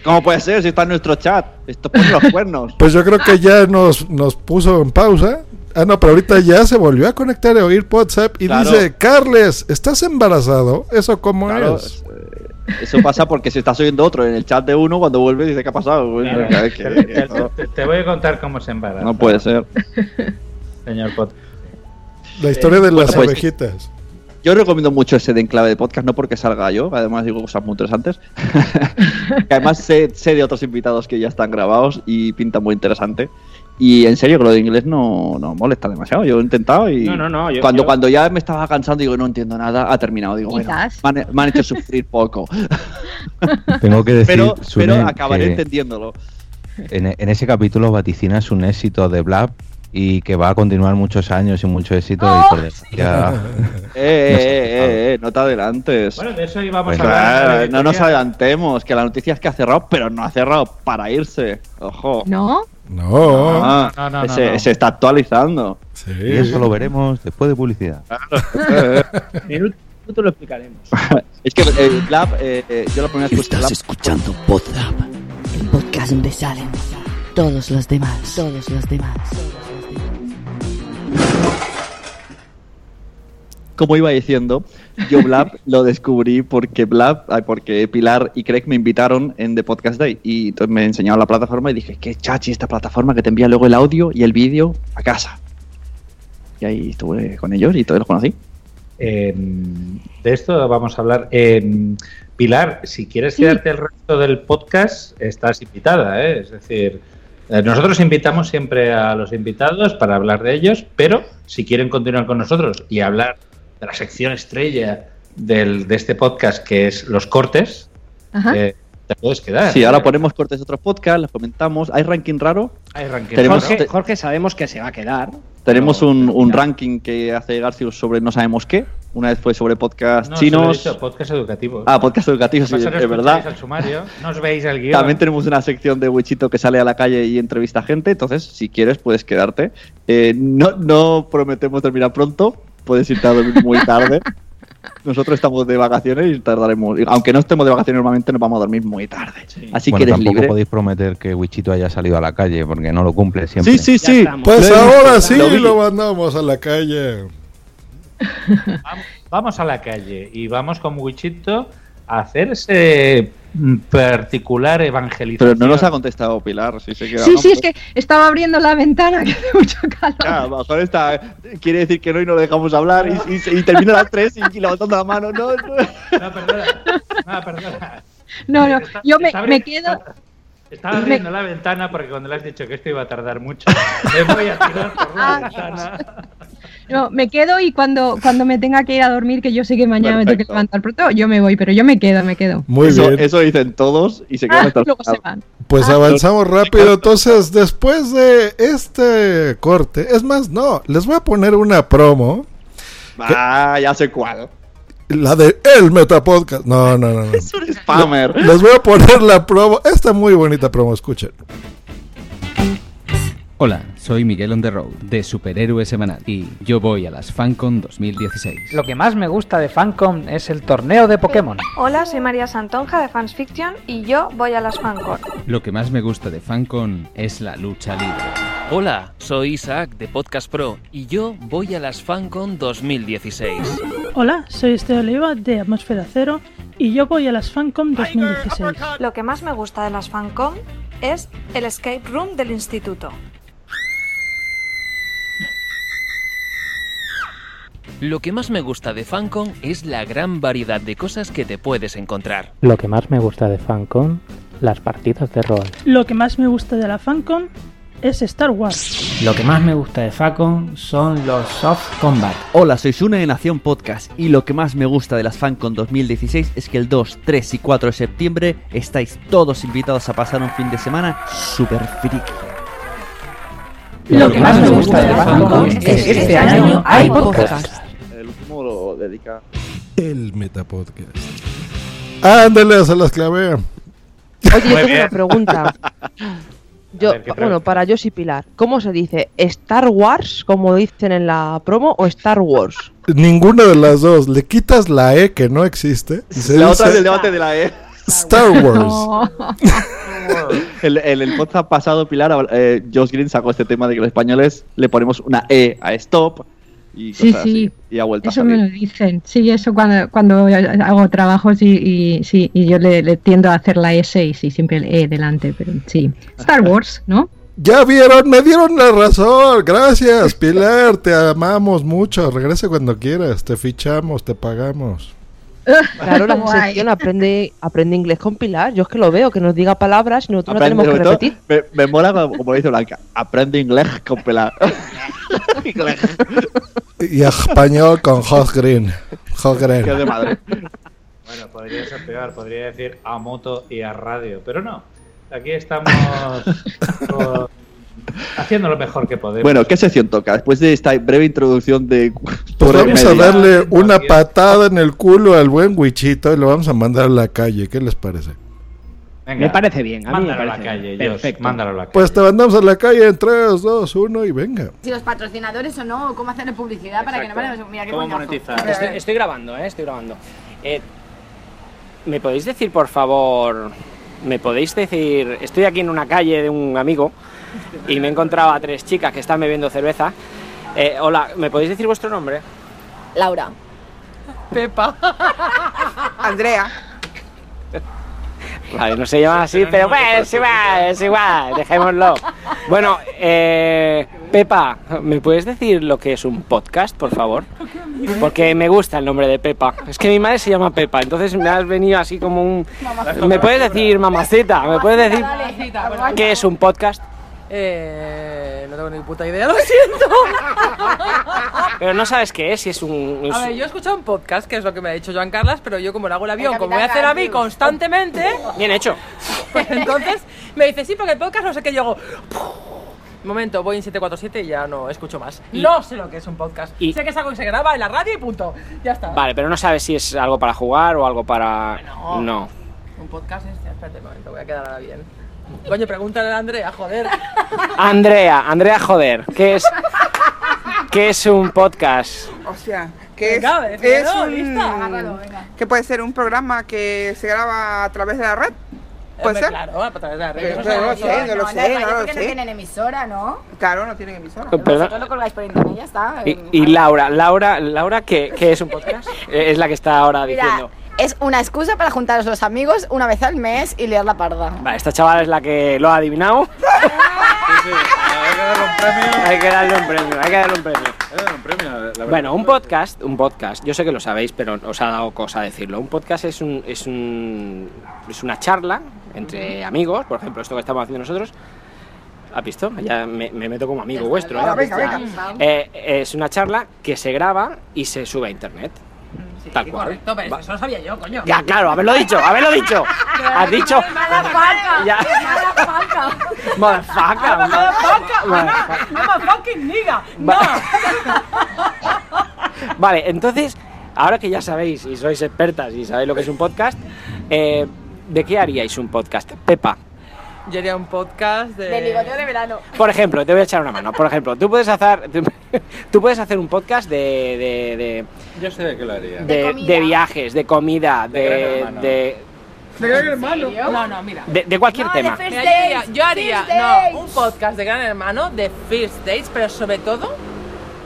¿Cómo puede ser si está en nuestro chat? Esto pone los cuernos. Pues yo creo que ya nos, nos puso en pausa. Ah, no, pero ahorita ya se volvió a conectar a oír WhatsApp y Claro. dice, Carles, ¿estás embarazado? ¿Eso cómo Claro, es? Eso pasa porque si estás oyendo otro en el chat de uno, cuando vuelve dice ¿qué ha pasado? Pues, te, te- te- te voy a contar cómo se embaraza. no puede ser. Señor Pot. La historia de las pues, abejitas. Yo recomiendo mucho ese de enclave de podcast, no porque salga yo, además digo cosas muy interesantes. que además sé, sé de otros invitados que ya están grabados y pinta muy interesante. Y en serio, que lo de inglés no, no molesta demasiado. Yo he intentado y No, no, no, yo- cuando, yo- cuando ya me estaba cansando, digo, no entiendo nada, ha terminado. Digo, bueno, me han, me han hecho sufrir poco. Tengo que decir, pero, pero acabaré que entendiéndolo. en, en ese capítulo vaticinas un éxito de Blab y que va a continuar muchos años y mucho éxito. y por desgracia, Eh, eh, eh, eh, no te adelantes. Bueno, de eso íbamos Pues a hablar. Claro, no nos adelantemos, que la noticia es que ha cerrado, pero no ha cerrado para irse. Ojo. ¿No? No. Ah, No, no, no, se, no. se está actualizando. Sí. y eso lo veremos después de publicidad. Minuto lo explicaremos. es que el Lab, eh, eh, yo la primera vez que escuché Lab, escuchando Podzap, el podcast donde salen todos los demás, todos los demás. Como iba diciendo, yo Blab lo descubrí porque Blab, porque Pilar y Craig me invitaron en The Podcast Day y entonces me enseñaron la plataforma y dije, qué chachi esta plataforma que te envía luego el audio y el vídeo a casa. Y ahí estuve con ellos y todos los conocí. Eh, de esto vamos a hablar. Eh, Pilar, si quieres quedarte el resto del podcast, estás invitada. ¿eh? Es decir, nosotros invitamos siempre a los invitados para hablar de ellos, pero si quieren continuar con nosotros y hablar de la sección estrella del, de este podcast, que es los cortes, Ajá. eh, te puedes quedar. Sí, ahora ponemos cortes de otros podcasts, los comentamos. ¿Hay ranking raro? Hay ranking Tenemos- Jorge, te- Jorge sabemos que se va a quedar. Tenemos un, un ranking que hace Garcius sobre no sabemos qué. Una vez fue sobre podcast No, se lo he chinos. dicho, podcast educativo. Ah, podcast educativo, sí, es verdad. sumario, no os veis el guion. También tenemos una sección de Wichito que sale a la calle y entrevista gente, entonces si quieres puedes quedarte. Eh, no, no prometemos terminar pronto, puedes irte a dormir muy tarde. Nosotros estamos de vacaciones y tardaremos, aunque no estemos de vacaciones normalmente nos vamos a dormir muy tarde. Así bueno, que eres tampoco libre. podéis prometer que Wichito haya salido a la calle porque no lo cumple siempre. Sí, sí, sí. Pues ahora sí lo mandamos a la calle. Vamos a la calle y vamos con Wichito a hacer ese mm, particular evangelización. Pero no nos ha contestado Pilar, si se queda. Sí, ¿no? sí, es que estaba abriendo la ventana que hace mucho calor. Ya, a lo mejor está, quiere decir que no y no lo dejamos hablar y, y- y termina a las 3 y, y levantando la mano. No, no. No, perdona. No, perdona. No, no, yo me, Está me quedo. Estaba abriendo la ventana porque cuando le has dicho que esto iba a tardar mucho, me voy a tirar por la Ah, ventana. No, me quedo y cuando, cuando me tenga que ir a dormir, que yo sé que mañana me tengo que levantar pronto, yo me voy, pero yo me quedo, me quedo. Muy eso, bien. eso dicen todos y se quedan Ah, hasta el luego se van. Pues avanzamos rápido. Entonces, después de este corte, es más, no, les voy a poner una promo. Ah, ya sé cuál. La de El Metapodcast. No, no, no. no. Spammer. Les voy a poner la promo. Esta muy bonita promo, escuchen. Hola, soy Miguel on the road de Superhéroe Semanal y yo voy a las FanCon 2016. Lo que más me gusta de Fancom es el torneo de Pokémon. Hola, soy María Santonja de Fans Fiction y yo voy a las FanCon. Lo que más me gusta de FanCon es la lucha libre. Hola, soy Isaac de Podcast Pro y yo voy a las FanCon 2016. Hola, soy Esther Oliva de Atmósfera Cero y yo voy a las FanCom 2016. Lo que más me gusta de las FanCon es el escape room del instituto. Lo que más me gusta de FanCon es la gran variedad de cosas que te puedes encontrar. Lo que más me gusta de Fancom, las partidas de rol. Lo que más me gusta de la FanCon es Star Wars. Lo que más me gusta de Fancom son los soft combat. Hola, soy Sune de Nación Podcast y lo que más me gusta de las FanCon 2016 es que el 2, 3 y 4 de septiembre estáis todos invitados a pasar un fin de semana super friki. Lo que más me gusta de Fancom es que este año hay podcast. El último lo dedica. El Metapodcast. Ándale, se las clavé. Oye, yo tengo una pregunta. Yo, ver, ¿qué bueno, para yo y Pilar, ¿cómo se dice? ¿Star Wars, como dicen en la promo, o Star Wars? Ninguna de las dos. Le quitas la E que no existe. y se La dice otra es el debate de la E. Star Wars. En el, el podcast pasado, Pilar, eh, Josh Green sacó este tema de que los españoles le ponemos una E a stop y Sí, cosas sí. así. Y ha vuelto Eso a me lo dicen. Sí, eso cuando, cuando hago trabajos y, y sí, y yo le, le tiendo a hacer la S y sí, siempre el E delante, pero sí. Star Wars, ¿no? Ya vieron, me dieron la razón. Gracias, Pilar. Te amamos mucho. Regresa cuando quieras. Te fichamos, te pagamos. Claro, la sección aprende, aprende inglés con Pilar. Yo es que lo veo, que nos diga palabras y nosotros no tenemos que todo, repetir. me, me mola como, dice Blanca. Aprende inglés con Pilar. Y español con Josh Green. Josh Green. De madre. Bueno, podría ser peor, podría decir a moto y a radio, pero no. Aquí estamos con- haciendo lo mejor que podemos. Bueno, ¿qué sección toca? Después de esta breve introducción de. Pues vamos a Media. darle una patada en el culo al buen Wichito y lo vamos a mandar a la calle. ¿Qué les parece? Venga, Me parece bien, a mí me mándalo a la calle, bien. Perfecto. mándalo a la calle. Pues te mandamos a la calle en 3, 2, 1 y venga. Si los patrocinadores o no, cómo hacerle publicidad para que no vayamos. Mira qué coñazo. Estoy, estoy grabando, ¿eh? Estoy grabando. Eh, ¿Me podéis decir, por favor, me podéis decir, estoy aquí en una calle de un amigo y me he encontrado a tres chicas que están bebiendo cerveza. Eh, hola, ¿me podéis decir vuestro nombre? Laura. Pepa. Andrea. Vale, no se llama así, pero bueno, es igual, es igual, dejémoslo. Bueno, eh, Pepa, ¿me puedes decir lo que es un podcast, por favor? Porque me gusta el nombre de Pepa. Es que mi madre se llama Pepa, entonces me has venido así como un... ¿Me puedes decir, mamacita? ¿Me puedes decir qué es un podcast? Eh, no tengo ni puta idea, lo siento. Pero no sabes qué es, si es un... es- A ver, yo he escuchado un podcast, que es lo que me ha dicho Joan Carlas, pero yo como lo hago el avión, como voy a hacer a mí constantemente, Bien hecho. pues entonces me dice, sí, porque el podcast no sé qué, y yo hago... Momento, voy en 747 y ya no escucho más. Y- no sé lo que es un podcast. y- sé que es algo que se graba en la radio y punto. Ya está. Vale, pero no sabes si es algo para jugar o algo para... No. No. Un podcast es... Espérate un momento, voy a quedar ahora bien. Coño, pregúntale a Andrea, joder. Andrea, Andrea, joder, ¿qué es, ¿qué es un podcast? O sea, que es, Venga, es decídelo, un, lista. Agárralo, venga. que puede ser un programa que se graba a través de la red. ¿Puede ser? Claro, a través de la red. Pero- pero no lo sé, no lo no, sé, no no sé. tienen emisora, ¿no? Claro, no tienen emisora. Perdón. Vosotros lo colgáis por internet, ya está. Y, y Laura, Laura, Laura, ¿qué, qué es un podcast? Eh, Es la que está ahora Mira, diciendo. Es una excusa para juntaros los amigos una vez al mes y liar la parda. Vale, esta chavala es la que lo ha adivinado. Hay que darle un premio, hay que darle un premio. Bueno, un podcast, un podcast, yo sé que lo sabéis, pero os ha dado cosa decirlo. Un podcast es un, es un es una charla entre amigos, por ejemplo, esto que estamos haciendo nosotros. ¿Has visto? Ya me, me meto como amigo vuestro. ¿eh? Ah, venga, Ya. venga. Eh, es una charla que se graba y se sube a internet. Tal cual. Correcto, pero eso lo sabía yo, coño. Ya, claro, haberlo dicho, haberlo dicho. Has dicho. Ya. Motherfucker. Motherfucker. Motherfucker. No fucking nigga. No. Vale, entonces, ahora que ya sabéis y sois expertas y sabéis lo que es un podcast, eh, ¿de qué haríais un podcast? Pepa, Yo haría un podcast de. De bigoteo de verano. por ejemplo, te voy a echar una mano. Por ejemplo, tú puedes hacer, tú puedes hacer un podcast de, de, Yo sé de qué lo haría. de, de- de viajes, de comida, de, de, ¿De Gran Hermano? No, no, mira. de- de cualquier tema. Mira, yo haría, yo haría, no, un podcast de Gran Hermano de First Dates, pero sobre todo,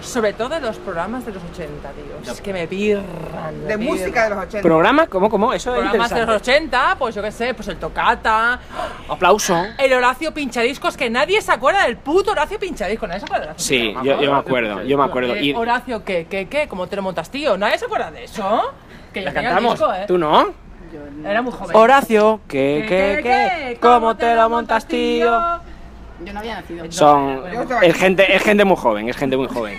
sobre todo de los programas de los 80, tío. Es que me pirran. me De pirran. música de los 80. ¿Programa? ¿Cómo, cómo? Eso es Programas de los interesante. 80, pues yo qué sé, pues el Tocata, Aplauso. el Horacio Pinchadiscos, que nadie se acuerda del puto Horacio Pinchadiscos, nadie se acuerda de Horacio Sí, yo, yo me acuerdo, yo me acuerdo. Eh, Horacio, ¿qué, qué, qué? ¿Cómo te lo montas, tío? ¿Nadie se acuerda de eso? Que la tenía el cantamos. disco, ¿eh? ¿Tú no? Era muy joven. Horacio, ¿qué, qué, qué? ¿Cómo te lo montas, tío? Yo no había nacido. Son. Es gente, es gente muy joven, es gente muy joven.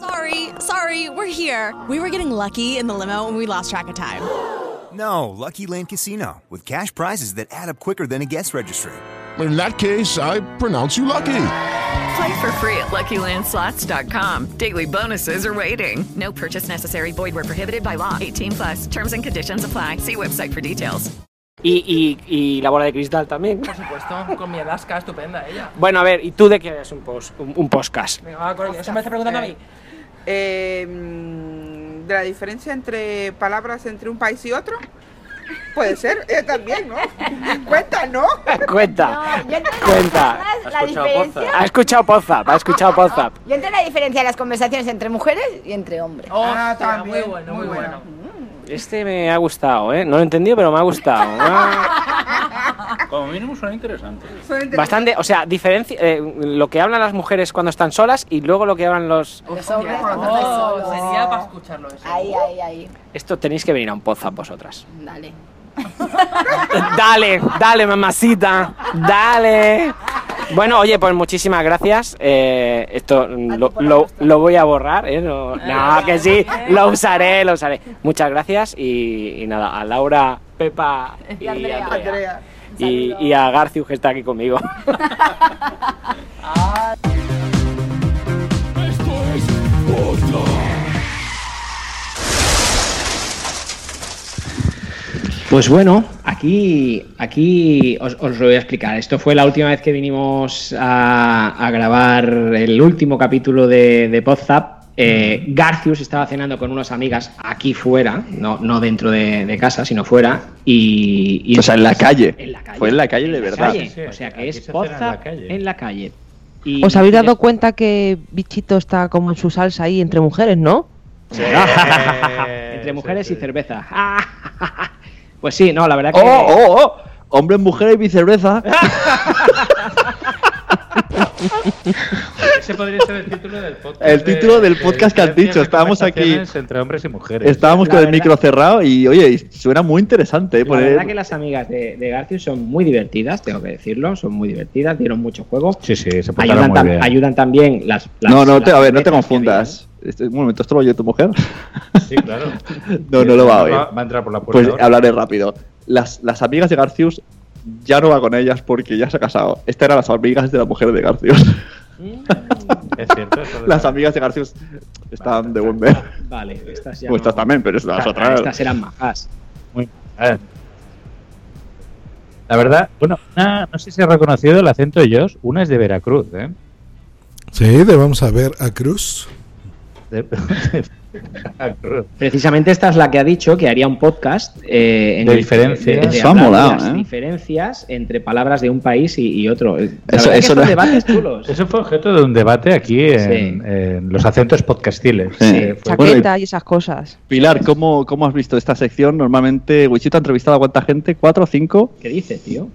Sorry, sorry, we're here. We were getting lucky in the limo and we lost track of time. No, Lucky Land Casino, with cash prizes that add up quicker than a guest registry. In that case, I pronounce you lucky. Play for free at LuckyLandSlots.com. Daily bonuses are waiting. No purchase necessary. Void where prohibited by law. 18 plus. Terms and conditions apply. See website for details. Y, y, y la bola de cristal también. Por supuesto, con mi Alaska estupenda ella. Bueno, a ver, ¿y tú de qué eres un, post, un, un podcast? Venga, va, Coronel, eso me está preguntando a mí. Eh, mm, de la diferencia entre palabras entre un país y otro. Puede ser, eh, también, ¿no? Cuenta, ¿no? Cuenta, Yo entiendo cuenta. más la diferencia. Ha escuchado Pozap, ha escuchado Pozap. Yo entiendo la diferencia de las conversaciones entre mujeres y entre hombres. Ah, también. Muy bueno, muy bueno. Este me ha gustado, ¿eh? No lo he entendido, pero me ha gustado. Ah, Como mínimo suena interesante. Bastante, o sea, diferencia eh, lo que hablan las mujeres cuando están solas y luego lo que hablan los... Los hombres Oh, cuando están solos. sería para escucharlo eso. Ahí, ahí, ahí. Esto tenéis que venir a un podcast vosotras. Dale. Dale, dale, mamacita. Dale. Bueno, oye, pues muchísimas gracias. Eh, esto lo, lo- lo voy a borrar, ¿eh? No, no, que sí, lo usaré, lo usaré. Muchas gracias y, y nada, a Laura, Pepa y Andrea. Andrea. Y, y a Garcius que está aquí conmigo. Pues bueno, aquí, aquí os, os lo voy a explicar. Esto fue la última vez que vinimos a, a grabar el último capítulo de, de Podzap. Eh, Garcius estaba cenando con unas amigas aquí fuera, no, no dentro de, de casa, sino fuera. Y, y O sea, en la calle. En la calle. Fue en la calle de verdad. calle, o sea que es se en la calle. en la calle. Y- ¿Os habéis dado cuenta que Bichito está como en su salsa ahí entre mujeres, no? Entre mujeres y cerveza. Pues sí, no, la verdad que. ¡Oh, oh, oh! Hombre, mujer y viceversa. Ese podría ser el título del podcast. El título del podcast que has dicho. Estábamos aquí. Entre hombres y mujeres. Estábamos La con el micro cerrado y, oye, suena muy interesante. ¿eh? La poner- verdad que las amigas de, de Garcius son muy divertidas, tengo que decirlo, son muy divertidas, dieron mucho juego. Sí, sí, se portaron Ayudan, muy tam- bien. ayudan también las, las- No, no, te, a ver, no te confundas. Este, un momento, ¿esto lo oye tu mujer? Sí, claro. No, no lo va a oír. Va, va a entrar por la puerta. Pues ahora. hablaré rápido. Las, las amigas de Garcius ya no va con ellas porque ya se ha casado. Estas eran las amigas de la mujer de Garcius. Es cierto. eso de las la- amigas de Garcius estaban de buen ver. Vale, estas ya. Pues estas no- también, pero estas Claro, otras. Estas eran majas. Muy mal. La verdad, bueno, una- no sé si has reconocido el acento de ellos. Una es de Veracruz, ¿eh? Sí, debemos a ver a Cruz. De- Veracruz. Precisamente esta es la que ha dicho que haría un podcast eh, en De diferencias. de- de Eso ha hablar de molado, las ¿eh? diferencias entre palabras de un país y, y otro. La Eso- verdad que eso estos no- debates chulos. Eso fue objeto de un debate aquí en, Sí. en los acentos podcastiles. Sí. Eh, fue- Bueno, Chaqueta y esas cosas. Pilar, ¿cómo, ¿cómo has visto esta sección? Normalmente, Wichito ha entrevistado a cuánta gente, ¿cuatro o cinco? ¿Qué dice, tío?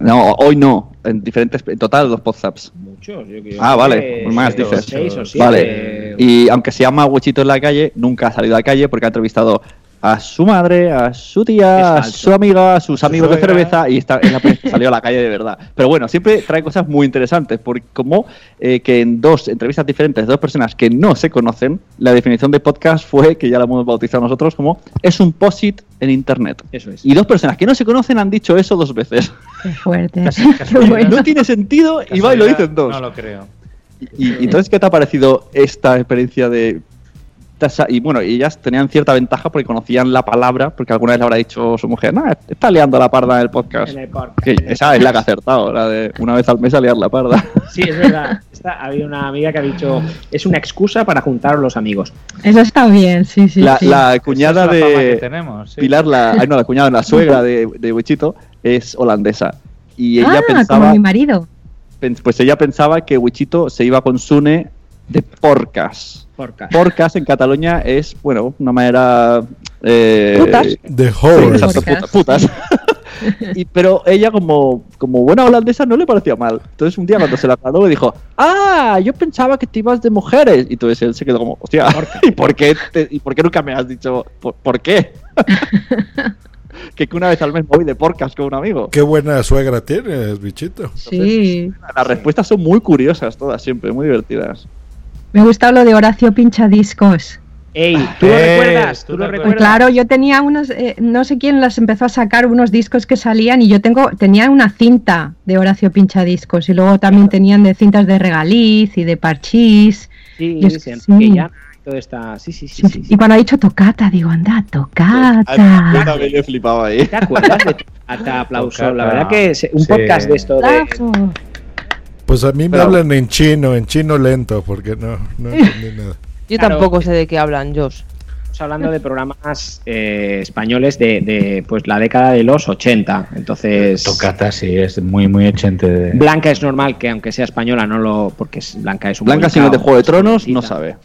No, hoy no, en diferentes, en total dos podcaps. Muchos. Yo creo Ah, vale, pues más seis, dices. seis o siete. Vale. Y aunque se llama Wichito en la calle, nunca ha salido a la calle porque ha entrevistado a su madre, a su tía, a su amiga, a sus amigos de cerveza y esta es la salió a la calle de verdad. Pero bueno, siempre trae cosas muy interesantes, porque como eh, que en dos entrevistas diferentes de dos personas que no se conocen, la definición de podcast fue, que ya la hemos bautizado nosotros, como es un posit en internet. Eso es. Y dos personas que no se conocen han dicho eso dos veces. Qué fuerte. Casi- Qué casualidad. bueno. No tiene sentido y va y lo dicen dos. No lo creo. Y, y entonces, ¿qué te ha parecido esta experiencia de... tasa- Y bueno, ellas tenían cierta ventaja porque conocían la palabra, porque alguna vez le habrá dicho su mujer, no, está liando la parda en el podcast. En el podcast. Esa es la que ha acertado, la de una vez al mes a liar la parda. Sí, es verdad. Esta, ha habido una amiga que ha dicho es una excusa para juntar a los amigos. Eso está bien, sí, sí. la, sí. la cuñada Esa es la fama que de tenemos, sí. Pilar, la, ay, no, la cuñada, la suegra de, de Wichito, es holandesa. Y ella ah, pensaba, como mi marido. pues ella pensaba que Wichito se iba con Sune de porcas. Porca. Porcas en Cataluña es, bueno, una manera... Eh, Putas. Sí, Horror. exacto, puta- putas. Y- pero ella, como, como buena holandesa, no le parecía mal. Entonces, un día cuando se la aclaró, le dijo: Ah, yo pensaba que te ibas de mujeres. Y entonces él se quedó como: Hostia, ¿y por qué, te- ¿y por qué nunca me has dicho por, por qué? que, una vez al mes me voy de porcas con un amigo. Qué buena suegra tienes, bichito. Sí. Las respuestas son muy curiosas, todas siempre, muy divertidas. Me gusta lo de Horacio Pinchadiscos. Ey, ¿tú lo Eh, recuerdas? ¿tú ¿Tú te lo acuerdas? Pues recuerdas? claro, yo tenía unos, eh, no sé quién las empezó a sacar, unos discos que salían y yo tengo, tenía una cinta de Horacio Pinchadiscos y luego también tenían de cintas de Regaliz y de Parchís. Sí, Y es- sí, sí. que ya todo está. Sí, sí, sí. Sí, sí, Y cuando ha dicho tocata, digo, anda, tocata. Yo también he flipado ahí. ¿Te acuerdas de Tocata, aplauso? La verdad que se- un Sí. podcast de esto de. Pues a mí me Pero- hablan en chino, en chino lento, porque no, no entendí nada. Yo Claro. tampoco sé de qué hablan, Josh. Estamos hablando de programas eh, españoles de, de, pues la década de los 80. Entonces. Tocata, sí, es muy, muy echente de. Blanca es normal que aunque sea española no lo porque es, Blanca es un Blanca, si no es de Juego de Tronos, no sabe.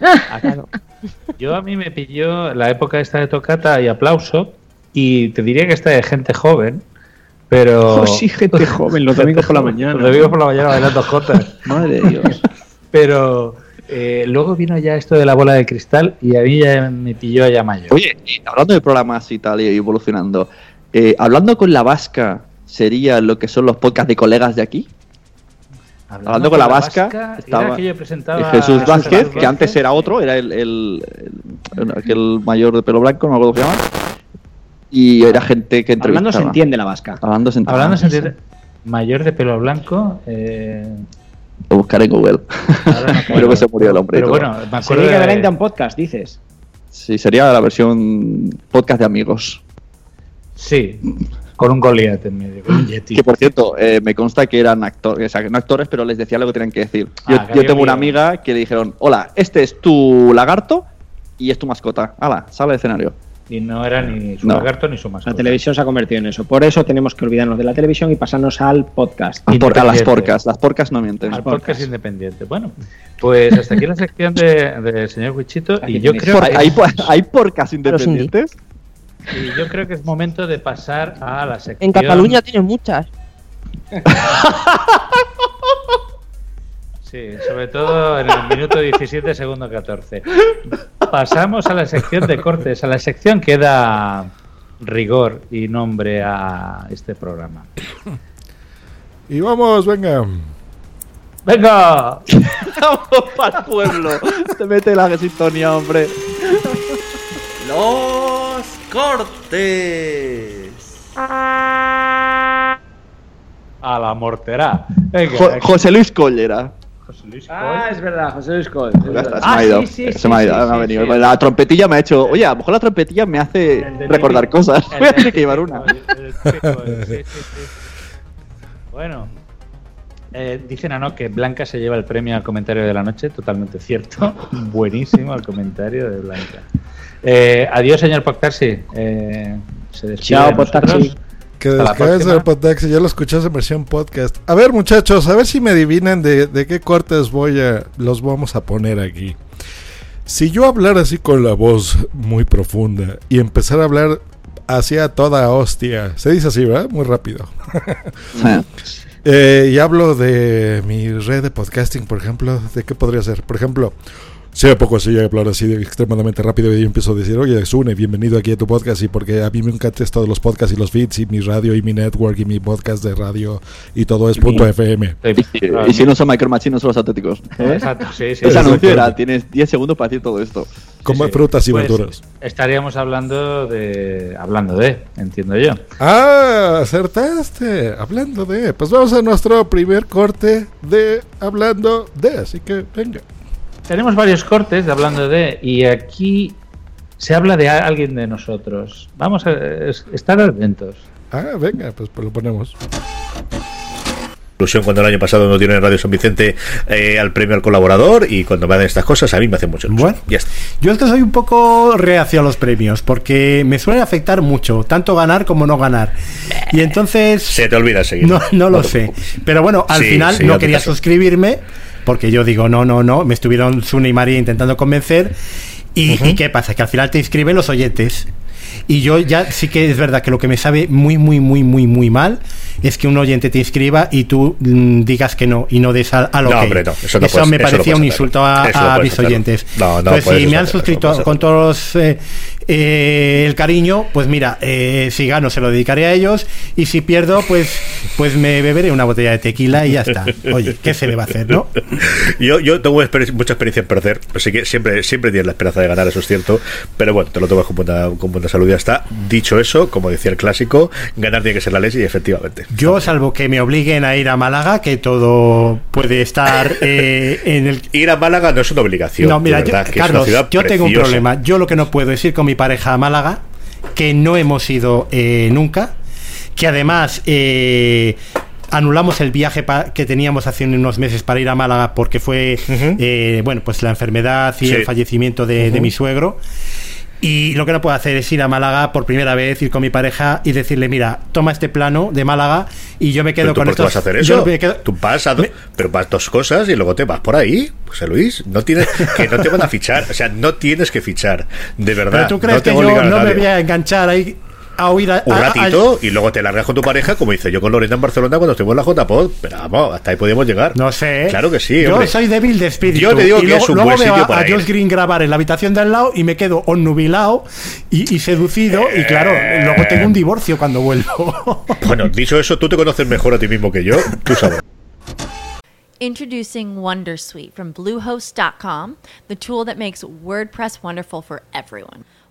Yo a mí me pilló la época esta de tocata y aplauso y te diría que está de gente joven, pero... Oh, sí, gente joven, los domingos por la mañana. Los domingos por la mañana bailando jotas. Madre de Dios. Pero eh, luego vino ya esto de la bola de cristal y a mí ya me pilló ya mayor. Oye, hablando de programas y tal, y evolucionando, eh, hablando con la vasca, ¿sería lo que son los podcasts de colegas de aquí? Hablando, con la vasca, estaba que yo presentaba Jesús Vázquez, que antes era otro, era el, el, mayor de pelo blanco, no me acuerdo cómo se llama. Y era gente que entrevistaba. Hablando se entiende la vasca. Hablando se entiende. Hablando se entiende, mayor de pelo blanco. Eh, Lo buscaré en Google. Creo que se murió el hombre. Pero bueno, me acuerdo Sería que de- un podcast, dices. Sí, sería la versión podcast de amigos. Sí, con un Goliath en medio, con un Yeti. Que por cierto, eh, me consta que eran actores, o sea, que no actores, pero les decía lo que tenían que decir. Yo, Ah, yo tengo una amiga que le dijeron, hola, este es tu lagarto y es tu mascota. Hala, sale del escenario. Y no era ni su No. lagarto ni su La mascota. televisión se ha convertido en eso. Por eso tenemos que olvidarnos de la televisión y pasarnos al podcast. A, por- a las porcas, las porcas no mienten. Al podcast independiente. Bueno, pues hasta aquí la sección de- del señor Wichito. Y yo creo Por- que ¿Hay, por- hay porcas independientes? y yo creo que es momento de pasar a la sección. En Cataluña tienen muchas. Sí, sobre todo en el minuto 17, segundo 14. Pasamos a la sección de cortes, a la sección que da rigor y nombre a este programa. Y vamos, venga. ¡Venga! Vamos para el pueblo. Te mete la sintonía, hombre. Los cortes. A la mortera. Venga, Jo- aquí. José Luis Collera. José Luis Ah, es verdad, José Luis está, se me ha ido. se me ha ido, me ha venido. La trompetilla me ha hecho. Oye, a lo mejor la trompetilla me hace recordar cosas. Voy a tener que llevar una. Sí, sí, sí. Bueno, eh, dicen a no que Blanca se lleva el premio al comentario de la noche, totalmente cierto. Buenísimo el comentario de Blanca. Eh, adiós, señor Poctaxi. Eh, se despide Chao, de. Que descanse el Podtaxi, ya lo escuchaste en versión podcast. A ver, muchachos, a ver si me adivinan de, de qué cortes voy a, los vamos a poner aquí. Si yo hablara así con la voz muy profunda y empezar a hablar hacia toda hostia, se dice así, ¿verdad? Muy rápido. Eh, y hablo de mi red de podcasting, por ejemplo, ¿de qué podría ser? Por ejemplo, si a poco así yo hablar así de extremadamente rápido y yo empiezo a decir, oye, Sune, bienvenido aquí a tu podcast y porque a mí me encantan todos los podcasts y los feeds y mi radio y mi network y mi podcast de radio y todo es punto FM. Y, y si no son Micro Machine, no son los auténticos. ¿Eh? Exacto, sí, sí. Ese anuncio era, tienes 10 segundos para decir todo esto. Come Sí. frutas y Pues, verduras. Estaríamos hablando de. Hablando de, entiendo yo. Ah, acertaste. Hablando de. Pues vamos a nuestro primer corte de Hablando de. Así que venga. Tenemos varios cortes de hablando de, y aquí se habla de alguien de nosotros. Vamos a es- estar atentos. Ah, venga, pues, pues lo ponemos. Cuando el año pasado no tiene Radio San Vicente eh, al premio al colaborador y cuando me dan estas cosas a mí me hace mucho ilusión. Bueno. Ya está. Yo es que soy un poco reacio a los premios porque me suelen afectar mucho, tanto ganar como no ganar. Y entonces... Se te olvida seguir. No, no lo sé. preocupes. Pero bueno, al Sí, final sí, no quería caso. suscribirme porque yo digo, no, no, no. Me estuvieron Sune y María intentando convencer. Y, ¿y qué pasa? Que al final te inscriben los oyentes. Y yo ya sí que es verdad que lo que me sabe muy, muy, muy, muy, muy mal es que un oyente te inscriba y tú mm, digas que no y no des a, a lo No, que. hombre, no, eso no puedes- me eso parecía un insulto a, mis oyentes. No, no Entonces, si me han suscrito con todos eh, eh, el cariño, pues mira, eh, si gano se lo dedicaré a ellos y si pierdo, pues, pues me beberé una botella de tequila y ya está. Oye, ¿qué se le va a hacer, no? Yo, yo tengo mucha experiencia en perder, así que siempre, siempre tienes la esperanza de ganar, eso es cierto. Pero bueno, te lo tomas con buena, con buena salud y ya está. Dicho eso, como decía el clásico, ganar tiene que ser la ley y efectivamente. Yo, salvo que me obliguen a ir a Málaga, que todo puede estar eh, en el... Ir a Málaga no es una obligación. No, mira, verdad, yo- Carlos, yo tengo un problema. Yo lo que no puedo es ir con mi pareja a Málaga, que no hemos ido eh, nunca, que además eh, anulamos el viaje pa- que teníamos hace unos meses para ir a Málaga porque fue, eh, bueno, pues la enfermedad y Sí. el fallecimiento de, mi suegro. Y lo que no puedo hacer es ir a Málaga por primera vez, ir con mi pareja y decirle, mira, toma este plano de Málaga y yo me quedo ¿Pero tú con por qué estos... vas a hacer yo eso? me quedo- Tú vas a pero vas dos cosas y luego te vas por ahí, José Luis. No tienes que no te van a fichar, o sea, no tienes que fichar, de verdad. Pero tú crees no que yo no me voy a enganchar ahí a oír a, un a- a- ratito y luego te largas con tu pareja, como hice yo con Lorena en Barcelona cuando estuvimos en la JPod. Pero vamos, hasta ahí podíamos llegar. No sé. Claro que sí. Yo hombre. soy débil de espíritu. Yo te digo y que luego, es un luego buen veo sitio a, para a Josh. Green grabar en la habitación de al lado y me quedo onnubilado y, y seducido. Y claro, luego tengo un divorcio cuando vuelvo. Bueno, dicho eso, tú te conoces mejor a ti mismo que yo. Tú sabes. Introducing Wondersuite from Bluehost.com, the tool that makes WordPress wonderful for everyone.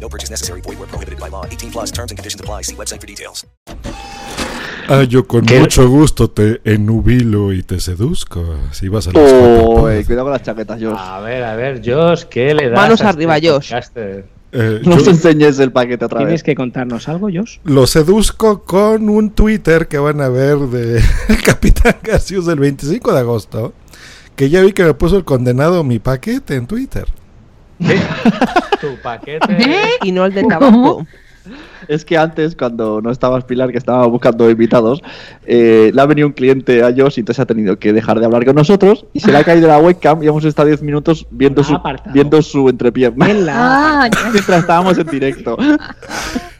No purchase necessary. Void where prohibited by law. 18 plus terms and conditions apply. See website for details. Ah, yo con ¿Qué? mucho gusto te enubilo y te seduzco. Si vas a los Oh, eh, cuidado con las chaquetas, Josh. A ver, a ver, Josh, ¿qué le das? Manos a arriba, este Josh. podcaster? Eh, No yo te enseñes el paquete otra ¿Tienes vez. que contarnos algo, Josh? lo seduzco con un Twitter que van a ver de el Capitán Garcius del 25 de agosto. Que ya vi que me puso el condenado mi paquete en Twitter. Tu paquete. Y no el de tabaco. Es que antes, cuando no estabas Pilar, que estaba buscando invitados, eh, le ha venido un cliente a Josh y entonces ha tenido que dejar de hablar con nosotros y se le ha caído la webcam y hemos estado 10 minutos viendo su, viendo su entrepierna. Ah. Mientras estábamos en directo.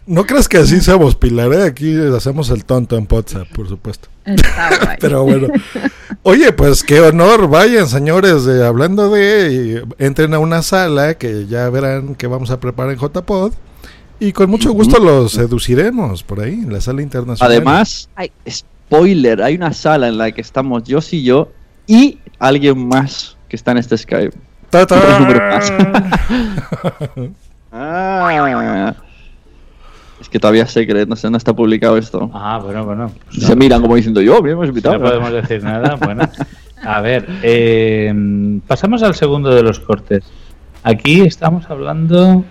No crees que así seamos, Pilar, ¿eh? Aquí hacemos el tonto en WhatsApp, por supuesto. Pero bueno. Oye, pues qué honor. Vayan, señores, de, hablando de... y entren a una sala que ya verán que vamos a preparar en JPod. Y con mucho gusto los seduciremos por ahí, en la sala internacional. Además, spoiler, hay una sala en la que estamos Josh y yo y alguien más que está en este Skype. Ah. Es que todavía sé que no, sé, no está publicado esto. Ah, bueno, bueno. Se miran como diciendo yo, bien hemos Si invitado. no podemos decir nada, bueno. A ver, eh, pasamos al segundo de los cortes. Aquí estamos hablando.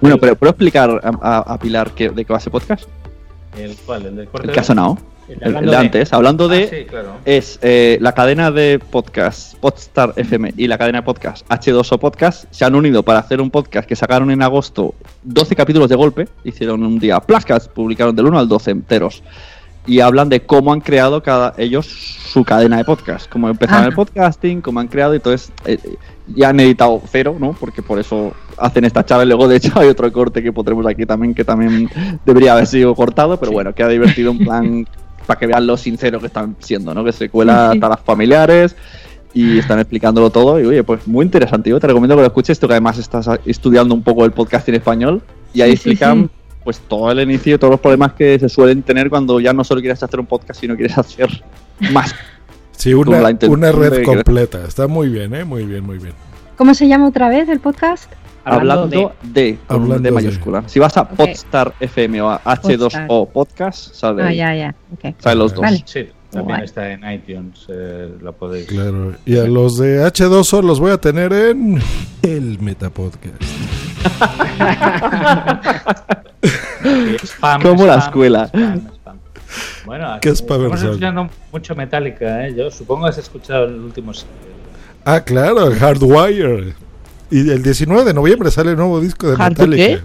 Bueno, pero ¿puedo explicar a, a- a Pilar qué- de qué va ese podcast? ¿El cuál? ¿El del corte? El que ha sonado. El El, hablando el de de- antes. Hablando Ah, de. sí, claro. Es eh, la cadena de podcast, Podstar FM y la cadena de podcast H2O Podcast se han unido para hacer un podcast que sacaron en agosto 12 capítulos de golpe. Hicieron un día plascas, publicaron del 1 al 12 enteros. Y hablan de cómo han creado cada ellos su cadena de podcast. Cómo empezaron el podcasting, cómo han creado. y Entonces, eh, eh, ya han editado cero, ¿no? Porque por eso hacen esta charla. Y luego, de hecho, hay otro corte que pondremos aquí también, que también debería haber sido cortado. Pero bueno, queda divertido en plan para que vean lo sincero que están siendo, ¿no? Que se cuela Sí, sí. hasta las familiares y están explicándolo todo. Y oye, pues muy interesante. Yo te recomiendo que lo escuches, tú que además estás estudiando un poco el podcast en español. Y ahí Sí, explican sí. pues todo el inicio, todos los problemas que se suelen tener cuando ya no solo quieres hacer un podcast, sino quieres hacer más. Sí, una, una red completa. Está muy bien, ¿eh? Muy bien, muy bien. ¿Cómo se llama otra vez el podcast? Hablando, de, con Hablando D de. mayúscula. Si vas a Ok. Podstar FM o a H2O Podcast, sale, Ah, ya, ya. ok. sale los dos. Vale. Sí, también está en iTunes. eh, lo podéis. Claro. Y a los de H2O los voy a tener en el Metapodcast. Spam, Como la spam, escuela. spam, spam. Bueno, ¿Qué es estamos escuchando mucho Metallica, ¿eh? Yo supongo que has escuchado el último. Ah, claro, Hardwire. Y el 19 de noviembre sale el nuevo disco de ¿Hard Metallica.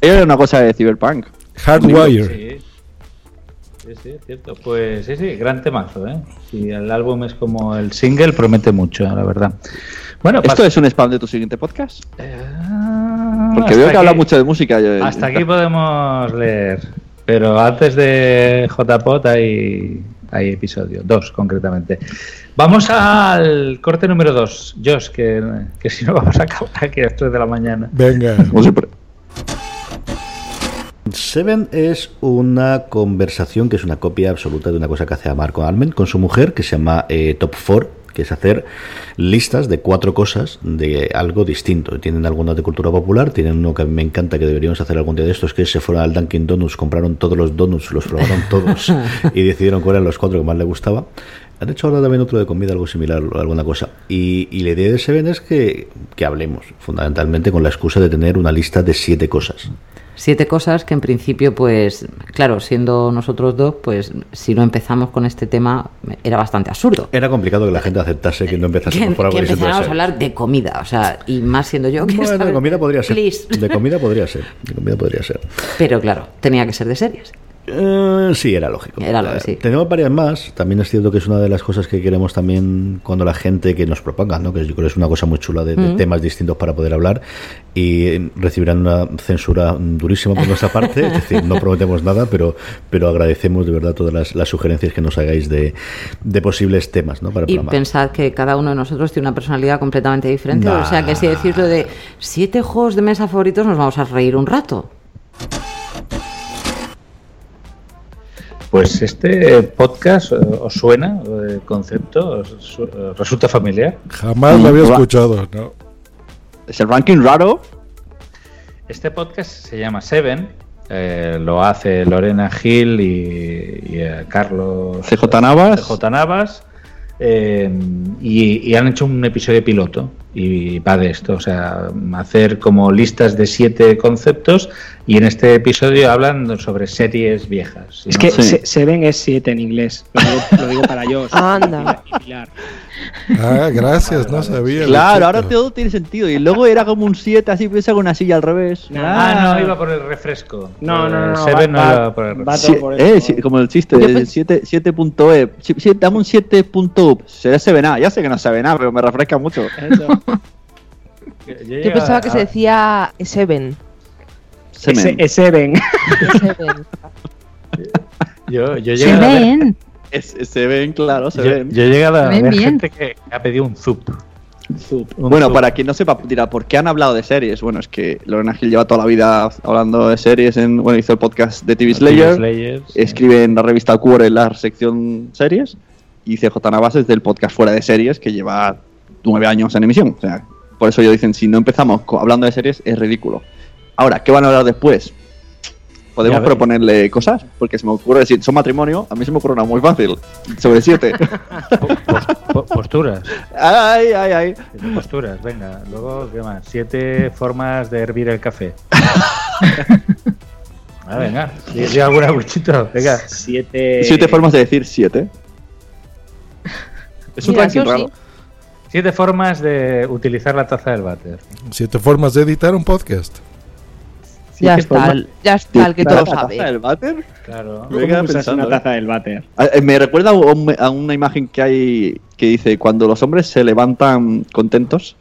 Era una cosa de Cyberpunk. Hardwire. Sí. Sí, sí, es cierto. Pues sí, sí, gran temazo, ¿eh? Si el álbum es como el single, promete mucho, la verdad. Bueno, ¿Esto es un spam de tu siguiente podcast? Ah, Porque veo que habla mucho de música. yo- Hasta aquí podemos leer. Pero antes de JPOT hay, hay episodio, dos concretamente. Vamos al corte número dos, Josh, que, que si no vamos a acabar aquí a las 3 de la mañana. Venga. Seven es una conversación que es una copia absoluta de una cosa que hace Marco Almen con su mujer que se llama eh, Top 4, que es hacer listas de cuatro cosas de algo distinto. Tienen algunas de cultura popular, tienen uno que me encanta que deberíamos hacer algún día de estos, que se fueron al Dunkin' Donuts, compraron todos los donuts, los probaron todos y decidieron cuáles eran los cuatro que más les gustaba. Han hecho ahora también otro de comida, algo similar, alguna cosa. Y, y la idea de Seven es que, que hablemos, fundamentalmente con la excusa de tener una lista de siete cosas. Siete cosas que en principio, pues, claro, siendo nosotros dos, pues si no empezamos con este tema era bastante absurdo. Era complicado que la gente aceptase que no empezase Que, por algo que empezáramos a hablar de comida, o sea, y más siendo yo que Bueno, de comida podría ser. Please. De comida podría ser. De comida podría ser. Pero claro, tenía que ser de series. Eh, sí, era lógico. Era Eh, sí. Tenemos varias más. También es cierto que es una de las cosas que queremos también cuando la gente que nos proponga, ¿no? que yo creo que es una cosa muy chula de, de Mm. temas distintos para poder hablar y recibirán una censura durísima por nuestra parte. Es decir, no prometemos nada, pero, pero agradecemos de verdad todas las, las sugerencias que nos hagáis de, de posibles temas ¿no? para Y pensad que cada uno de nosotros tiene una personalidad completamente diferente. Nah. O sea, que si decís lo de siete juegos de mesa favoritos, nos vamos a reír un rato. Pues este podcast eh, os suena, el concepto, os eh, resulta familiar. Jamás lo había escuchado, ¿no? ¿Es el ranking raro? Este podcast se llama Seven, eh, lo hace Lorena Gil y, y, Carlos CJ Navas. CJ Navas, eh, y, y han hecho un episodio piloto y va de esto, o sea, hacer como listas de siete conceptos y en este episodio hablan sobre series viejas. Es que se- Seven es 7 en inglés. Lo digo, lo digo para yo. Anda. Y Pilar. Ah, gracias, no sabía. Claro, ahora todo tiene sentido. Y luego era como un 7, así piensa con una silla al revés. Ah, no, iba por el refresco. No, no, no, no, Seven va- no va- iba por el refresco. va Sí, por eh, sí, como el chiste, el pens- 7, 7.e. Si- si- Dame un 7.up. Será 7A. Ya sé que no es 7A, pero me refresca mucho. Yo pensaba que se decía Seven. Semen. Ese- Seven. Seven. Yo, yo he Se llegado a ver- Es- se ven, claro, se yo- ven. yo he llegado a ver bien. gente que ha pedido un zup. Un Bueno, para quien no sepa, dirá, ¿por qué han hablado de series? Bueno, es que Lorena Gil lleva toda la vida hablando de series. En, bueno, hizo el podcast de TV Slayer. Sí. escribe en la revista Cuore la sección series. Y CJ Navas es del podcast Fuera de Series, que lleva nueve años en emisión. O sea, por eso ellos dicen, si no empezamos hablando de series, es ridículo. Ahora, ¿qué van a hablar después? Podemos proponerle cosas, porque se me ocurre decir, son matrimonio, a mí se me ocurre una muy fácil, sobre siete. Po- Posturas. ay, ay, ay. Siete Posturas, venga. Luego, ¿qué más? Siete formas de hervir el café. Ah, venga. ¿Di alguna buchito? Venga. Siete. Siete formas de decir siete. Es un Mira, ranking eso sí. raro. Siete formas de utilizar la taza del váter. Siete formas de editar un podcast. Ya está, el- ya está, el que todo ¿La taza sabe. del váter? Claro. Me ¿Cómo usas pensando, una eh. taza del váter? A- eh, Me recuerda a, un- a una imagen que hay que dice cuando los hombres se levantan contentos,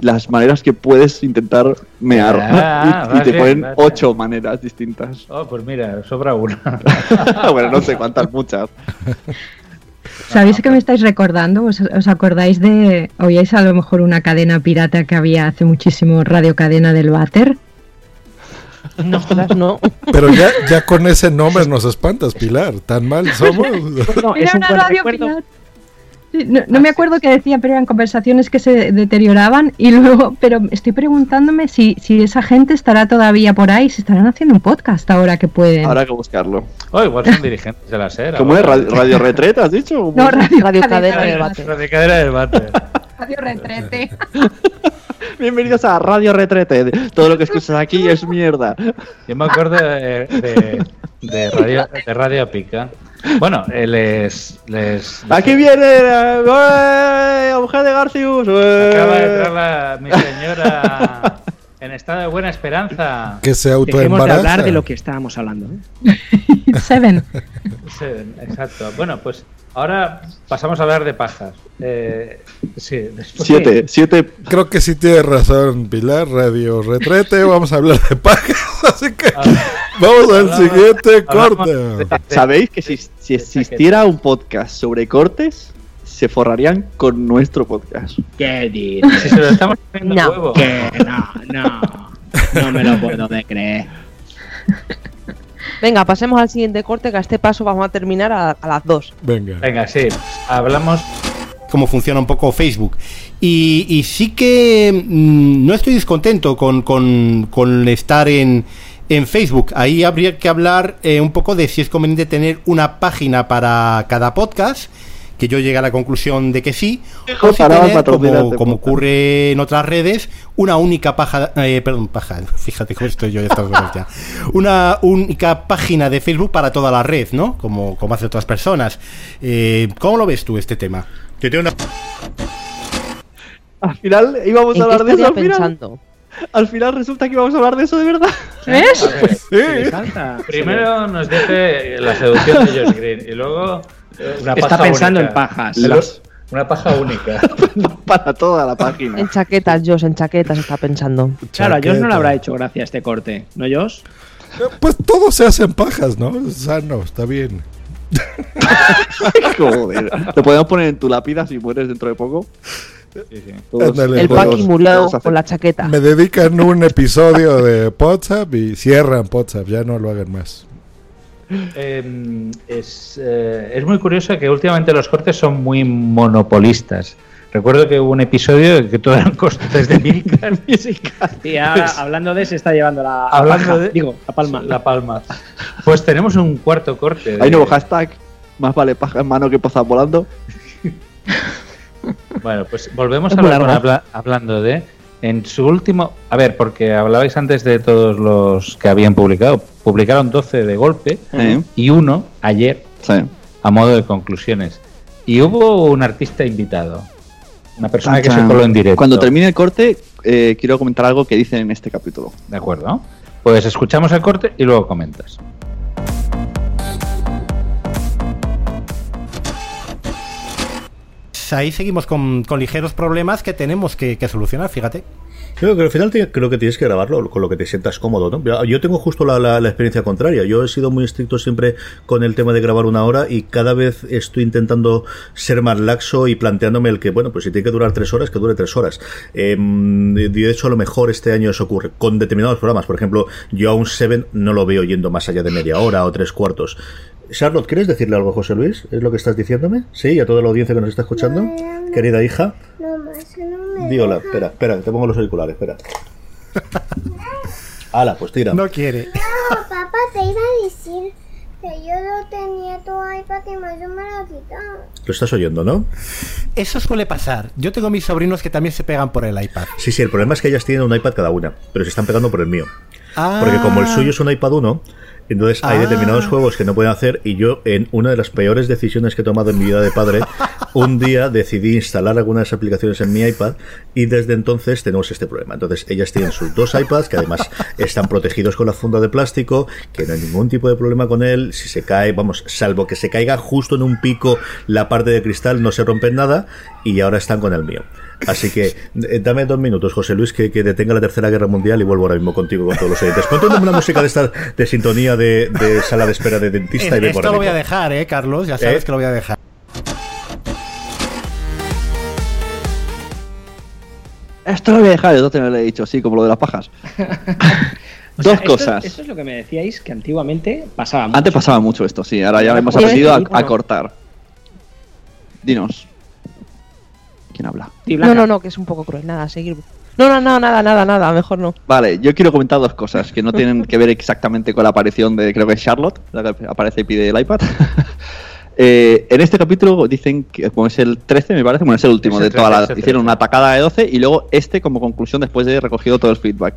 las maneras que puedes intentar mear. Ah, y, y te ponen vale. ocho maneras distintas. Oh, pues mira, sobra una. bueno, no sé cuántas, muchas. ¿Sabéis que me estáis recordando? ¿Os, os acordáis de... ¿Oíais a lo mejor una cadena pirata que había hace muchísimo, Radio Cadena del Váter? Ostras, no. Pero ya, ya con ese nombre nos espantas, Pilar. ¿Tan mal somos? No, Era es un buen recuerdo. No, no me acuerdo qué decía, pero eran conversaciones que se deterioraban y luego, pero estoy preguntándome si, si esa gente estará todavía por ahí, si estarán haciendo un podcast ahora que pueden. Habrá que buscarlo. Oh, igual son dirigentes de la SER. ¿Cómo es? ¿Radio, radio Retreta, has dicho? No, radio, Radio cadena del Váter. Radio cadena del váter. Radio retrete. Bienvenidos a Radio Retrete. Todo lo que escuchas aquí es mierda. Yo me acuerdo de, de, de radio, de Radio Pica. Bueno, eh, les, les, Aquí viene la, ¡eh! mujer de Garcius. ¡eh! acaba de entrar la- mi señora en estado de buena esperanza. Que se Dejemos de autoembaraza. hablar de lo que estábamos hablando. ¿eh? Seven. Sí, exacto. Bueno, pues ahora pasamos a hablar de pajas. Eh, sí, después Siete, siete. Creo que sí tiene razón, Pilar, Radio Retrete. Vamos a hablar de pajas, así que vamos al siguiente corte. de- ¿Sabéis que si, si existiera un podcast sobre cortes, se forrarían con nuestro podcast? ¿Qué dices? Si se lo estamos poniendo No, huevo. que no, no. No me lo puedo de creer. Venga, pasemos al siguiente corte, que a este paso vamos a terminar a, a las 2. Venga. Venga, sí. Hablamos. cómo funciona un poco Facebook. Y, y sí que mm, no estoy descontento con, con- con estar en, en Facebook. Ahí habría que hablar eh, un poco de si es conveniente tener una página para cada podcast, que yo llegue a la conclusión de que sí, o si tener, como, como ocurre en otras redes, una única paja, eh, perdón, paja, fíjate cómo estoy yo estas cosas ya. Una única página de Facebook para toda la red, ¿no? Como, como hacen otras personas. Eh, ¿Cómo lo ves tú este tema? Que tiene una... Al final íbamos ¿En a hablar de eso. Al final, al final resulta que íbamos a hablar de eso de verdad. ¿Ves? Me encanta. Primero nos dice la seducción de Josh Green y luego una Está pensando única. en pajas. Una paja única. para toda la página. En chaquetas, Josh, en chaquetas está pensando. Claro, a Josh no le habrá hecho gracia este corte, ¿no, Josh? Pues todo se hace en pajas, ¿no? Sano, está bien. Joder. Lo podemos poner en tu lápida si mueres dentro de poco. Todos- Ándale, El todos- Paki mulado todos hacen- con la chaqueta. Me dedican un episodio de WhatsApp y cierran WhatsApp, ya no lo hagan más. Eh, es, eh, es muy curioso que últimamente los cortes son muy monopolistas. Recuerdo que hubo un episodio que todo eran cortes de Milcar. Y ahora, hablando de, se está llevando la, la Hablando de- Digo, la palma. La palma. Pues tenemos un cuarto corte. de- Hay nuevo hashtag. Más vale paja en mano que pozas volando. Bueno, pues volvemos a hablar habla- hablando de. En su último. A ver, porque hablabais antes de todos los que habían publicado. Publicaron 12 de golpe y uno ayer Sí. a modo de conclusiones. Y hubo un artista invitado. Una persona que se coló en directo. Cuando termine el corte, eh, quiero comentar algo que dicen en este capítulo. De acuerdo. Pues escuchamos el corte y luego comentas. Ahí seguimos con, con ligeros problemas que tenemos que, solucionar, fíjate. Creo que al final creo que tienes que grabarlo con lo que te sientas cómodo. Yo- Yo tengo justo la, la- experiencia contraria. Yo he sido muy estricto siempre con el tema de grabar una hora y cada vez estoy intentando ser más laxo y planteándome el que, bueno, pues si tiene que durar tres horas, que dure tres horas. Em, de hecho, a lo mejor este año eso ocurre con determinados programas. Por ejemplo, yo a un Seven no lo veo yendo más allá de media hora o tres cuartos. Charlotte, ¿quieres decirle algo a José Luis? ¿Es lo que estás diciéndome? ¿Sí? ¿Y a toda la audiencia que nos está escuchando? Querida hija. No, es que no me Di hola, deja. espera, espera, te pongo los auriculares, espera. Ala, pues tira. No quiere. No, papá, te iba a decir que yo no tenía tu iPad y más yo me lo quitado. Lo estás oyendo, ¿no? Eso suele pasar. Yo tengo mis sobrinos que también se pegan por el iPad. Sí, sí, el problema es que ellas tienen un iPad cada una, pero se están pegando por el mío. Ah. Porque como el suyo es un iPad 1, entonces hay Ah. determinados juegos que no pueden hacer y yo en una de las peores decisiones que he tomado en mi vida de padre, un día decidí instalar algunas aplicaciones en mi iPad y desde entonces tenemos este problema. Entonces ellas tienen sus dos iPads que además están protegidos con la funda de plástico, que no hay ningún tipo de problema con él, si se cae, vamos, salvo que se caiga justo en un pico la parte de cristal no se rompe nada y ahora están con el mío. Así que eh, dame dos minutos, José Luis, que, que detenga la Tercera Guerra Mundial y vuelvo ahora mismo contigo con todos los oyentes. Ponte una música de esta de sintonía de, de sala de espera de dentista y vengo Esto lo voy a dejar, eh, Carlos. Ya sabes ¿Eh? que lo voy a dejar. Esto lo voy a dejar, yo te lo he dicho, sí, como lo de las pajas. O Dos sea, esto- cosas. Esto es lo que me decíais que antiguamente pasaba mucho. Antes pasaba mucho esto, sí, ahora ya hemos aprendido a, cortar. Dinos. ¿Quién habla? No, no, no, que es un poco cruel. Nada, seguir. No, no, no, nada, nada, nada, mejor no. Vale, yo quiero comentar dos cosas que no tienen que ver exactamente con la aparición de, creo que es Charlotte, la que aparece y pide el iPad. Eh, en este capítulo dicen que, como es el 13, me parece, bueno, es el último Es el de toda 13, la. Hicieron 13. una atacada de 12 y luego este como conclusión después de recogido todo el feedback.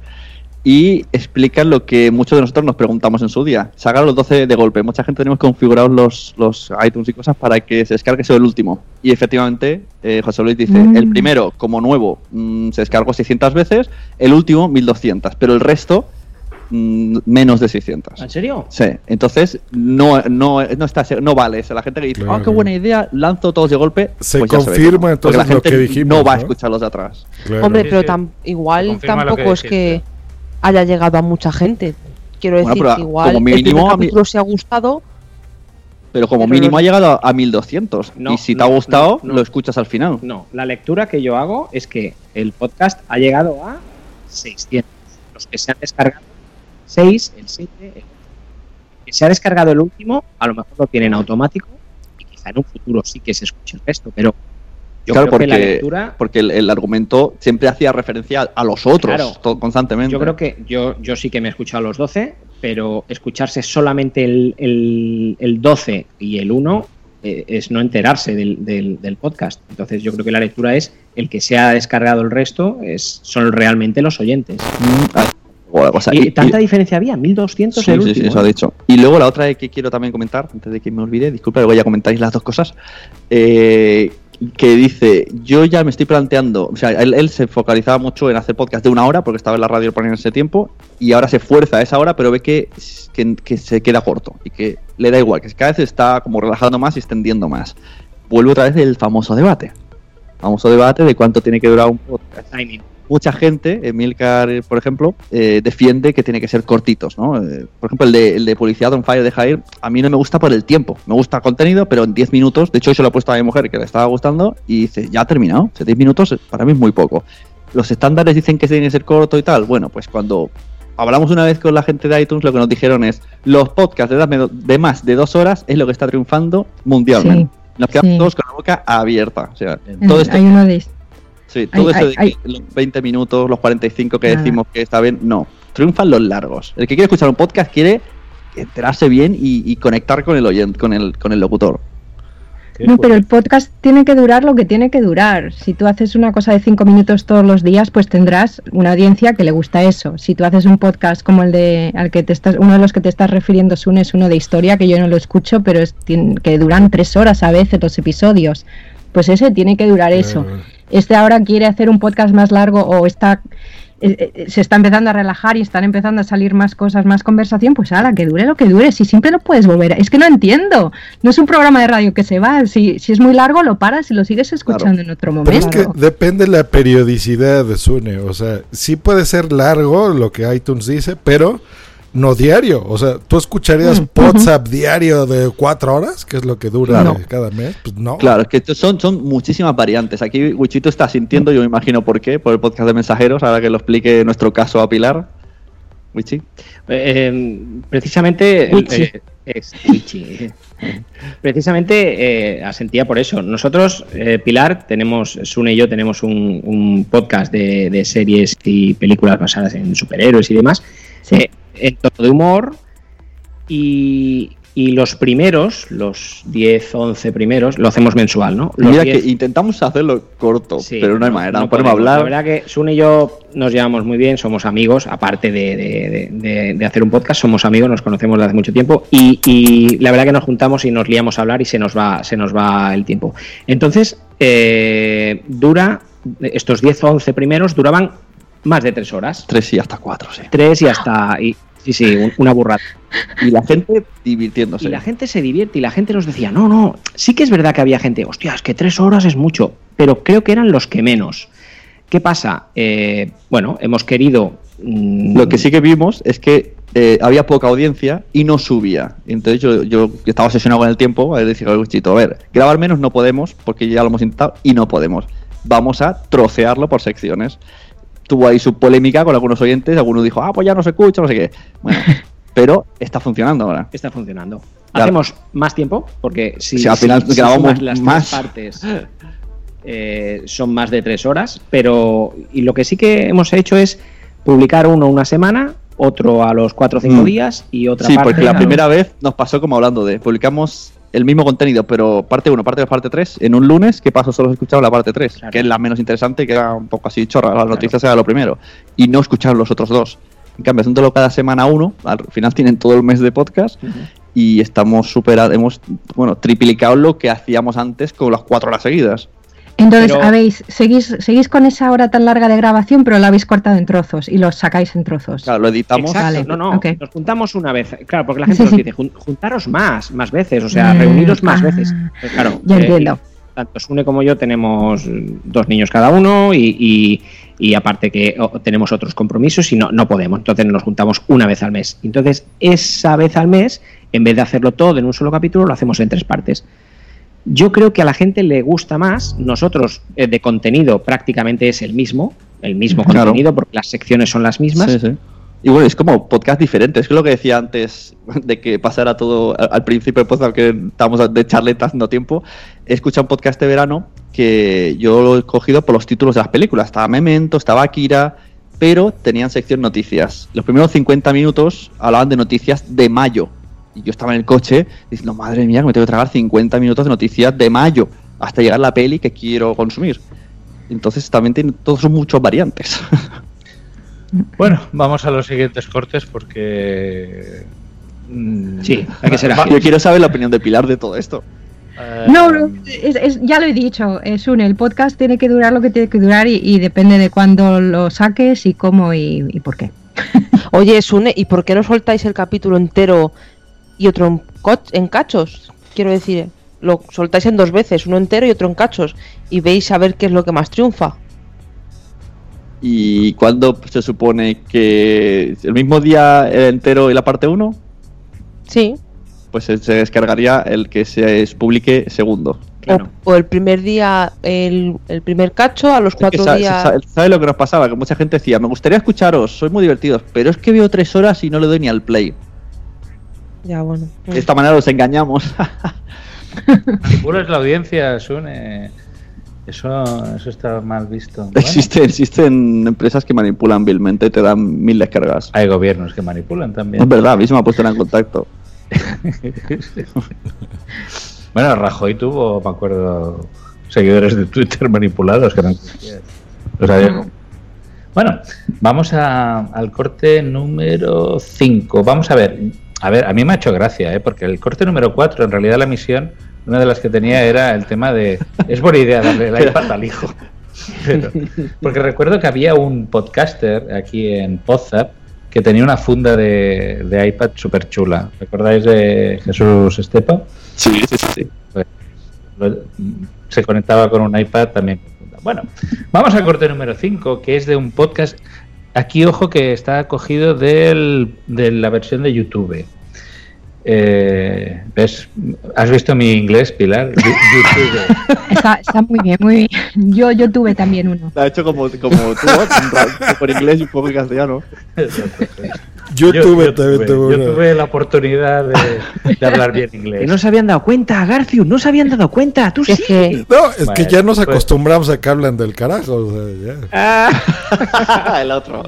Y explican lo que muchos de nosotros nos preguntamos en su día. Sacar los 12 de golpe. Mucha gente tenemos configurados los, los iTunes y cosas para que se descargue solo el último. Y efectivamente, eh, José Luis dice, Mm. el primero, como nuevo, mm, se descargó 600 veces, el último 1200, pero el resto mm, menos de 600. ¿En serio? Sí, entonces no, no, no, está, no vale. O sea, la gente que dice, Claro, oh, qué buena idea, lanzo todos de golpe. Se pues ya se ve confirma no. entonces la lo gente que dijimos, no va a escuchar los de atrás. Claro. Hombre, pero tam- Se igual lo que tampoco es que haya llegado a mucha gente. Quiero Bueno, decir pero que igual como el mínimo a mí- capítulo se ha gustado. Pero como Pero mínimo los- ha llegado a, a 1200. No, y si te no, ha gustado, no, no. lo escuchas al final. No, la lectura que yo hago es que el podcast ha llegado a 600. Los que se han descargado, 6, el 7, el 8. Que se ha descargado el último, a lo mejor lo tienen automático y quizá en un futuro sí que se escuche el resto, pero yo claro, creo porque, que la lectura porque el, el argumento siempre hacía referencia a los otros Claro. to- constantemente. Yo creo que yo, yo sí que me he escuchado los 12, pero escucharse solamente el, el, el 12 y el 1 eh, es no enterarse del, del- del podcast. Entonces yo creo que la lectura es el que se ha descargado el resto es, son realmente los oyentes. O la cosa. ¿Y, Y- tanta y- diferencia había? 1200 Sí, el sí, sí, último. eso ha dicho. Y luego la otra que quiero también comentar, antes de que me olvide, disculpa, luego ya comentáis las dos cosas, eh, que dice, yo ya me estoy planteando, o sea, él, él se focalizaba mucho en hacer podcast de una hora, porque estaba en la radio por ese tiempo, y ahora se fuerza a esa hora, pero ve que, que, se queda corto, y que le da igual, que cada vez está como relajando más y extendiendo más. Vuelve otra vez el famoso debate. Famoso debate de cuánto tiene que durar un podcast. Mucha gente, Emilcar, eh, por ejemplo, eh, defiende que tiene que ser cortitos, ¿no? Eh, por ejemplo, el de, el de Publicidad on Fire de Jair, a mí no me gusta por el tiempo. Me gusta contenido, pero en 10 minutos, de hecho, yo lo he puesto a mi mujer que le estaba gustando y dice, ya ha terminado. O sea, 10 minutos eh, para mí es muy poco. Los estándares dicen que tiene que ser corto y tal. Bueno, pues cuando hablamos una vez con la gente de iTunes, lo que nos dijeron es, los podcasts de, más- de dos horas es lo que está triunfando mundialmente. Nos quedamos sí. todos con la boca abierta. O sea, Eh, todo esto Hay uno de Sí, todo Ay, eso de ay. que los 20 minutos, los 45 que Nada. decimos que está bien, no. Triunfan los largos. El que quiere escuchar un podcast quiere enterarse bien y, y conectar con el oyente, con el, con el locutor. No, pero el podcast tiene que durar lo que tiene que durar. Si tú haces una cosa de cinco minutos todos los días, pues tendrás una audiencia que le gusta eso. Si tú haces un podcast como el de al que te estás, uno de los que te estás refiriendo, Sun, es uno de historia que yo no lo escucho, pero es tien- que duran tres horas a veces los episodios. Pues ese tiene que durar eso. Este ahora quiere hacer un podcast más largo o está eh, eh, se está empezando a relajar y están empezando a salir más cosas, más conversación, pues ahora que dure lo que dure, si siempre lo puedes volver. Es que no entiendo. No es un programa de radio que se va. Si, si es muy largo, lo paras y lo sigues escuchando en otro Pero es momento. que depende la periodicidad de Sune. O sea, sí puede ser largo lo que iTunes dice, pero no diario. O sea, ¿tú escucharías Mm, WhatsApp diario de cuatro horas? Que es lo que dura Claro. cada mes. Pues no. Claro, es que son, son muchísimas variantes. Aquí Wichito está sintiendo, yo me imagino por qué, por el podcast de mensajeros, ahora que lo explique nuestro caso a Pilar. Wichi. Eh, eh, precisamente Wichi. eh, es Wichi. precisamente eh, asentía por eso. Nosotros, eh, Pilar, tenemos, Sune y yo tenemos un, un podcast de, de series y películas basadas en superhéroes y demás, eh, en tono de humor. Y, y los primeros, los 10, 11 primeros, lo hacemos mensual, ¿no? Los Mira 10 que intentamos hacerlo corto, Sí, pero no hay manera, no, podemos podemos. hablar. La verdad que Sun y yo nos llevamos muy bien, somos amigos, aparte de, de- de- de- de hacer un podcast, somos amigos, nos conocemos desde hace mucho tiempo y, y la verdad que nos juntamos y nos liamos a hablar y se nos va, se nos va el tiempo. Entonces, eh, dura, estos 10 o 11 primeros duraban más de 3 horas. Tres y hasta cuatro, sí. 3 y hasta... Y, sí, sí, un- una burrada. Y la gente divirtiéndose. Y la gente se divierte y la gente nos decía, no, no, sí que es verdad que había gente, hostia, es que tres horas es mucho, pero creo que eran los que menos. ¿Qué pasa? Eh, bueno, hemos querido... mm, Lo que sí que vimos es que eh, había poca audiencia y no subía. Entonces yo, yo estaba obsesionado con el tiempo, le dije al Wichito, a ver, grabar menos no podemos porque ya lo hemos intentado y no podemos. Vamos a trocearlo por secciones. Tuvo ahí su polémica con algunos oyentes, alguno dijo, ah, pues ya no se escucha, no sé qué. Bueno, pero está funcionando ahora. Está funcionando. Claro. Hacemos más tiempo, porque si, al final si- grabamos las más. partes eh, son más de tres horas, pero y lo que sí que hemos hecho es publicar uno una semana, otro a los cuatro o cinco Mm. días y otra Sí, parte porque la primera vez nos pasó como hablando de, publicamos el mismo contenido, pero parte 1, parte 2, parte 3, en un lunes, ¿qué pasó? Solo escucharon la parte 3, que es la menos interesante, que era un poco así chorra, las noticias era lo primero, y no escucharon los otros dos. En cambio, haciéndolo cada semana uno, al final tienen todo el mes de podcast y estamos superados, hemos, bueno, triplicado lo que hacíamos antes con las cuatro horas seguidas. Entonces, Pero- habéis, seguís, seguís con esa hora tan larga de grabación, pero la habéis cortado en trozos y los sacáis en trozos. Claro, lo editamos. Exacto, Vale, no, no, nos juntamos una vez. Claro, porque la gente Sí, nos sí. dice, "Jun- juntaros más, más veces, o sea, Mm, reuniros más ah, veces. Pues claro, ya eh, entiendo. tanto Sune como yo tenemos dos niños cada uno y, y- y aparte que o- tenemos otros compromisos y no, no podemos, entonces nos juntamos una vez al mes. Entonces, esa vez al mes, en vez de hacerlo todo en un solo capítulo, lo hacemos en tres partes. Yo creo que a la gente le gusta más. Nosotros, eh, de contenido, prácticamente es el mismo, el mismo Claro. contenido, porque las secciones son las mismas. Sí, sí. Y bueno, es como podcast diferente. Es que lo que decía antes de que pasara todo al, principio del podcast, que estábamos de charleta haciendo tiempo. He escuchado un podcast de verano que yo lo he cogido por los títulos de las películas. Estaba Memento, estaba Akira, pero tenían sección noticias. Los primeros 50 minutos hablaban de noticias de mayo. Y yo estaba en el coche diciendo, madre mía, que me tengo que tragar 50 minutos de noticias de mayo hasta llegar la peli que quiero consumir. Entonces también tiene, todos son muchos variantes. Bueno, vamos a los siguientes cortes porque. mm, Sí, hay que ser. Yo quiero saber la opinión de Pilar de todo esto. eh, No, no, es- es- ya lo he dicho, es un, el podcast tiene que durar lo que tiene que durar y, y depende de cuándo lo saques y cómo y, y por qué. Oye, Sune, ¿y por qué no soltáis el capítulo entero y otro en, en cachos? Quiero decir, lo soltáis en dos veces, uno entero y otro en cachos, y veis a ver qué es lo que más triunfa. ¿Y cuándo se supone que el mismo día el entero y la parte 1? Sí. Pues se descargaría el que se publique segundo. O, o el primer día, el, el primer cacho, a los cuatro días. sa- ¿Sabes lo que nos pasaba? Que mucha gente decía, me gustaría escucharos, sois muy divertidos, pero es que veo tres horas y no le doy ni al play. Ya, bueno. De esta manera los engañamos. Manipulas la audiencia, Sune. Eso, eso está mal visto. Bueno, Existen, existen empresas que manipulan vilmente y te dan mil descargas. hay gobiernos que manipulan también. Es verdad, a mí se me ha puesto en contacto. bueno, Rajoy tuvo, me acuerdo, seguidores de Twitter manipulados que no. Lo sabía. Bueno, vamos a- al corte número 5. Vamos a ver. A ver, a mí me ha hecho gracia, ¿eh? porque el corte número 4, en realidad la misión, una de las que tenía era el tema de. Es buena idea darle el iPad al hijo. Pero- porque recuerdo que había un podcaster aquí en Podzap que tenía una funda de, de iPad súper chula. ¿Recordáis de Jesús Estepa? Sí, sí, sí. Pues, lo- se conectaba con un iPad también. Bueno, vamos al corte número 5, que es de un podcast. Aquí, ojo, que está cogido del, de la versión de YouTube. Eh, ¿Ves? ¿Has visto mi inglés, Pilar? YouTube. Está, está muy bien, muy bien. Yo, yo tuve también uno. Lo ha hecho como, como tú, por inglés y un poco en castellano. Yo, tuve, también tuve, tuve yo tuve la oportunidad de, de hablar bien inglés. Que no se habían dado cuenta, Garcius, no se habían dado cuenta, tú sí. No, es que Bueno, ya nos pues- acostumbramos a que hablan del carajo. o sea, ya. el otro.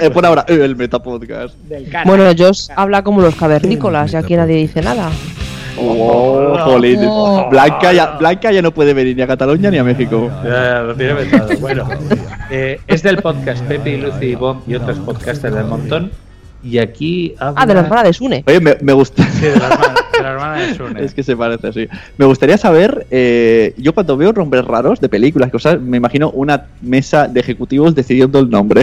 Eh, pon ahora el Metapodcast. Bueno, ellos habla como los cavernícolas y aquí nadie dice nada. Oh, jolín. Oh. Blanca, ya, Blanca ya no puede venir ni a Cataluña ni a México. Ya, ya, lo tiene. Bueno, eh, es del podcast Pepe y Lucy y Bob y otros podcasters del montón. Y aquí habla... Ah, de la hermana de Sune. Oye, me, me gusta. Sí, de la hermana de, la hermana de Sune. Es que se parece, sí. Me gustaría saber, eh, yo cuando veo nombres raros de películas, cosas, me imagino una mesa de ejecutivos decidiendo el nombre.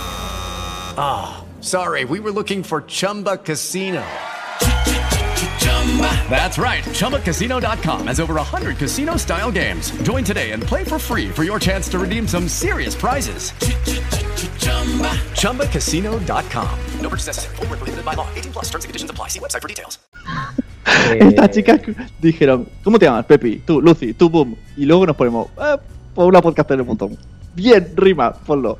Ah, sorry, we were looking for Chumba Casino. That's right. ChumbaCasino.com has over 100 casino style games. Join today and play for free for your chance to redeem some serious prizes. ChumbaCasino.com. No purchase necessary. Void where prohibited by law. 18 plus terms and conditions apply. See website for details. Estas chicas dijeron, ¿cómo te llamas? Pepi, tú, Lucy, tú, Boom. Y luego nos ponemos, eh, por una podcast en un montón. Bien, rima, ponlo.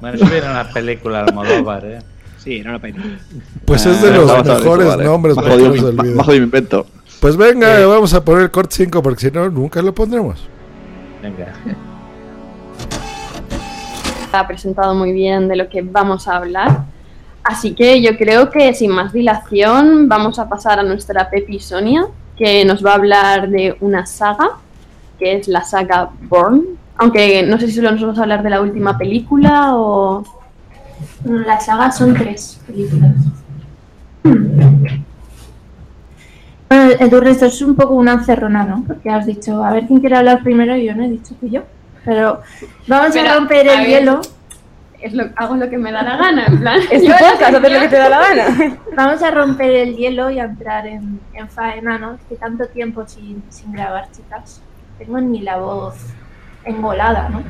Bueno, eso viene una película Almodóvar, ¿eh? Sí, era una película. Pues es de Ah, los mejores vale. nombres. No se mi- invento. Pues venga, vamos a poner el corte 5 porque si no, nunca lo pondremos. Venga. ha presentado muy bien de lo que vamos a hablar. Así que yo creo que sin más dilación vamos a pasar a nuestra Pepi Sonia, que nos va a hablar de una saga, que es la saga Born. Aunque no sé si solo nos vamos a hablar de la última película o... La saga son tres películas. Bueno, Edurne, esto es un poco una encerrona, ¿no? Porque has dicho, a ver quién quiere hablar primero y yo no he dicho que yo. Pero vamos Pero, a romper a ver, el hielo. Es lo, hago lo que me da la gana, en plan. Es tu yo podcast, lo hacer lo que te da la gana. Vamos a romper el hielo y a entrar en, en faena, ¿no? Es que tanto tiempo sin, sin grabar, chicas. Tengo ni la voz engolada, ¿no?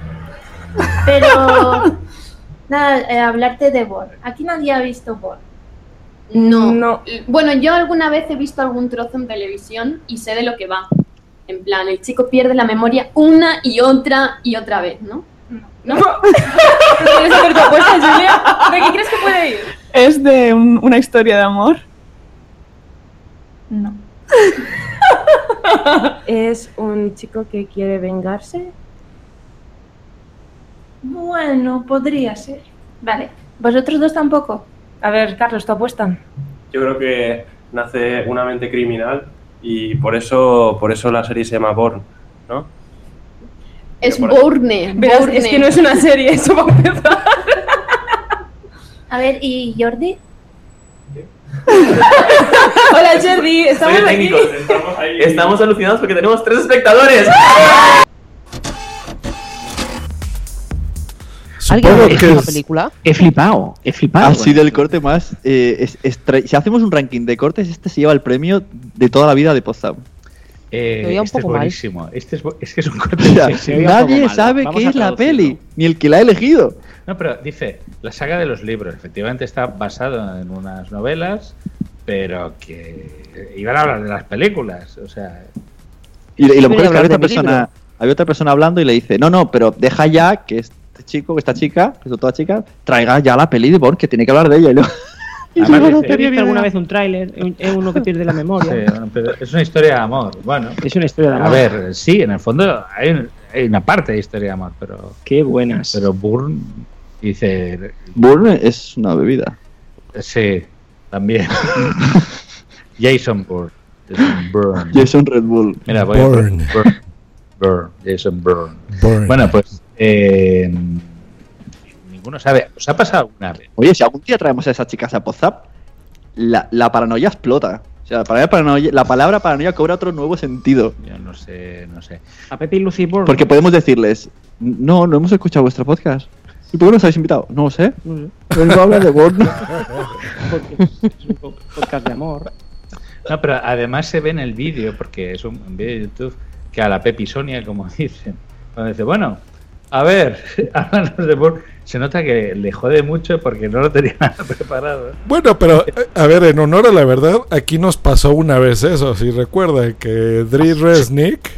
Pero, nada, eh, hablarte de Born. Aquí nadie ha visto Born. No. Bueno, yo alguna vez he visto algún trozo en televisión y sé de lo que va. En plan, el chico pierde la memoria una y otra y otra vez, ¿no? ¿No? ¿Quieres hacer tu apuesta, Julia? ¿De qué crees que puede ir? ¿Es de un- una historia de amor? No. ¿Es un chico que quiere vengarse? Bueno, podría ser. Vale. ¿Vosotros dos tampoco? A ver, Carlos, tu apuesta. Yo creo que nace una mente criminal y por eso, por eso la serie se llama Born, ¿no? Es. Borne. Verás, es que no es una serie, eso va a empezar. A ver, ¿y Jordi? Hola, Jordi, estamos Soy aquí. técnico, estamos ahí. Estamos alucinados porque tenemos tres espectadores. Supongo visto que la es- película? He flipado, he flipado. Ha sido el corte más. eh, es- si hacemos un ranking de cortes, este se lleva el premio de toda la vida de Potsdam. Eh, este es mal. buenísimo. Este es, es que es un corte O sea, buenísimo. nadie sabe qué es la peli, ni el que la ha elegido. No, pero dice, la saga de los libros, efectivamente está basado en unas novelas, pero que iban a hablar de las películas, o sea... Y, y lo mejor es que había otra, persona, había otra persona hablando y le dice: No, no, pero deja ya que chico, que esta chica, que son todas chicas, traiga ya la peli de Born, que tiene que hablar de ella. Y luego- Además no He visto alguna vez un tráiler, es uno que pierde la memoria. Sí, bueno, pero es una historia de amor. Bueno, Es una historia de a amor. ver, sí, en el fondo hay, un- hay una parte de historia de amor, pero... Qué buenas. Pero Bourne dice... Born es una bebida. Sí, también. Jason Bourne. Jason Bourne. Jason Red Bull. Mira, voy Bourne. a Bourne. Bourne. Jason Bourne. Bourne. Bueno, pues eh, ninguno sabe. ¿Os ha pasado alguna vez? Oye, si algún día traemos a esas chicas a Podzap, la, la paranoia explota. O sea, la palabra, paranoia, la palabra paranoia cobra otro nuevo sentido. Yo no sé, no sé. A Pepe y Lucy Bourne. Porque podemos decirles: No, no hemos escuchado vuestro podcast. ¿Y por qué nos habéis invitado? No lo sé. Vengo a hablar de Born. Porque es un po- podcast de amor. No, pero además se ve en el vídeo, porque es un, un vídeo de YouTube, que a la Pepi Sonia, como dicen, cuando dice, bueno, a ver, háblanos de Bourne, se nota que le jode mucho porque no lo tenía nada preparado. ¿eh? Bueno, pero eh, a ver, en honor a la verdad, aquí nos pasó una vez eso. Si recuerdan que Dri Resnick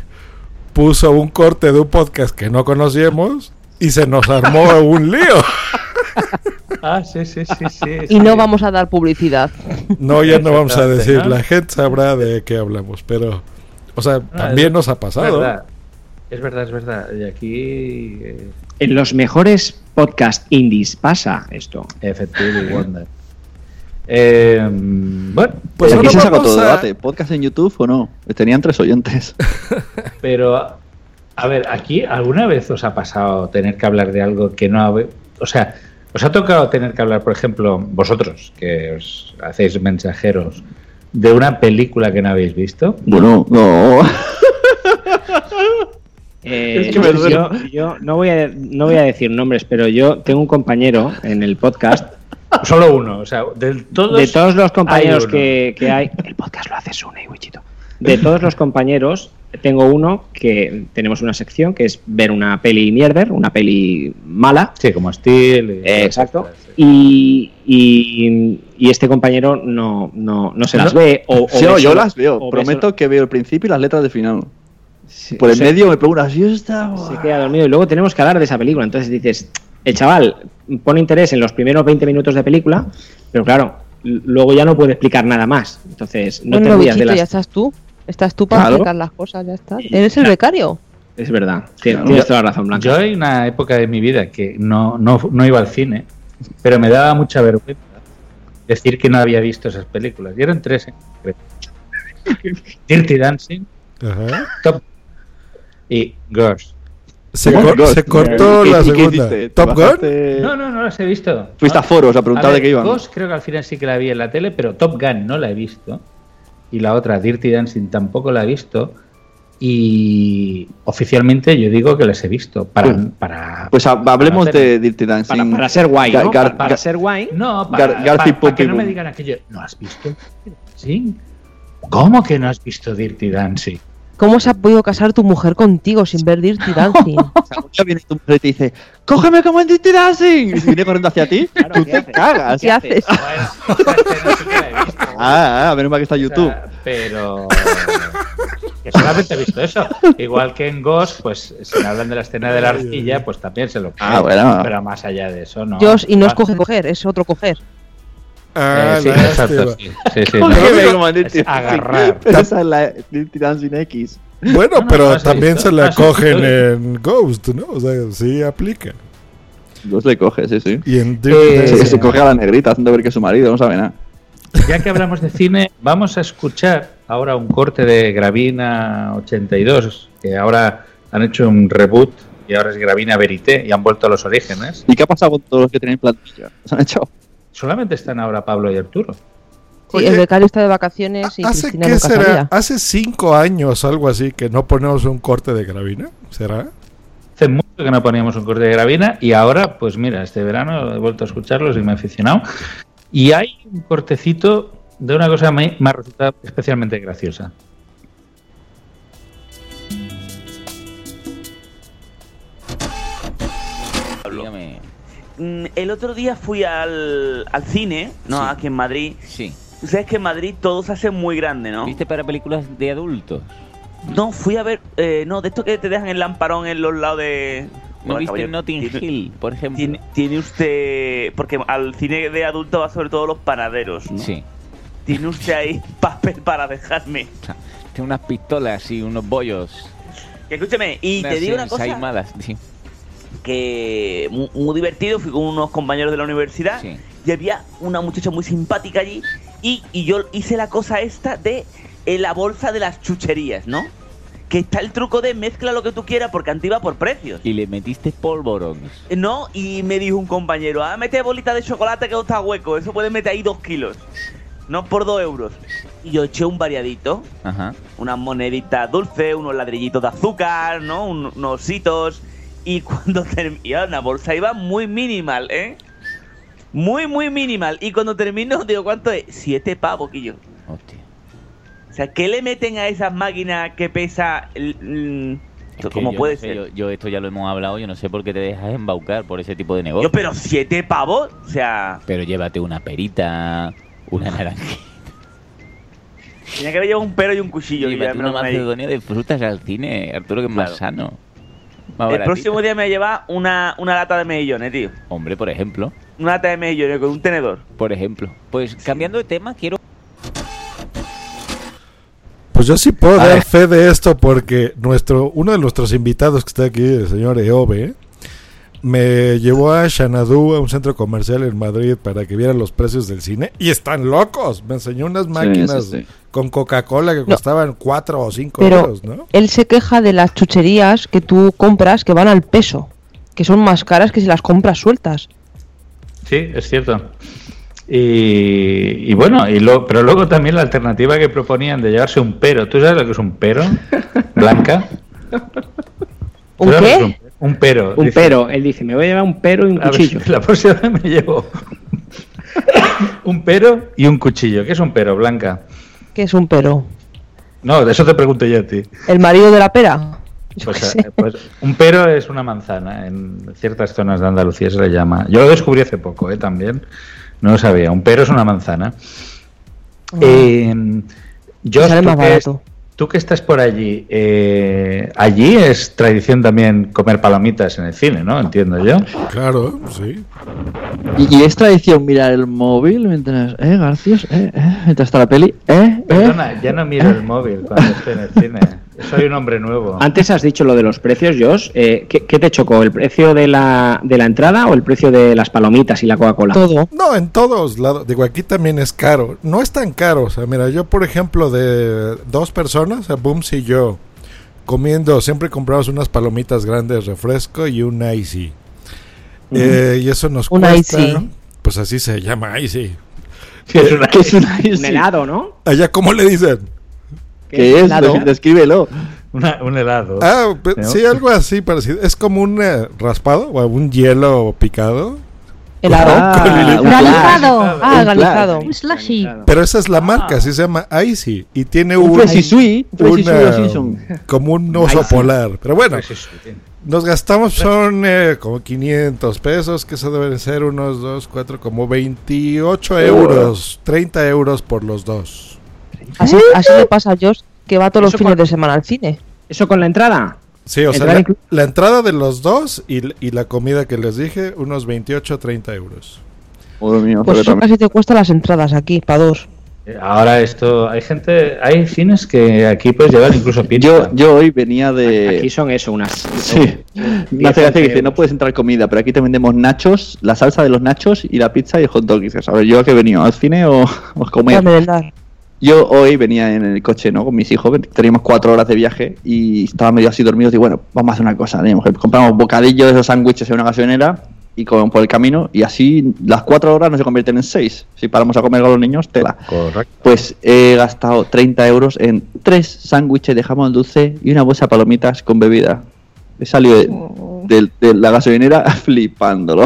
puso un corte de un podcast que no conocíamos y se nos armó un lío. Ah, sí, sí, sí, sí. Y no vamos a dar publicidad. No, ya no vamos a decir, la gente sabrá de qué hablamos, pero, o sea, Ah, también nos ha Es pasado. verdad, es verdad, es verdad. Y aquí... eh, En los mejores podcast indies pasa esto. Effectively Wonder. Eh, bueno, Pues aquí ahora se sacó todo a- debate. ¿Podcast en YouTube o no? Tenían tres oyentes. pero A ver, aquí alguna vez os ha pasado tener que hablar de algo que no habe- o sea, os ha tocado tener que hablar, por ejemplo, vosotros que os hacéis mensajeros de una película que no habéis visto. Bueno, no. Eh, Es que me yo, duele. yo no, voy a, no voy a decir nombres, pero yo tengo un compañero en el podcast. Solo uno, o sea, de todos, de todos los compañeros hay uno. que, que hay. El podcast lo hace Sune y Wichito. De todos los compañeros, tengo uno que tenemos una sección que es ver una peli mierder, una peli mala. Sí, como Steel. Eh, exacto. Y, y, y este compañero no, no, no se las ve. O, o Sí, yo solo- las veo. Prometo que veo el principio y las letras del final. Sí, Por el sí. medio me preguntas, ¿y esta? se queda dormido y luego tenemos que hablar de esa película. Entonces dices, el chaval pone interés en los primeros 20 minutos de película, pero claro, luego ya no puede explicar nada más. Entonces, no bueno, te rías de las... ya estás tú. Estás tú para Claro. explicar las cosas, ya está. Eres el becario. Es verdad, tienes, tienes toda la razón, Blanca. Yo hay una época de mi vida que no, no, no iba al cine, pero me daba mucha vergüenza decir que no había visto esas películas. Y eran tres en concreto. Dirty Dancing, Ajá. Top y Girls. Se, cortó ¿Y- la segunda. ¿Top Gun? No, no, no las he visto. Fuiste a foros a preguntar de ver, qué iban. Ghost creo que al final sí que la vi en la tele, pero Top Gun no la he visto. Y la otra, Dirty Dancing, tampoco la he visto. Y oficialmente yo digo que las he visto. Para, Pues- para, Pues ha- hablemos para hacer- de Dirty Dancing. Para, para ser guay, Gar- ¿no? Gar- para, ser guay. No, para, Gar- Garci para- para que no me digan aquello. ¿No has visto Dirty Dancing? ¿Cómo que no has visto Dirty Dancing? ¿Cómo se ha podido casar tu mujer contigo sin ver Dirty Dancing? O sea, viene tu mujer y te dice, ¡cógeme como en Dirty Dancing! Y si viene corriendo hacia ti, tú te cagas. ¿Qué haces? Bueno, esta no sé qué la he visto. Ah, ah, menos mal que está O YouTube. sea, pero que solamente he visto eso. Igual que en Ghost, pues si me hablan de la escena de la arcilla, pues también se lo creo. Ah, bueno. Pero más allá de eso, no. Josh, y no es Ah, coger, coger, es otro coger. Ah, eh, sí, exacto, sí, sí, sí, en Dirty Es agarrar. Pero esa es la Dirty Dancing X. Bueno, No, no, pero también se la cogen en Ghost, ¿no? O sea, sí aplica. Dos le coge, sí, sí. Y en Eh, Se, se coge a la negrita haciendo ver que es su marido, no sabe nada. Ya que hablamos de cine, vamos a escuchar ahora un corte de Gravina 82, que ahora han hecho un reboot y ahora es Gravina Verité y han vuelto a los orígenes. ¿Y qué ha pasado con todos los que tienen plantilla? ¿Los han echado? Solamente están ahora Pablo y Arturo. Sí, Oye, el becario está de vacaciones y ¿Hace Cristina qué nunca será? salía. ¿Hace cinco años algo así que no ponemos un corte de gravina? ¿Será? Hace mucho que no poníamos un corte de Gravina y ahora, pues mira, este verano he vuelto a escucharlos y me he aficionado. Y hay un cortecito de una cosa que me me ha resultado especialmente graciosa. El otro día fui al, al cine, ¿no? Sí. Aquí en Madrid. Sí. Sabes que en Madrid todo se hace muy grande, ¿no? ¿Viste para películas de adultos? No, fui a ver, eh, no, de esto que te dejan el lamparón en los lados de... ¿No Bueno, viste Notting Hill, por ejemplo? Tiene, tiene usted... Porque al cine de adultos va sobre todo los panaderos, ¿no? Sí. Tiene usted ahí papel para dejarme. Tiene unas pistolas y unos bollos. Que escúcheme, y unas te digo una cosa... ensaimadas, sí. Que muy, muy divertido, fui con unos compañeros de la universidad y había una muchacha muy simpática allí y, y yo hice la cosa esta de eh, la bolsa de las chucherías, ¿no? Que está el truco de mezcla lo que tú quieras porque antes iba por precios. Y le metiste polvorones. Eh, No, y me dijo un compañero, ah, mete bolita de chocolate que está hueco, eso puede meter ahí dos kilos. No por dos euros. Y yo eché un variadito, Ajá. unas moneditas dulces, unos ladrillitos de azúcar, ¿no? Un- unos ositos. Y cuando terminó, una bolsa iba muy minimal, ¿eh? Muy, muy minimal. Y cuando terminó, digo, ¿cuánto es? Siete pavos, que yo. Hostia. O sea, ¿qué le meten a esas máquinas que pesa... el- ¿Cómo puede no sé, ser? Yo, yo esto ya lo hemos hablado, yo no sé por qué te dejas embaucar por ese tipo de negocio. Yo, pero siete pavos, o sea... Pero llévate una perita, una naranja. Tenía que haber llevado un pelo y un cuchillo. Llévate una macedonia de frutas al cine, Arturo, que es más sano. Más El próximo día me lleva una, una lata de mejillones, tío. Hombre, por ejemplo. Una lata de mejillones con un tenedor. Por ejemplo. Pues cambiando de tema, quiero. Pues yo sí puedo dar fe de esto porque nuestro uno de nuestros invitados que está aquí, el señor Eove, me llevó a Xanadu, a un centro comercial en Madrid, para que vieran los precios del cine. Y están locos. Me enseñó unas máquinas sí, sí. Con Coca-Cola que No. costaban 4 o 5 Pero euros, ¿no? él se queja de las chucherías que tú compras que van al peso, que son más caras que si las compras sueltas. Sí, es cierto. Y, y bueno, y lo, pero luego también la alternativa que proponían de llevarse un pero. ¿Tú sabes lo que es un pero? Blanca. ¿Tú ¿Un qué? Un, un pero. Un Dice, pero. Él dice, me voy a llevar un pero y un ver cuchillo. la próxima vez me llevo un pero y un cuchillo. ¿Qué es un pero, Blanca? Que es un pero. No, de eso te pregunto yo a ti. ¿El marido de la pera? Pues, eh, pues un pero es una manzana. En ciertas zonas de Andalucía se le llama. Yo lo descubrí hace poco, ¿eh? También. No lo sabía. Un pero es una manzana. Eh, Josh, Ah. sale tú más tú que estás por allí, eh, allí es tradición también comer palomitas en el cine, ¿no? Entiendo yo. Claro, sí. Y, y es tradición mirar el móvil mientras, eh, Garcios, eh, eh, mientras está la peli, eh, eh. Perdona, ya no miro el móvil cuando estoy en el cine. Soy un hombre nuevo. Antes has dicho lo de los precios, Josh. Eh, ¿qué, qué te chocó? ¿El precio de la, de la entrada o el precio de las palomitas y la Coca-Cola? No, en todos lados. Digo, aquí también es caro. No es tan caro. O sea, mira, yo, por ejemplo, de dos personas, Booms y yo, comiendo, siempre compramos unas palomitas grandes, refresco y un icy. Eh, y eso nos Un cuesta. Icy. Pues así se llama icy. ¿Qué es una- ¿Qué es una Un helado, ¿no? Allá, ¿cómo le dicen? ¿Qué es? Des- Descríbelo. Una- un helado. Ah, sí, algo así parecido. Es como un eh, raspado o un hielo picado. Helado. Ah, flash. Ah, Un granizado. Un slushy. Pero esa es la marca, así se llama Icy. Y tiene Un un, un como un oso polar. Pero bueno. Nos gastamos, son eh, como 500 pesos, que eso deben ser unos 2, 4, como 28 euros, 30 euros por los dos. Así, así le pasa a Josh que va todos los fines con- de semana al cine. ¿Eso con la entrada? Sí, o sea, ¿Entrada la, la entrada de los dos y, y la comida que les dije, unos 28, 30 euros. Madre mía, Pues pero eso casi te cuesta las entradas aquí, para dos. Ahora esto, hay gente, hay cines que aquí puedes llevar incluso pizza. Yo, yo hoy venía de. Aquí son eso, unas. Sí. Me hace gracia que dice, no puedes entrar comida, pero aquí te vendemos nachos, la salsa de los nachos y la pizza y el hot dog. Y dices, a ver, ¿yo a qué he venido? ¿Al cine o, o a comer? Yo hoy venía en el coche, ¿no? Con mis hijos, teníamos cuatro horas de viaje y estaba medio así dormido. Y bueno, vamos a hacer una cosa. compramos bocadillos de esos sándwiches en una gasolinera y comemos por el camino. Y así las cuatro horas no se convierten en seis. Si paramos a comer con los niños, tela. Correcto. Pues he gastado 30 euros en tres sándwiches de jamón dulce y una bolsa de palomitas con bebida. He salido de, de- de la gasolinera flipándolo.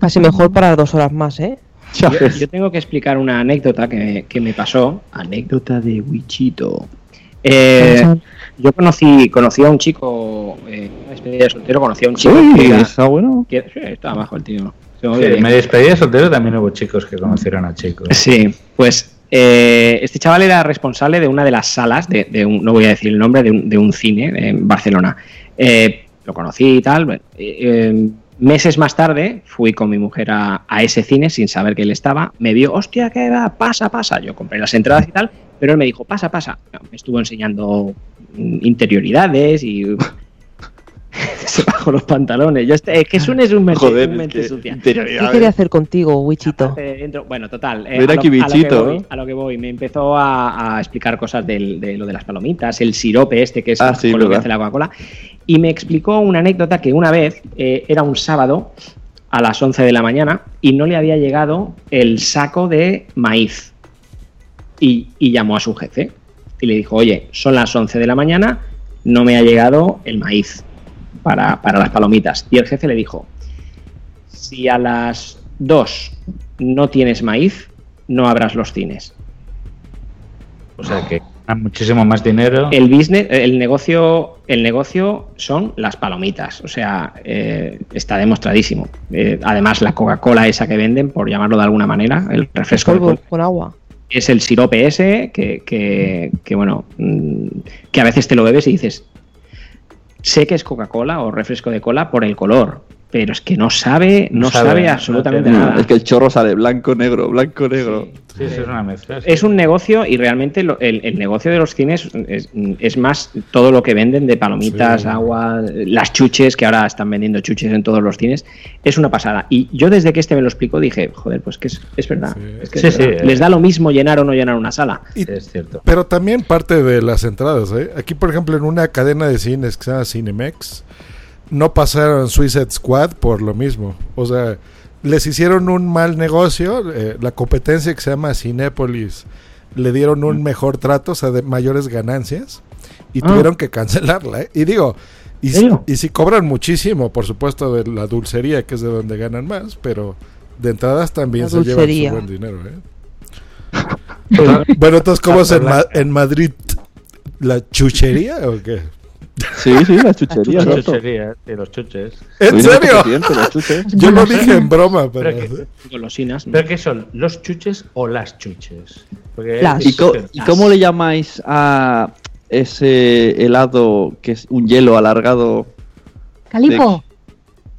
Casi mejor para dos horas más, ¿eh? Yo tengo que explicar una anécdota que, que me pasó. Anécdota de Wichito. Eh, yo conocí, conocí a un chico, eh, en una despedida de soltero, conocí a un chico Uy, que, era- está bueno. que- sí, estaba bajo el tío. Sí, me despedí de soltero, también hubo chicos que conocieron a chicos. Sí, pues eh, este chaval era responsable de una de las salas, de, de un, no voy a decir el nombre, de un, de un cine en Barcelona. Eh, lo conocí y tal. bueno, eh, eh, meses más tarde fui con mi mujer a, a ese cine sin saber que él estaba. Me vio, hostia, ¿qué va? Pasa, pasa. Yo compré las entradas y tal, pero él me dijo, pasa, pasa. Me estuvo enseñando interioridades y... Se bajó los pantalones. Yo este- es que Sun es un mente, Joder, un es mente que sucia. ¿Qué quería hacer contigo, Wichito? Eh, bueno, total. eh, Ven a, lo, aquí, a lo que voy, a lo que voy, me empezó a, a explicar cosas del- de lo de las palomitas, el sirope este que es Ah, sí, con lo que hace la Coca-Cola. Y me explicó una anécdota que una vez eh, era un sábado a las 11 de la mañana y no le había llegado el saco de maíz. Y, y llamó a su jefe y le dijo, oye, son las 11 de la mañana, no me ha llegado el maíz para, para las palomitas. Y el jefe le dijo, si a las 2 no tienes maíz, no abras los cines. O sea que muchísimo más dinero. El business, el negocio, el negocio son las palomitas. O sea, eh, está demostradísimo. Eh, además, la Coca-Cola esa que venden, por llamarlo de alguna manera, el refresco Polvo con agua. Es el sirope ese que, que, que, bueno, mm, que a veces te lo bebes y dices, sé que es Coca-Cola o refresco de cola por el color, pero es que no sabe, no, No sabe, sabe, absolutamente No, nada. Es que el chorro sale blanco, negro, blanco, negro. Sí, sí, es una mezcla. sí. Es un negocio y realmente lo- el, el negocio de los cines es, es más todo lo que venden de palomitas, Sí. agua, las chuches, que ahora están vendiendo chuches en todos los cines. Es una pasada. Y yo desde que este me lo explicó dije, joder, pues que es, es verdad. es que es Sí, sí, verdad. eh. Les da lo mismo llenar o no llenar una sala. Y- Es cierto. Pero también parte de las entradas, ¿eh? Aquí, por ejemplo, en una cadena de cines que se llama Cinemex, no pasaron Suicide Squad por lo mismo. O sea, les hicieron un mal negocio. eh, la competencia que se llama Cinépolis le dieron un mejor trato, o sea, de mayores ganancias. Y Ah. tuvieron que cancelarla, ¿eh? Y digo, y, si- serio? y si cobran muchísimo, por supuesto, de la dulcería, que es de donde ganan más, pero de entradas también La se llevan su dulcería. buen dinero, ¿eh? Bueno, entonces, ¿cómo es en, Ma- en Madrid? ¿La chuchería o qué? Sí, sí, las chucherías. Sí, los chuches. ¿En serio? las chuches. Yo lo dije en broma, pero... Pero que- Golosinas. ¿Pero qué son? ¿Los chuches o las chuches? Las. ¿Y, es- co- y cómo le llamáis a ese helado que es un hielo alargado? Calipo.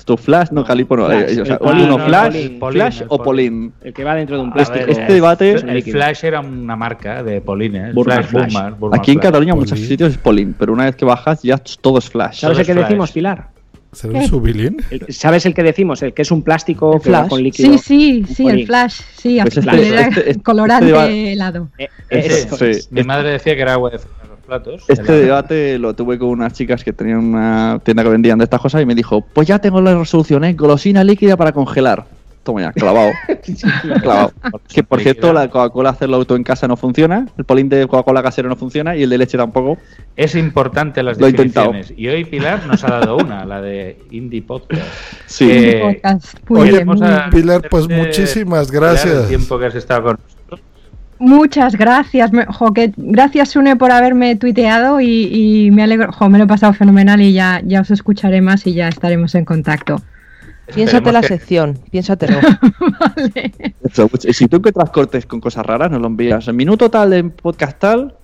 ¿Tu flash? No, calipo no. Flash, eh, o sea, el polín, uno no, el flash, polín, polín, flash el o polín. El que va dentro de un A plástico. ver, este debate- El. Flash era una marca de polines. Burman Flash, Flash. Aquí en Flash. Cataluña en muchos sitios es polín, pero una vez que bajas ya todo es flash. ¿Sabes el que flash. decimos, Pilar? ¿Será un subilín? ¿Sabes el que decimos? El que es un plástico que flash. con líquido. Sí, sí, sí, polín. el flash. Sí, Pues este- era este- este colorante helado. Eh, Este- eso sí. es. Mi madre decía que era agua de platos. Este debate lo tuve con unas chicas que tenían una tienda que vendían de estas cosas y me dijo, pues ya tengo la resolución, ¿eh? Golosina líquida para congelar. Toma ya, clavado. clavado. Que por cierto, la Coca-Cola hacerlo auto en casa no funciona, el polín de Coca-Cola casero no funciona y el de leche tampoco. Es importante las Lo he intentado. definiciones. Y hoy Pilar nos ha dado una, la de Indie Podcast. Sí. Muy Oye. Pilar, pues muchísimas Pilar, gracias. el tiempo que has estado con nosotros. Muchas gracias, jo, que- gracias Sune por haberme tuiteado y, y me alegro, jo, me lo he pasado fenomenal y ya, ya os escucharé más y ya estaremos en contacto. Piénsate la que- sección, piénsatelo. Eso, pues, si tú encuentras cortes con cosas raras, nos lo envías. En minuto tal, en podcast tal.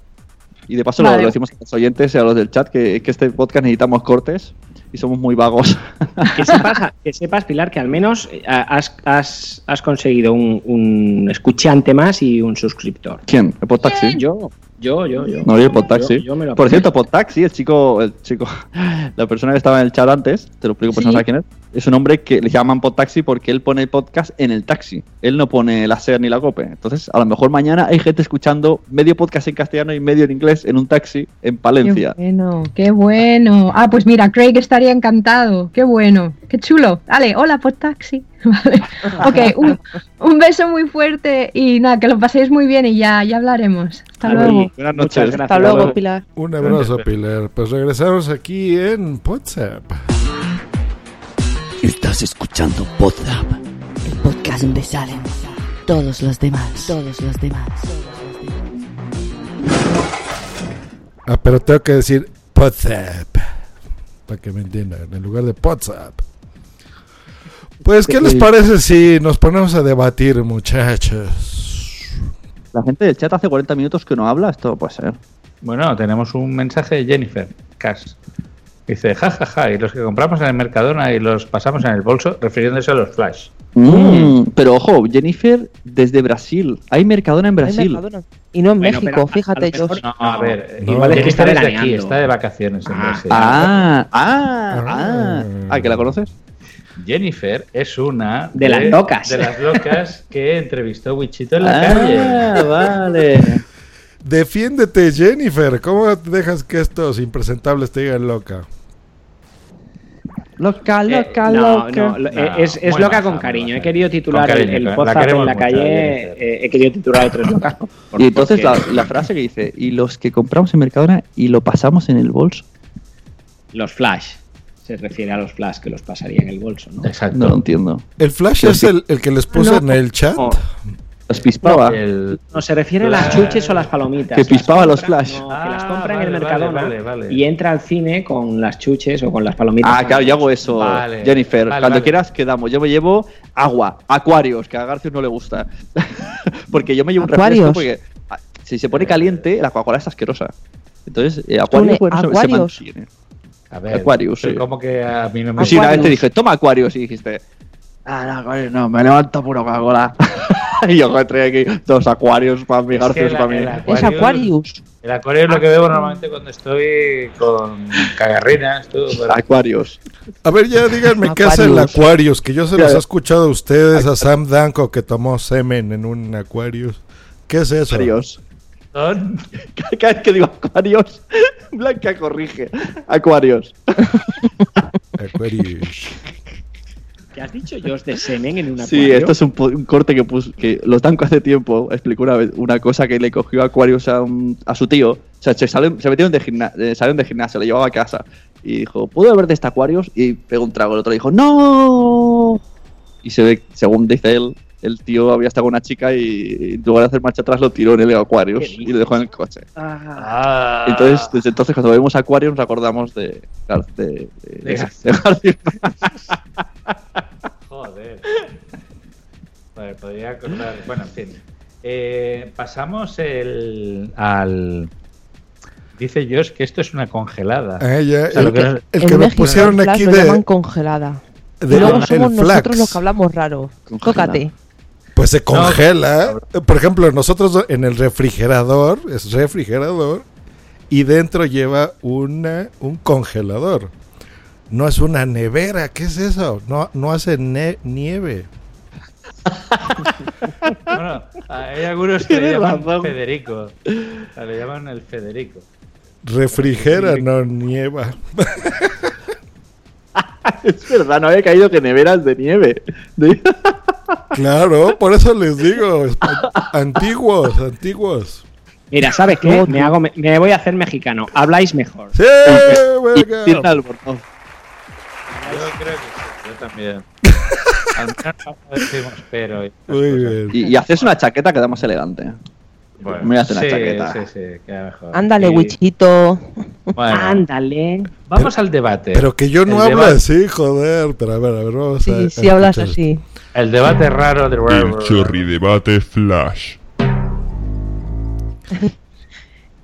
Y de paso lo- Vale. lo, decimos a los oyentes y a los del chat que, que este podcast necesitamos cortes y somos muy vagos. Que sepas, que sepas, Pilar, que al menos eh, has, has, has conseguido un, un escuchante más y un suscriptor. ¿Quién? ¿El Podtaxi? Yo, yo, yo, yo. No, yo el Podtaxi. Yo- yo Por cierto, Podtaxi, el chico, el chico, la persona que estaba en el chat antes, te lo explico por si no sabes quién es, es un hombre que le llaman Podtaxi porque él pone el podcast en el taxi. Él no pone la SER ni la COPE. Entonces, a lo mejor mañana hay gente escuchando medio podcast en castellano y medio en inglés en un taxi en Palencia. Qué bueno, qué bueno. Ah, pues mira, Craig estaría encantado. Qué bueno, qué chulo. Dale, hola, por taxi. Vale. Ok, un, un beso muy fuerte y nada, que lo paséis muy bien y ya, ya hablaremos. Hasta luego. Buenas noches. gracias. Hasta luego, Pilar. Un abrazo, Pilar. Pues regresamos aquí en WhatsApp. Estás escuchando Podzap. El podcast donde salen todos los demás. Todos los demás. Ah, pero tengo que decir WhatsApp. Para que me entiendan, en lugar de WhatsApp. Pues, ¿qué les parece si nos ponemos a debatir, muchachos? La gente del chat hace 40 minutos que no habla, esto puede ser. Bueno, tenemos un mensaje de Jennifer Cass. Dice, jajaja, ja, ja, y los que compramos en el Mercadona y los pasamos en el bolso, refiriéndose a los flash. Mm, pero ojo, Jennifer desde Brasil. Hay Mercadona en Brasil. Mercadona. Y no en Bueno, México, fíjate, Josh. No, a ver, No. igual es que está es de desde aquí, está de vacaciones en Ah. Brasil. Ah, ah, ah. Ah, ¿que la conoces? Jennifer es una De las locas. De las locas que entrevistó Wichito en la Ah, calle. vale. Defiéndete, Jennifer. ¿Cómo dejas que estos impresentables te digan loca? Loca, Eh, loca, no, loca. no, eh, No, es, es loca con cariño. He querido titular cariño, el, el podcast en la mucho, calle. Eh, he querido titular a tres locas. Y entonces la, frase que dice, y los que compramos en Mercadona y lo pasamos en el bolso. Los flash. Se refiere a los flash que los pasaría en el bolso, ¿no? Exacto. No lo entiendo. ¿El Flash es el, el que les puse No. en el chat? No. Los pispaba. El- No, se refiere a las chuches o las palomitas. Que Las pispaba los flash. no, que las Ah, compra en el Mercadona vale, vale. y entra al cine con las chuches o con las palomitas. Ah, claro, yo hago eso, Vale. Jennifer. Vale, Cuando vale. quieras quedamos. Yo me llevo agua, acuarios, que a Garcius no le gusta. porque yo me llevo un refresco ¿Acuarios? porque ah, si se pone caliente, la Coca-Cola es asquerosa. Entonces, eh, acuario Pone no se- se acuarios. mantiene. A ver, Aquarius, sí. como que a mí no me Pues sí, una vez te dije, toma Aquarius y dijiste, ah, no, Aquarius no, me levanto puro Coca-Cola. y yo me traía aquí dos Aquarius para mi Es que para mí. el Aquarius- El acuario es lo que bebo normalmente cuando estoy con cagarrinas. tú, pero- Aquarius. A ver, ya díganme qué hace el Aquarius. Aquarius, que yo se los he escuchado a ustedes, a Sam Danko que tomó semen en un Aquarius. ¿Qué es eso? Aquarius. Cada vez que digo Aquarius, Blanca corrige. Aquarius. Aquarius. ¿Qué has dicho Josh de semen en una Sí, esto es un, corte que puso, que los Danco hace tiempo explicó una vez una cosa que le cogió Aquarius a, un- a su tío. O sea, se, salen- se metieron de, gimna- eh, salieron de gimnasio, le llevaba a casa. Y dijo, ¿puedo beber de este Aquarius? Y pegó un trago. El otro dijo, ¡No! Y se ve, según dice él, el tío había estado con una chica y en lugar de hacer marcha atrás lo tiró en el Aquarius y lo dejó en el coche. Ah. Entonces, desde entonces, cuando vemos Aquarius, nos acordamos de. De, de, De de-. Joder. Vale, podría acordar. Bueno, en fin. Eh, pasamos el, al. Dice Josh que esto es una congelada. Ah, ya, O sea, lo el, que- el que México, pusieron aquí de. llaman congelada. de- y luego somos nosotros los que hablamos raro. Tócate. Pues se congela. Por ejemplo, nosotros en el refrigerador, es refrigerador, y dentro lleva una, un congelador. No es una nevera, ¿qué es eso? No, no hace ne- nieve. Bueno, hay algunos que le llaman razón. Federico. Le llaman el Federico. Refrigera, no nieva. es verdad, no había caído que neveras de nieve. Claro, por eso les digo, antiguos, antiguos. Mira, ¿sabes qué? Me, hago, me, me voy a hacer mexicano. Habláis mejor. Sí. Tiene albornoz. Yo creo que sí, yo también. Al menos no decimos pero. y- Muy bien. Y, y haces una chaqueta queda más elegante. Bueno, Me voy a hacer una sí, chaqueta. Sí, sí, queda mejor. Ándale, Y- Wichito. Bueno, Ándale. vamos al debate. Pero que yo no El hablo debate- así, joder. Pero a ver, a ver, vamos a. Sí, a sí hablas escuchar. así. El debate raro de El chorridebate flash.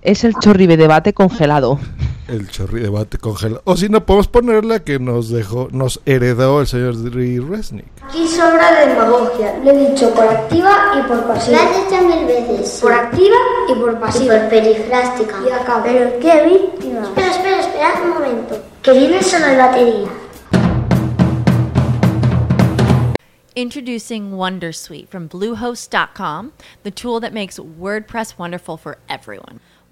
Es el chorribe debate congelado. El chorri debate congelado. O si no, podemos ponerla que nos dejó, nos heredó el señor Dri Resnick. Aquí sobra demagogia. Lo he dicho por activa y por pasiva. Lo has dicho mil veces. Por activa y por pasiva. Y por perifrástica. Y acá. Pero qué víctima. Espera, espera, espera un momento. Que viene solo de batería. Introducing Wondersuite from Bluehost.com, the tool that makes WordPress wonderful for everyone.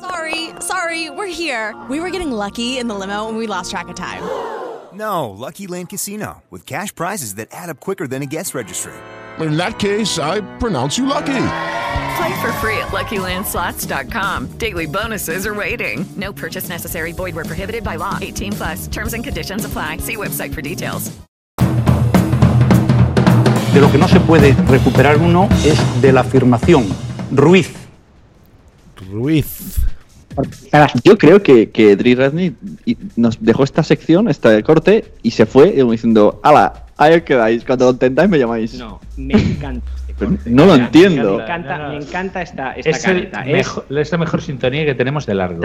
Sorry, sorry, we're here. We were getting lucky in the limo and we lost track of time. No, Lucky Land Casino, with cash prizes that add up quicker than a guest registry. In that case, I pronounce you lucky. Play for free at LuckyLandSlots.com. Daily bonuses are waiting. No purchase necessary. Void where prohibited by law. 18 plus. Terms and conditions apply. See website for details. De lo que no se puede recuperar uno es de la afirmación. Ruiz. Ruiz. Yo creo que, que Dri Redney y- nos dejó esta sección, este corte, y se fue diciendo, ala, ahí os quedáis, cuando lo entendáis me llamáis. No, me encanta. Pero no lo entiendo. Me encanta, me encanta esta, esta Es, el careta. Es- mejor- es la mejor sintonía que tenemos de largo.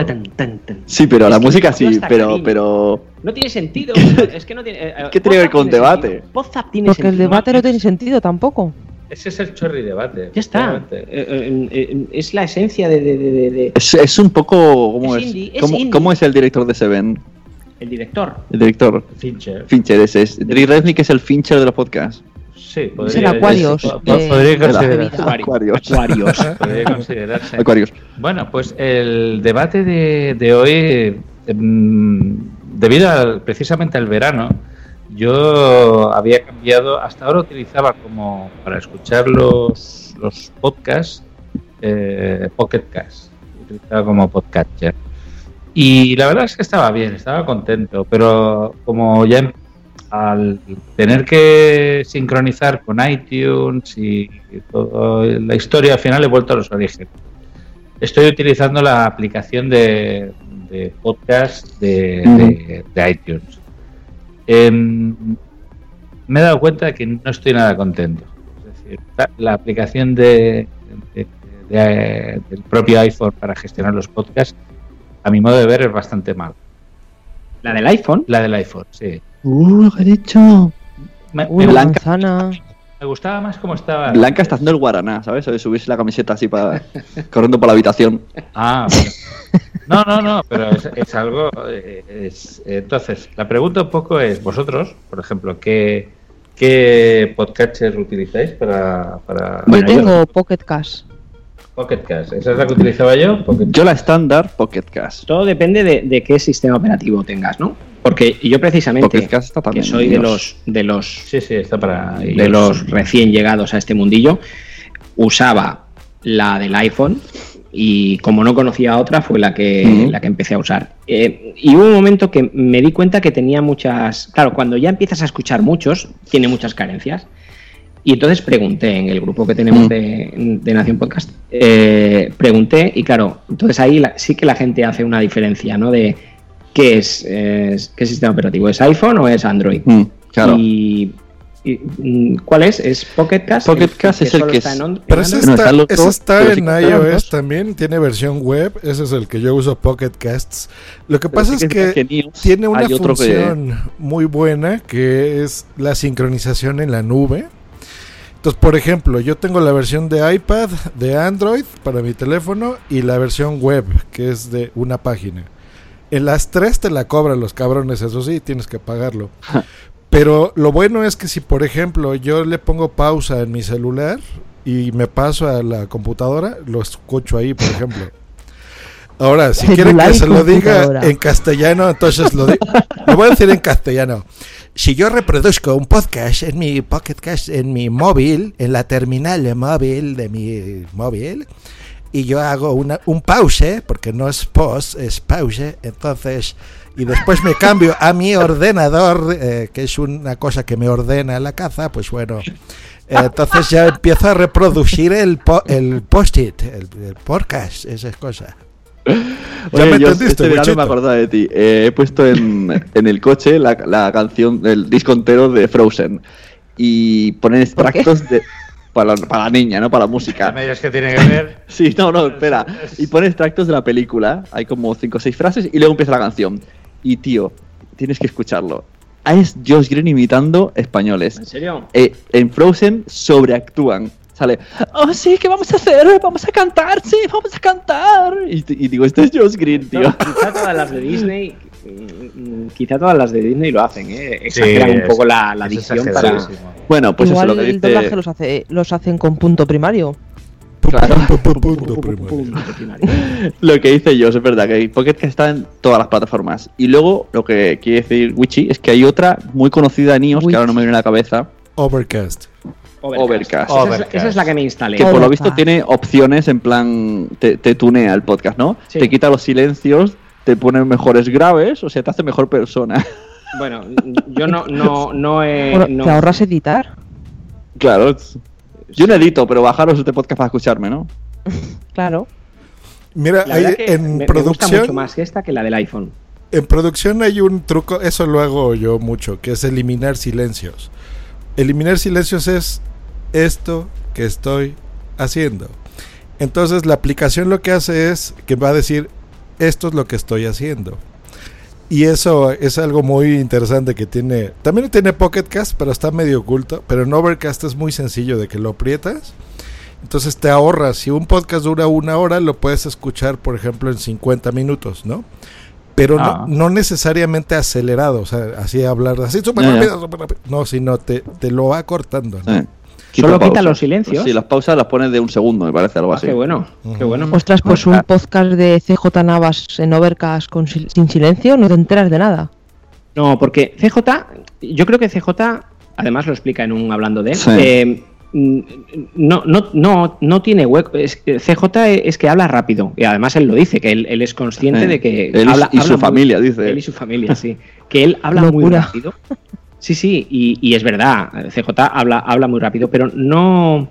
Sí, pero la Es música sí, pero, cariño. pero... No tiene sentido. es que no tiene. eh, ¿Qué tiene que ver con debate? sentido. Tiene Porque el sentido. debate no tiene sentido tampoco. Ese es el chorri debate. Ya está. Eh, eh, eh, es la esencia de, de- de- de- de- Es, es un poco. ¿Cómo Es es? indie, es ¿Cómo, indie. cómo es el director de Seven? el director. El director. Fincher. Fincher, ese es. Dre Resnick es el Fincher de los podcasts. Sí, Es el Aquarius. de- podría considerarse. Aquarius. Aquarius. Podría considerarse. Aquarius. Bueno, pues el debate de, de hoy, em, debido al- precisamente al verano, yo había cambiado, hasta ahora utilizaba como para escuchar los, los podcasts, eh, Pocket Cast, utilizaba como podcatcher. Y la verdad es que estaba bien, estaba contento, pero como ya em- al tener que sincronizar con iTunes y toda la historia, al final he vuelto a los orígenes. Estoy utilizando la aplicación de, de podcast de, de- de iTunes. Em, me he dado cuenta de que no estoy nada contento. Es decir, la, la aplicación de, de- de- del propio iPhone para gestionar los podcasts, a mi modo de ver, es bastante mal. ¿La del iPhone? La del iPhone, sí. Uh, lo que he dicho. Me, Uy, me- Blanca. manzana. Me gustaba más cómo estaba. Blanca está haciendo el guaraná, ¿sabes? De subirse la camiseta así para. corriendo por la habitación. Ah, bueno. No, no, no, pero es, es algo. eh, es- entonces, la pregunta un poco es: vosotros, por ejemplo, ¿qué, qué podcatcher utilizáis para. para Yo tengo Pocket Cash. Pocket Cast. ¿Esa es la que utilizaba yo? Pocket Yo la estándar Pocket Cast. Todo depende de, de qué sistema operativo tengas, ¿no? Porque yo precisamente, que soy de los, de los Sí, sí, está para. de los recién llegados a este mundillo, usaba la del iPhone y como no conocía otra fue la que, la que empecé a usar. Eh, y hubo un momento que me di cuenta que tenía muchas... Claro, cuando ya empiezas a escuchar muchos, tiene muchas carencias. Y entonces pregunté en el grupo que tenemos de, de Nación Podcast, eh, pregunté y claro, entonces ahí la- sí que la gente hace una diferencia, ¿no? De qué es, es- qué sistema operativo, ¿es iPhone o es Android? Mm, claro. Y, y, mm, ¿Cuál es? ¿Es Pocket Cast? Pocket Cast es el que está es- en Pero ese Android? No, está, están los ese dos, está pero en sí iOS también, tiene versión web, ese es el que yo uso, Pocket Casts. Lo que Pero pasa sí es que tiene una que- función muy buena que es la sincronización en la nube. Entonces, por ejemplo, yo tengo la versión de iPad, de Android para mi teléfono y la versión web, que es de una página. En las tres te la cobran los cabrones, eso sí, tienes que pagarlo. Pero lo bueno es que si, por ejemplo, yo le pongo pausa en mi celular y me paso a la computadora, lo escucho ahí, por ejemplo. Ahora, si quieren que se lo diga en castellano, entonces lo, lo voy a decir en castellano. Si yo reproduzco un podcast en mi Pocket Cast, en mi móvil, en la terminal de móvil de mi móvil, y yo hago una, un pause, porque no es post, es pause, entonces, y después me cambio a mi ordenador, eh, que es una cosa que me ordena la caza, pues bueno, eh, entonces ya empiezo a reproducir el, po- el post-it, el, el podcast, esas cosas. ¿Ya Oye, me yo entendiste, este me acordaba de ti. Eh, he puesto en, en el coche la, la canción, el disco entero de Frozen. Y ponen extractos de. Para, la- para la niña, ¿no? Para la música. Me que tiene que ver. Sí, no, no, espera. Y pone extractos de la película. Hay como cinco o seis frases y luego empieza la canción. Y tío, tienes que escucharlo. Ah, Es Josh Green imitando españoles. ¿En serio? Eh, en Frozen sobreactúan. Sale, oh sí, ¿qué vamos a hacer? Vamos a cantar, sí, vamos a cantar. Y, y digo, este es Josh Green, tío. Quizá todas las de Disney, quizá todas las de Disney lo hacen, ¿eh? exageran un poco la, la dicción para... Bueno, pues Igual eso es lo que el doblaje dice. los, hace, los hacen con punto primario. Claro. Punto primario. lo que dice yo, es verdad que Pocket está en todas las plataformas. Y luego lo que quiere decir Wichi es que hay otra muy conocida en iOS que ahora no me viene a la cabeza. Overcast. Overcast. Esa, es, esa es la que me instalé. Que por lo visto tiene opciones en plan. Te, te tunea el podcast, ¿no? Sí. Te quita los silencios, te pone mejores graves, o sea, te hace mejor persona. Bueno, yo no, no, no he... Bueno, no- ¿Te ahorras editar? claro. Yo no edito, pero bajaros este podcast para escucharme, ¿no? Claro. Mira, la hay- que en me, me gusta producción mucho más esta que la del iPhone. En producción hay un truco, eso lo hago yo mucho, que es eliminar silencios. Eliminar silencios es esto que estoy haciendo. Entonces la aplicación lo que hace es que va a decir esto es lo que estoy haciendo. Y eso es algo muy interesante que tiene. También tiene Pocket Cast, pero está medio oculto. Pero en Overcast es muy sencillo de que lo aprietas. Entonces te ahorras. Si un podcast dura una hora, lo puedes escuchar, por ejemplo, en 50 minutos, ¿no? Pero Ah. no, no necesariamente acelerado, o sea, así hablar así súper rápido, súper rápido. No, sino te, te lo va cortando. ¿no? Solo quita pausa. los silencios. Sí, las pausas las pones de un segundo, me parece algo Ah, así. qué bueno, qué bueno. Ostras, pues un podcast de CJ Navas en Overcast con sil- sin silencio, no te enteras de nada. No, porque CJ, yo creo que CJ, además lo explica en un hablando de, Sí. eh, mm, no, no, no, no tiene hueco. Es que CJ es que habla rápido y además él lo dice, que él, él es consciente Sí. de que Él y habla, su- y habla su muy- familia, dice. Él y su familia, sí. Que él habla muy rápido. Sí, sí, y, y es verdad, CJ habla, habla muy rápido, pero no.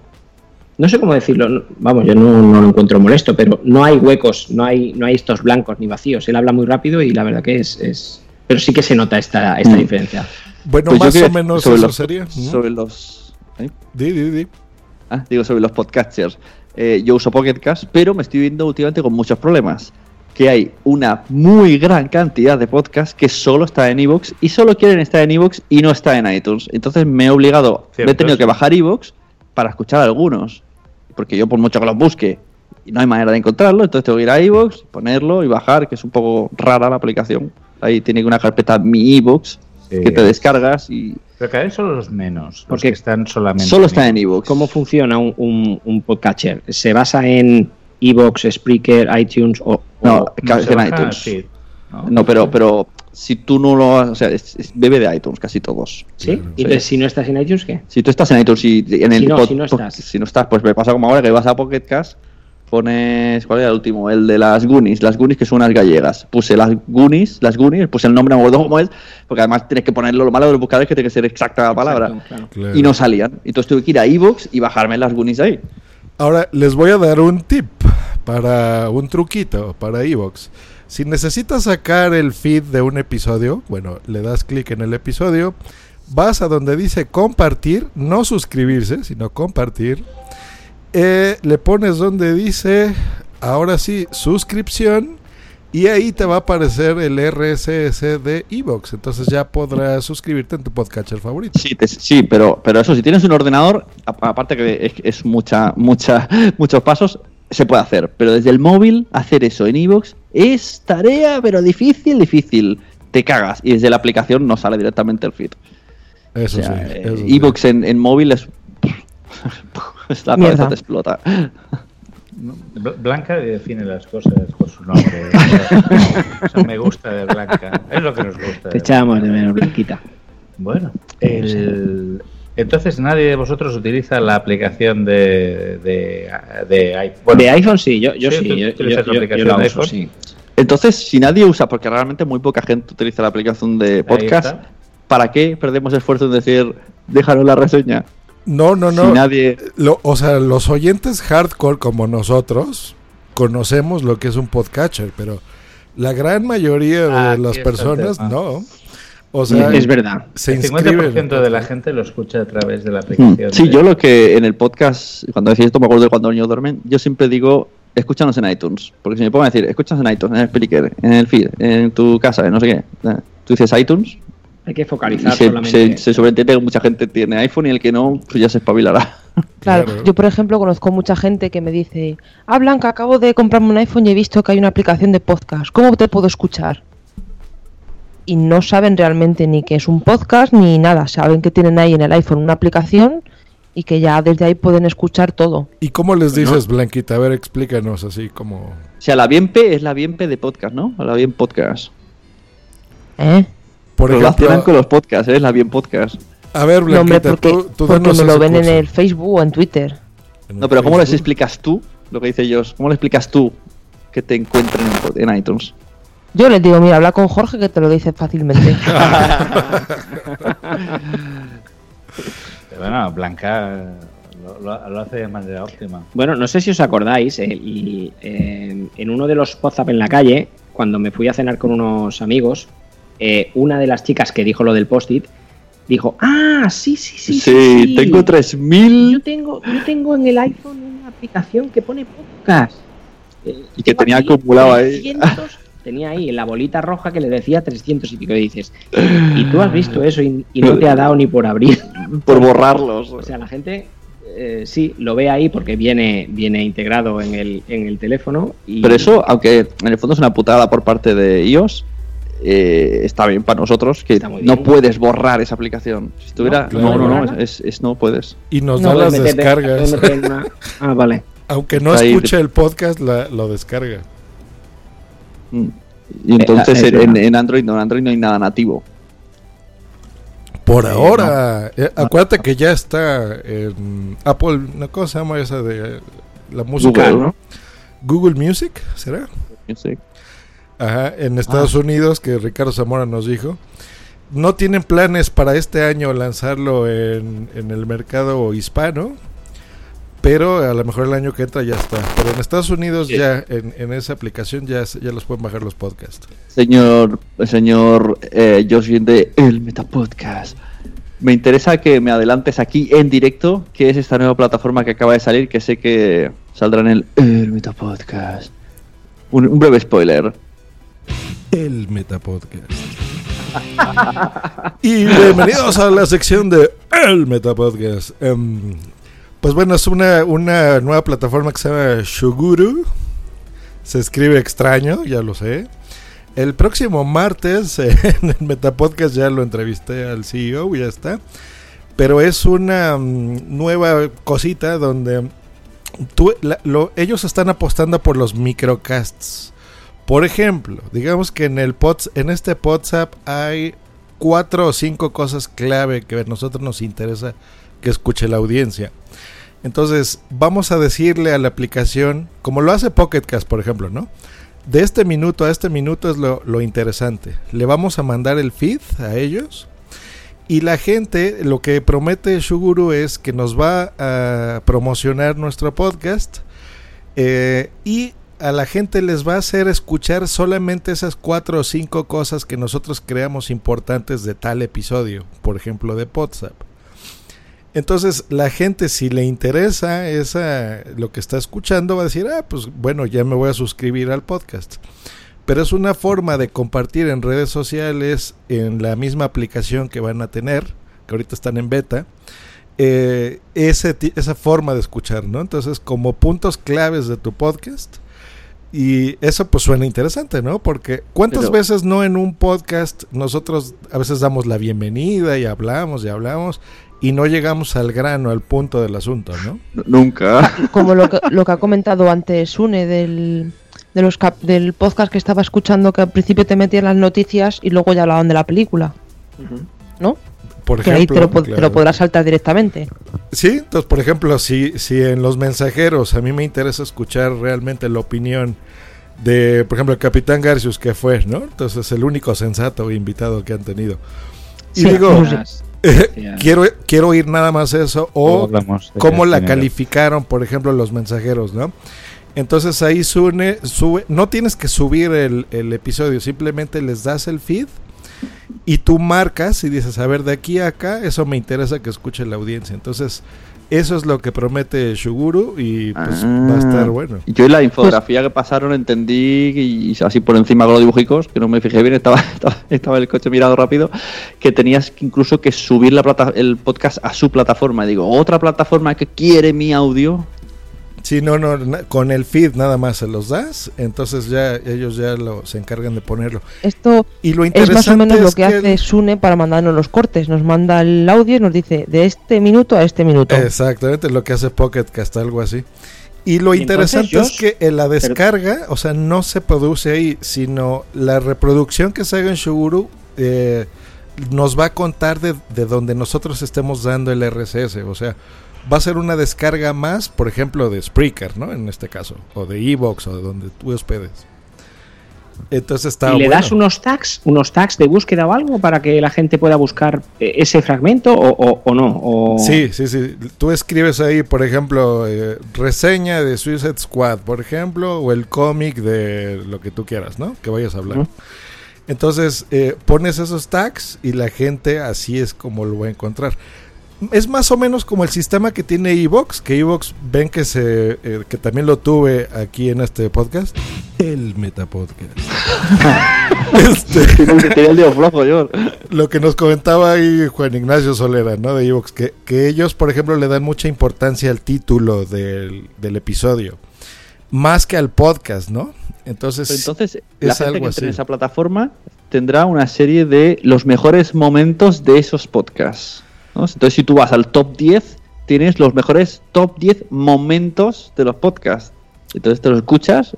No sé cómo decirlo, no- vamos, yo no, no lo encuentro molesto, pero no hay huecos, no hay, no hay estos blancos ni vacíos. Él habla muy rápido y la verdad que es. es- pero sí que se nota esta, esta Mm. diferencia. Bueno, Pues más o menos sobre eso los- sería. Sobre los. ¿eh? Di, di, di. Ah, digo, sobre los podcasters. Eh, yo uso Pocket Cast, pero me estoy viendo últimamente con muchos problemas. Que hay una muy gran cantidad de podcasts que solo está en Evox y solo quieren estar en Evox y no está en iTunes. Entonces me he obligado, me he tenido sí. que bajar Evox para escuchar algunos. Porque yo, por mucho que los busque, y no hay manera de encontrarlo, entonces tengo que ir a Evox, ponerlo y bajar, que es un poco rara la aplicación. Ahí tiene una carpeta Mi Evox que te descargas y Pero cada vez son los menos, los Porque que están solamente. solo está en Evox. ¿Cómo funciona un, un, un podcatcher? ¿Se basa en Evox, Spreaker, iTunes o.? No, o- se en baja iTunes. ¿no? No, pero, pero si tú no lo has- o sea, es- es- bebe de iTunes casi todos. ¿Sí? Y entonces, si no estás en iTunes, ¿qué? Si tú estás en iTunes y en el Si no, pod- si no pod- estás. si no estás, pues me pasa como ahora que vas a Pocket Cast, pones ¿cuál era el último? El de las Goonies, las Goonies que son unas gallegas. Puse las Goonies, las Goonies, puse el nombre, no me acuerdo cómo es, porque además tienes que ponerlo, lo malo de los buscadores es que tiene que ser exacta la palabra. Exacto, claro. Y no salían. Entonces tuve que ir a iVoox y bajarme las Goonies ahí. Ahora les voy a dar un tip para un truquito para Evox. Si necesitas sacar el feed de un episodio, bueno, le das clic en el episodio, vas a donde dice compartir, no suscribirse, sino compartir. eh, le pones donde dice, ahora sí, suscripción. Y ahí te va a aparecer el RSS de Evox. Entonces ya podrás suscribirte en tu podcatcher favorito. Sí, sí, pero, pero eso, si tienes un ordenador, aparte que es, es mucha, mucha, muchos pasos, se puede hacer. Pero desde el móvil, hacer eso en iVoox es tarea, pero difícil, difícil. Te cagas. Y desde la aplicación no sale directamente el feed. Eso O sea, sí. eh, sí. iVoox en, en móvil es. la cabeza Mierda. te explota. Blanca define las cosas por su nombre. Eso me gusta de Blanca. Es lo que nos gusta. Te echamos de menos, Blanquita. Bueno, el- entonces nadie de vosotros utiliza la aplicación de, de, de iPhone. de iPhone sí, yo, yo sí. yo, la yo- aplicación yo la de uso, iPhone. sí. Entonces, si nadie usa, porque realmente muy poca gente utiliza la aplicación de podcast. ¿para qué perdemos esfuerzo en decir, déjanos la reseña? No, no, no. Si nadie. Lo- o sea, los oyentes hardcore como nosotros conocemos lo que es un podcatcher, pero la gran mayoría de las personas no. O sea, es verdad. Se El inscriben. 50% de la gente lo escucha a través de la Mm, aplicación. Sí, de- yo lo que en el podcast, cuando decís esto, me acuerdo de cuando los niños duermen, yo siempre digo, escúchanos en iTunes. Porque si me pongo a decir, escúchanos en iTunes, en el Spreaker, en el feed, en tu casa, en no sé qué. eh, Tú dices iTunes Hay que focalizar se, solamente. se, se sobreentiende que mucha gente tiene iPhone y el que no, pues ya se espabilará. Claro, Claro. yo por ejemplo conozco mucha gente que me dice, ah Blanca, acabo de comprarme un iPhone y he visto que hay una aplicación de podcast, ¿cómo te puedo escuchar? Y no saben realmente ni que es un podcast ni nada, saben que tienen ahí en el iPhone una aplicación y que ya desde ahí pueden escuchar todo. ¿Y cómo les dices, Blanquita? A ver, explícanos así como... O sea, la bien P es la bien P de podcast, ¿no? La bien podcast. ¿Eh? Por Lo relacionan ejemplo, con los podcasts, ¿eh? La bien podcast. a ver, No, hombre, Blanquita, porque, tú, tú porque me lo ven en el Facebook o en Twitter. En No, pero ¿cómo les explicas tú lo que dice ellos? ¿Cómo le explicas tú que te encuentren en, en iTunes? Yo les digo, mira, habla con Jorge que te lo dice fácilmente. Pero Bueno, Blanca lo, lo- lo hace de manera óptima. Bueno, no sé si os acordáis, el- eh, en uno de los WhatsApp en la calle, cuando me fui a cenar con unos amigos, eh, una de las chicas que dijo lo del post-it dijo, ah, sí, sí, sí. Sí, sí, tengo Yo 3000 tengo, yo tengo en el iPhone una aplicación que pone podcast. Eh, y que tenía acumulado ahí. 300 tenía ahí la bolita roja que le decía 300 y pico. Y dices, y tú has visto eso y, y no te ha dado ni por abrir. Por borrarlos. O sea, la gente eh, sí lo ve ahí porque viene, viene integrado en el, en el teléfono. Y... Pero eso, aunque en el fondo es una putada por parte de iOS, eh, está bien para nosotros que no puedes borrar esa aplicación. Si estuviera. No, No, claro. no, no, es, es- no puedes. Y nos No, da las descargas. una- Ah, vale. Aunque no escuche el podcast, la- lo descarga. Y entonces Eh, es en, en- verdad. en Android no, en Android no hay nada nativo. Por ahora, eh, acuérdate que ya está en Apple, ¿no? ¿cómo se llama esa de la música? Google, ¿no? Google Music, ¿será? Sí. Ajá, en Estados Unidos, que Ricardo Zamora nos dijo. No tienen planes para este año lanzarlo en, en el mercado hispano, pero a lo mejor el año que entra ya está. Pero en Estados Unidos ya, en, en esa aplicación ya, ya los pueden bajar los podcasts. Señor, señor eh, de El Metapodcast. Me interesa que me adelantes aquí en directo qué es esta nueva plataforma que acaba de salir, que sé que saldrá en el El Metapodcast. Un, un breve spoiler. El Metapodcast. y bienvenidos a la sección de El Metapodcast. Em, pues bueno, es una, una nueva plataforma que se llama Shuguru. Se escribe extraño, ya lo sé. El próximo martes en el Metapodcast ya lo entrevisté al CEO, ya está. Pero es una mm, nueva cosita donde ellos están apostando por los microcasts. Por ejemplo, digamos que en el pods, en este WhatsApp hay cuatro o cinco cosas clave que a nosotros nos interesa que escuche la audiencia. Entonces, vamos a decirle a la aplicación, como lo hace Pocketcast, por ejemplo, ¿no? De este minuto a este minuto es lo, interesante. Le vamos a mandar el feed a ellos. Y la gente, lo que promete Shuguru es que nos va a promocionar nuestro podcast. eh, y a la gente les va a hacer escuchar solamente esas cuatro o cinco cosas que nosotros creamos importantes de tal episodio, por ejemplo de WhatsApp. Entonces la gente si le interesa esa lo que está escuchando va a decir, ah, pues bueno, ya me voy a suscribir al podcast. Pero es una forma de compartir en redes sociales, en la misma aplicación que van a tener, que ahorita están en beta, eh, ese, esa forma de escuchar, ¿no? Entonces, como puntos claves de tu podcast, y eso pues suena interesante, ¿no? Porque ¿cuántas Pero- veces no en un podcast nosotros a veces damos la bienvenida y hablamos y hablamos y no llegamos al grano, al punto del asunto, ¿no? Nunca. Como lo que, lo que ha comentado antes Sune del, de los cap- del podcast que estaba escuchando, que al principio te metían las noticias y luego ya hablaban de la película. ¿No? Por que ahí te lo, te lo podrás saltar directamente. Sí, entonces, por ejemplo, si, si en los mensajeros a mí me interesa escuchar realmente la opinión de, por ejemplo, el capitán Garcius, que fue, ¿no? Entonces, el único sensato invitado que han tenido. Y Sí, digo, eso eh, quiero, quiero oír nada más eso, o cómo la calificaron, por ejemplo, los mensajeros, ¿no? Entonces ahí sube, sube no tienes que subir el, el episodio, simplemente les das el feed y tú marcas y dices, a ver, de aquí a acá, eso me interesa que escuche la audiencia. Entonces, eso es lo que promete Shuguru y pues va a estar bueno. Yo en la infografía que pasaron entendí, y así por encima con los dibujicos, que no me fijé bien, estaba, estaba, estaba el coche mirado rápido, que tenías que incluso que subir la plata, el podcast a su plataforma. Y digo, otra plataforma que quiere mi audio. Sí, no, no, na- con el feed nada más se los das, entonces ya ellos ya lo, se encargan de ponerlo. Esto Y lo es más o menos lo que, que hace Sune para mandarnos los cortes. Nos manda el audio y nos dice de este minuto a este minuto. Exactamente, lo que hace Pocket Cast, algo así. Y lo Y interesante entonces, es que en la pero- descarga, o sea, no se produce ahí, sino la reproducción que se haga en Shuguru eh, nos va a contar de, de donde nosotros estemos dando el RSS. O sea, va a ser una descarga más, por ejemplo, de Spreaker, ¿no? En este caso, o de Evox, o de donde tú hospedes. Entonces está ¿Y le bueno. das unos tags, unos tags de búsqueda o algo para que la gente pueda buscar eh, ese fragmento o, o- o no? O... Sí, sí, sí. Tú escribes ahí, por ejemplo, eh, reseña de Suicide Squad, por ejemplo, o el cómic de lo que tú quieras, ¿no? Que vayas a hablar. Ujú. Entonces, eh, pones esos tags y la gente así es como lo va a encontrar. Es más o menos como el sistema que tiene Evox, que Evox ven que se eh, que también lo tuve aquí en este podcast, el Metapodcast. este, lo que nos comentaba ahí Juan Ignacio Solera, ¿no? De Evox, que, que ellos, por ejemplo, le dan mucha importancia al título del, del episodio, más que al podcast, ¿no? Entonces, Entonces, la es gente algo que entre en esa plataforma tendrá una serie de los mejores momentos de esos podcasts. ¿No? Entonces, si tú vas al top 10, tienes los mejores top 10 momentos de los podcasts. Entonces te lo escuchas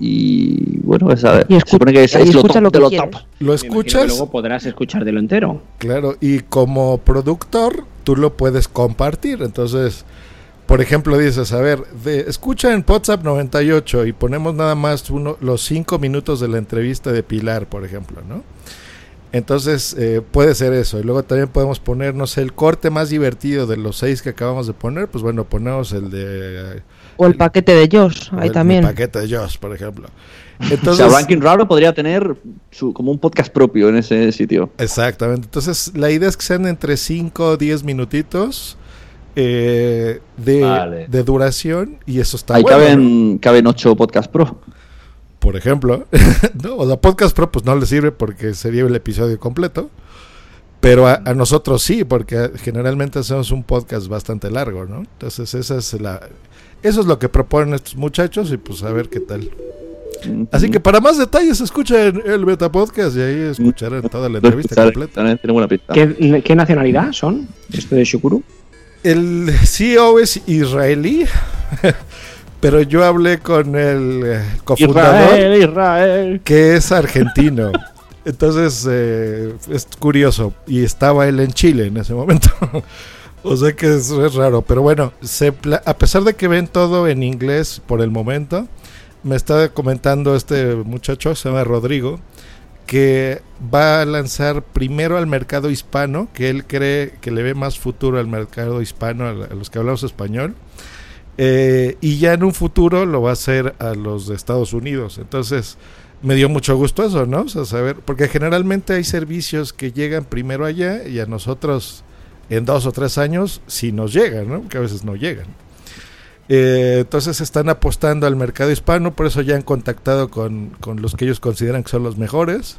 y bueno, esa, Y se supone que es, y es lo escucha top lo que de lo top. Lo imagino que escuchas, luego podrás escuchártelo entero. claro, y como productor tú lo puedes compartir. Entonces, por ejemplo, dices, a ver, de, escucha en WhatsApp 98 y ponemos nada más uno, los cinco minutos de la entrevista de Pilar, por ejemplo, ¿no? Entonces, eh, puede ser eso. Y luego también podemos poner, no sé, el corte más divertido de los seis que acabamos de poner. Pues bueno, ponemos el de... O el paquete de Josh, ahí el, también. el paquete de Josh, por ejemplo. o sea, Entonces, Ranking Raro podría tener su, como un podcast propio en ese sitio. Exactamente. Entonces, la idea es que sean entre 5 o 10 minutitos eh, de, Vale. de duración y eso está Ahí bueno. ¿no? caben, caben 8 podcast pro. Por ejemplo. no, o sea, Podcast Pro pues no le sirve porque sería el episodio completo. Pero a, a nosotros sí, porque generalmente hacemos un podcast bastante largo, ¿no? Entonces, esa es la... Eso es lo que proponen estos muchachos y pues a ver qué tal. Así que para más detalles escuchen el Beta Podcast y ahí escucharán toda la entrevista completa. también tiene buena pinta. ¿Qué, qué nacionalidad son? Esto de Shukuru. El CEO es israelí, pero yo hablé con el eh, cofundador Israel, Israel. que es argentino. Entonces eh, es curioso y estaba él en Chile en ese momento. o sea que es, es raro, pero bueno, se a pesar de que ven todo en inglés por el momento, me está comentando este muchacho, se llama Rodrigo, que va a lanzar primero al mercado hispano, que él cree que le ve más futuro al mercado hispano, a los que hablamos español, eh, y ya en un futuro lo va a hacer a los de Estados Unidos. Entonces, me dio mucho gusto eso, ¿no? O sea, saber, porque generalmente hay servicios que llegan primero allá y a nosotros en dos o tres años sí nos llegan, ¿no? Que a veces no llegan. Eh, entonces están apostando al mercado hispano, por eso ya han contactado con, con los que ellos consideran que son los mejores.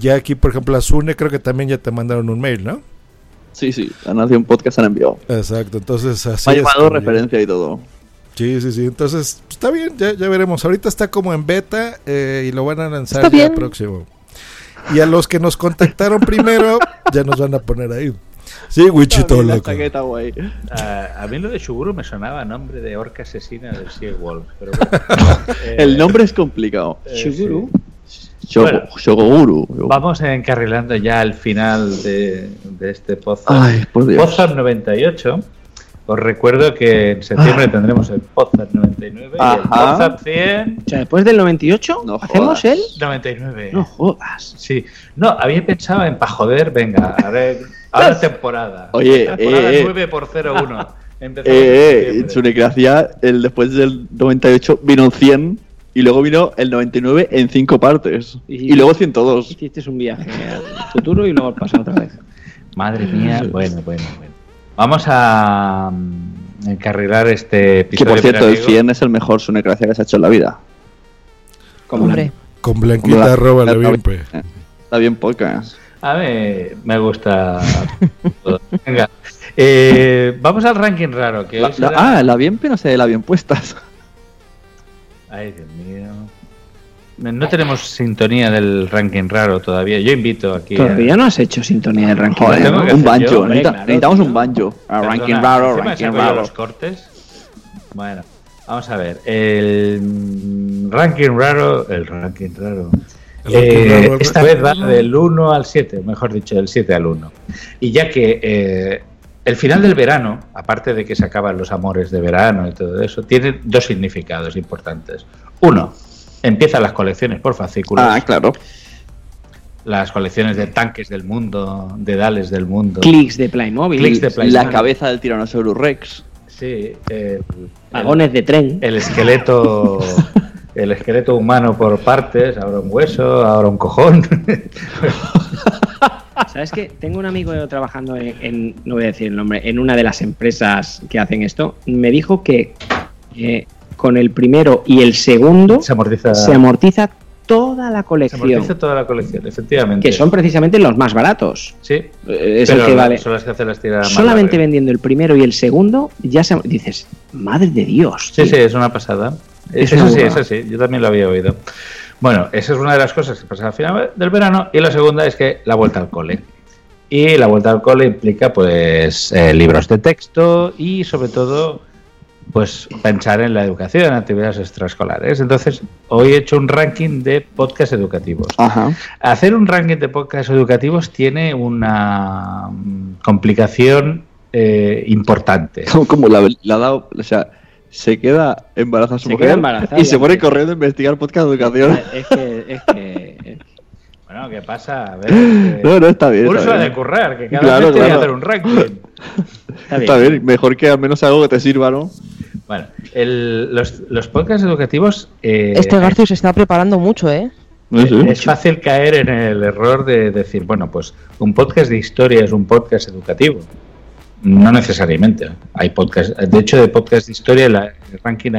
Ya aquí, por ejemplo, a Sune creo que también ya te mandaron un mail, ¿no? Sí, sí, han nacido un podcast, han enviado. Exacto, entonces así ha ya- referencia y todo. Sí, sí, sí. Entonces, pues, está bien, ya, ya veremos. Ahorita está como en beta eh, y lo van a lanzar Está ya bien. próximo. Y a los que nos contactaron primero, ya nos van a poner ahí. Sí, Wichito, La loco. chaqueta, guay. A, a mí lo de Shuguru me sonaba a nombre de orca asesina del Sea Wolf. Pero bueno. Eh, El nombre es complicado. eh, Shuguru. Shogo- Bueno. Shogoguru. Vamos encarrilando ya al final de, de este Dios. Podzap 98. Os recuerdo que en septiembre tendremos el Podzap 99 y el Ajá. Podzap 100. O sea, después del 98, No ¿hacemos jodas. el? 99. No jodas. Sí. No, había pensado en pa' joder, venga, a ver, ahora temporada. Oye, temporada eh, eh. 9 por 01. Empezamos en Eh, eh, en septiembre. su necracia, el después del 98 vino en 100 y luego vino el 99 en 5 partes. Y- Y luego 102. Hiciste un viaje al futuro y luego al pasado otra vez. Madre mía, bueno, bueno, bueno. Vamos a mm, encarrilar este Que episodio. por cierto, el veraniego. 100 es el mejor su necracia que se ha hecho en la vida. Hombre, Con Blanquita Como la- arroba la la- bien, pues. Está bien podcast. A mí me gusta. todo. Venga, eh, vamos al ranking raro. Que La- la- ah, la bien pero se la bien puestas. Ay, Dios mío. No tenemos sintonía del ranking raro todavía. Yo invito aquí. a- Todavía no has hecho sintonía del ranking. Joder, que un banjo. yo, hombre, Necesita- claro, necesitamos un banjo. Ah, Perdona, ranking raro, ranking raro. los cortes. Bueno, vamos a ver. El mm, ranking raro. El ranking raro. El ranking Eh, raro, el esta ranking vez va raro. del 1 al 7, mejor dicho, del 7 al 1. Y ya que eh, el final del verano, aparte de que se acaban los amores de verano y todo eso, tiene dos significados importantes. Uno, empiezan las colecciones por fascículos. Ah, claro. Las colecciones de tanques del mundo, de dales del mundo. Clics de Playmobil. Clics de Play- La cabeza del Tyrannosaurus Rex. Sí, eh, Vagones de tren. el esqueleto el esqueleto humano por partes, ahora un hueso, ahora un cojón. ¿Sabes qué? Tengo un amigo trabajando en, en- no voy a decir el nombre, en una de las empresas que hacen esto. Me dijo que eh, con el primero y el segundo Se amortiza, se amortiza toda la se colección. amortiza toda la colección, efectivamente. Que son precisamente los más baratos. Sí. Eh, Es Pero el que vale. son las que hacen las tiradas más Solamente vendiendo el primero y el segundo, ya se, dices, madre de Dios. Sí, tío". sí, es una pasada. Es eso una sí, eso sí, yo también lo había oído. Bueno, esa es una de las cosas que pasa al final del verano. Y la segunda es que la vuelta al cole. Y la vuelta al cole implica, pues, eh, libros de texto y, sobre todo, pues, pensar en la educación, en actividades extraescolares. Entonces, hoy he hecho un ranking de podcasts educativos. Ajá. Hacer un ranking de podcasts educativos tiene una complicación eh, importante. Como, la, la ha dado, o sea, se queda embarazada su Se mujer queda embarazada, y se pone corriendo a investigar podcast de educación. Es que, es que Bueno, ¿qué pasa? A ver, No, no, está bien. Bien. de currar, que cada Claro, vez tiene que claro. hacer un ranking. Está bien. mejor que al menos algo que te sirva, ¿no? Bueno, el- los, los podcasts educativos. eh, Este Garcio se está preparando mucho, ¿eh? Es fácil caer en el error de decir, bueno, pues un podcast de historia es un podcast educativo. No necesariamente. Hay podcast, de hecho, de podcast de historia, la, el ranking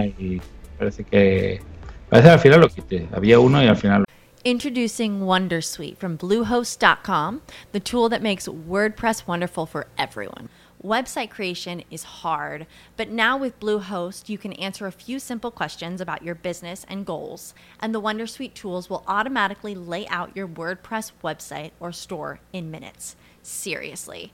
parece que, parece que al final lo quité. Había uno y al final Introducing Wondersuite from Bluehost.com, the tool that makes WordPress wonderful for everyone. Website creation is hard, but now with Bluehost, you can answer a few simple questions about your business and goals, and the Wondersuite tools will automatically lay out your WordPress website or store in minutes. Seriously.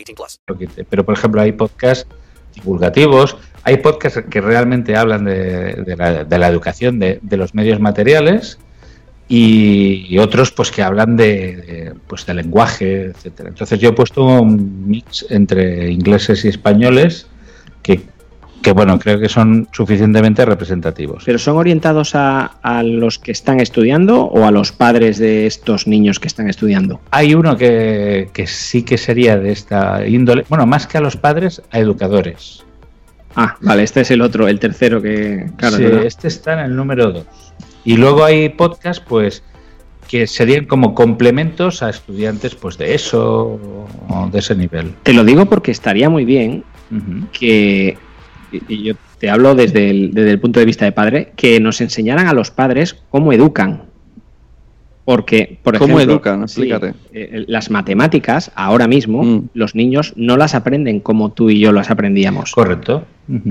18 plus. lo quité. Pero, por ejemplo, hay podcasts divulgativos, hay podcasts que realmente hablan de, la, educación, de, los medios materiales, y, y otros pues que hablan de, pues, de lenguaje, etcétera. Entonces yo he puesto un mix entre ingleses y españoles que, que bueno, creo que son suficientemente representativos. ¿Pero son orientados a, a los que están estudiando o a los padres de estos niños que están estudiando? Hay uno que, que sí que sería de esta índole, bueno, más que a los padres, a educadores. Ah, vale, este es el otro, el tercero que... Claro, Sí, este está en el número 2. Y luego hay podcasts, pues, que serían como complementos a estudiantes, pues, de eso o de ese nivel. Te lo digo porque estaría muy bien que, y- yo te hablo desde el, desde el punto de vista de padre, que nos enseñaran a los padres cómo educan. Porque, por ¿Cómo ejemplo, educan? sí, Explícate. eh, las matemáticas, ahora mismo, los niños no las aprenden como tú y yo las aprendíamos. Correcto.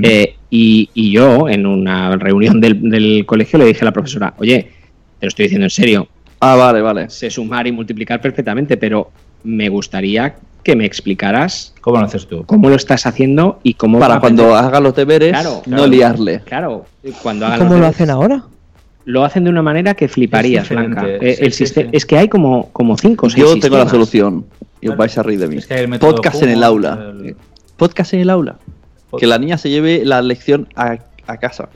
Eh, y, y yo, en una reunión del, del colegio, le dije a la profesora, oye, te lo estoy diciendo en serio. Ah, vale, vale. Sé sumar y multiplicar perfectamente, pero me gustaría que me explicaras ¿Cómo lo haces tú? cómo lo estás haciendo y cómo Para cuando haga los deberes, Claro, no claro. liarle. Claro, cuando hagan ¿Cómo los lo hacen ahora? Lo hacen de una manera que fliparías, Blanca. Eh, sí, el sí. Es que hay como, como cinco o seis Yo tengo la solución. Y os vais a reír de mí. que el Podcast en el aula. Podcast en el aula. Que la niña se lleve la lección a, a casa.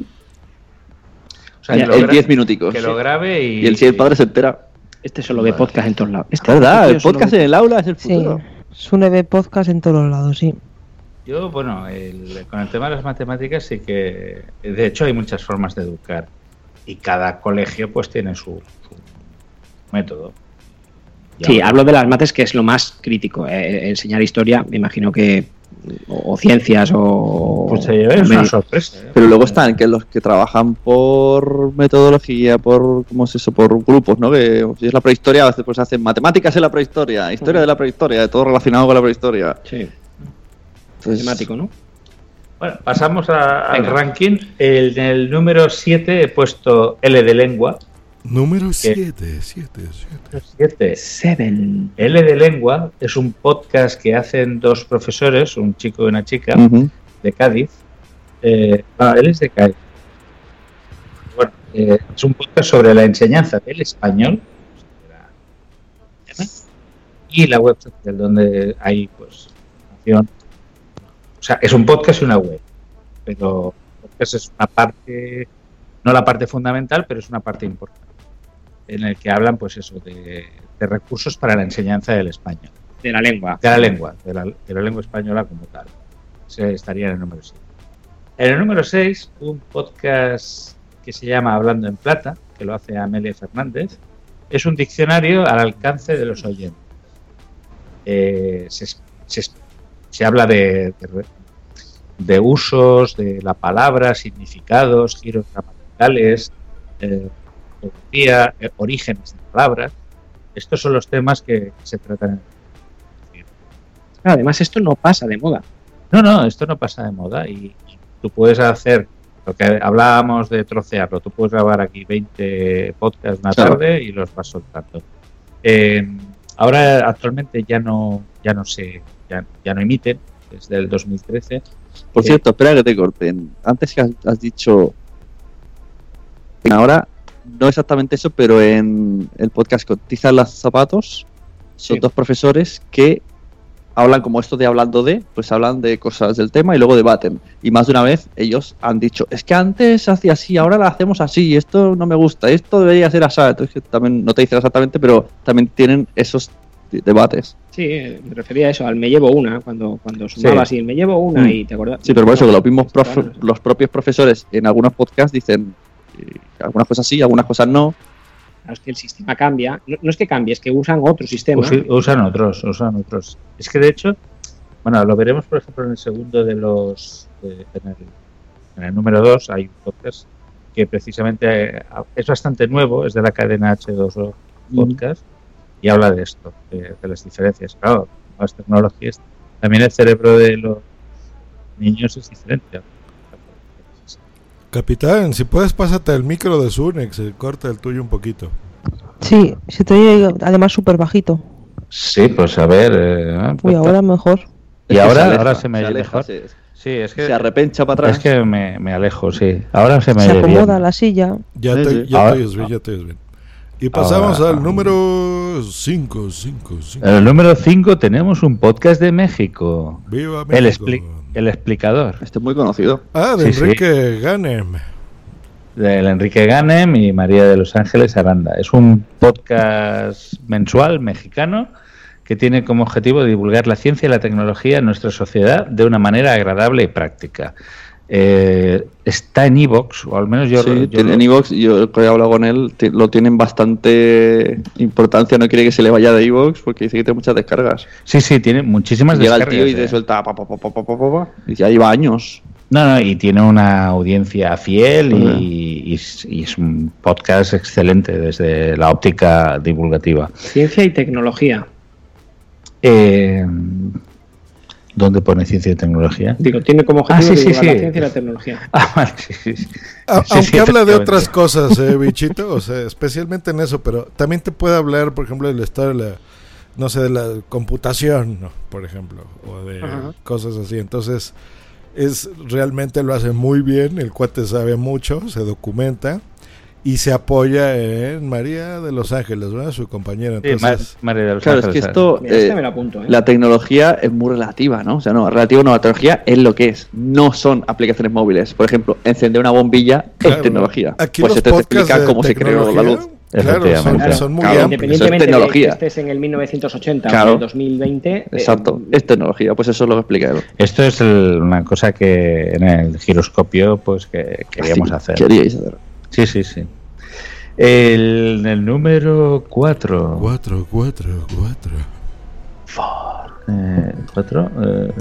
O sea, gra- 10 minuticos. Que lo grabe y... Y el, si el padre se entera. Este solo ve podcast en todos lados. Este Es verdad, el podcast ve- en el aula es el futuro. Ve podcast en todos lados, sí. Yo, bueno, el- con el tema de las matemáticas sí que... De hecho, hay muchas formas de educar. Y cada colegio pues tiene su, su método. Sí, hablo de las mates que es lo más crítico. Eh, enseñar historia, me imagino que. O, o ciencias o. Pues se lleva o una medi- sorpresa. ¿eh? Pero luego están que los que trabajan por metodología, por ¿cómo es eso? Por grupos, ¿no? Que si es la prehistoria, a veces pues hacen matemáticas en la prehistoria, historia de la prehistoria, todo relacionado con la prehistoria. Sí. Entonces, Temático, ¿no? Bueno, pasamos a- al ranking. El- En el número 7 he puesto L de lengua. Número Que- 7, 7, 7. 7. Seven. L de lengua es un podcast que hacen dos profesores, un chico y una chica, de Cádiz. Eh, ah, él es de Cádiz. Bueno, eh, es un podcast sobre la enseñanza del español y la web social donde hay pues información. O sea, es un podcast y una web, pero el podcast es una parte, no la parte fundamental, pero es una parte importante en el que hablan pues eso de, de recursos para la enseñanza del español De la lengua. de la lengua, de la, de la lengua española como tal. Se estaría en el número 7. En el número 6, un podcast que se llama Hablando en Plata, que lo hace Amelia Fernández, es un diccionario al alcance de los oyentes. Eh, se, se- se habla de, de- de usos de la palabra, significados, giros gramaticales, eh, ortografía, eh, orígenes de palabras. Estos son los temas que se tratan en Claro, además, esto no pasa de moda. No, no, esto no pasa de moda y, y tú puedes hacer lo que hablábamos de trocearlo. Tú puedes grabar aquí 20 podcasts una Claro. tarde y los vas soltando. Eh, ahora actualmente ya no ya no se ya, ya no emiten desde el 2013. Por Eh, cierto, espera que te corten. Antes que has, has dicho. Ahora, no exactamente eso, pero en el podcast Cotizan las zapatos, son Sí. dos profesores que hablan como esto de hablando de, pues hablan de cosas del tema y luego debaten. Y más de una vez ellos han dicho, es que antes hacía así, ahora lo hacemos así, esto no me gusta, esto debería ser así. Entonces también, no te dicen exactamente, pero también tienen esos de- debates. Sí, me refería a eso, al me llevo una, cuando, cuando sumabas y me llevo una Mm. y te acuerdas. Sí, pero por eso que los mismos profe- los propios profesores en algunos podcasts dicen eh, algunas cosas sí, algunas cosas no. claro, es que el sistema cambia. No, no es que cambie, es que usan otro sistema. Usan otros, usan otros. Es que de hecho, bueno, lo veremos por ejemplo en el segundo de los, de- en, el, en el número 2 hay un podcast que precisamente eh, es bastante nuevo, es de la cadena H2O Podcast y habla de esto, de, de las diferencias. Claro, las tecnologías, también el cerebro de los niños es diferente. Capitán, si puedes, pásate el micro de Sunex, corta el tuyo un poquito. Sí, se te oye además súper bajito. Sí, pues a ver. eh, Uy, ahora mejor. Y ahora, se aleja, ahora se me se aleja, mejor. se- sí, es que se arrepencha para atrás. Es que me, me alejo, sí. Ahora se me Se bien. acomoda la silla. Ya Sí, te, sí. ya Ahora- te oyes bien, ya te oyes bien. Y pasamos Ahora- al número 5, 5, 5. En el número 5 tenemos un podcast de México. Viva El, México. expli- el explicador. Este es muy conocido. Ah, de Sí, sí. Enrique Ganem. Del Enrique Ganem y María de los Ángeles Aranda. Es un podcast mensual mexicano que tiene como objetivo divulgar la ciencia y la tecnología en nuestra sociedad de una manera agradable y práctica. Eh, está en Evox, o al menos yo... Sí, yo en Evox, yo he hablado con él, lo tienen bastante importancia, no quiere que se le vaya de Evox porque dice que tiene muchas descargas. Sí, sí, tiene muchísimas descargas. Llega el tío y eh. te suelta pa, pa, pa, y ya lleva años. No, no, y tiene una audiencia fiel y, y, es un podcast excelente desde la óptica divulgativa. Ciencia y tecnología. Eh, ¿Dónde pone ciencia y tecnología? Digo, tiene como Ah, objetivo sí, sí, la ciencia y la tecnología. Ah, vale, sí, sí, sí. A- Sí, aunque sí, habla de otras cosas, eh, bichito, o sea, especialmente en eso, pero también te puede hablar, por ejemplo, de la historia de la, no sé, de la computación, ¿no? por ejemplo, o de Ajá. cosas así. Entonces, es realmente lo hace muy bien, el cuate sabe mucho, se documenta y se apoya en María de los Ángeles, ¿verdad? Su compañera. Sí, Entonces, María de los Claro, es que Ángeles. esto, Mira, este eh, me lo apunto, ¿eh? la tecnología es muy relativa, ¿no? O sea, no, relativo no, la tecnología es lo que es, no son aplicaciones móviles. Por ejemplo, encender una bombilla Claro, es tecnología. aquí pues este te explica cómo se creó la luz. Claro, son, son muy Claro. Independientemente de que tecnología. estés en el 1980 o Claro. en el 2020. eh, Exacto, es tecnología, pues eso es lo que explica él. Esto es el- una cosa que en el giroscopio pues que queríamos Sí, hacer. Queríais hacer. Sí, sí, sí. El, el número 4. 4, 4, 4. Eh, ¿Cuatro? Eh,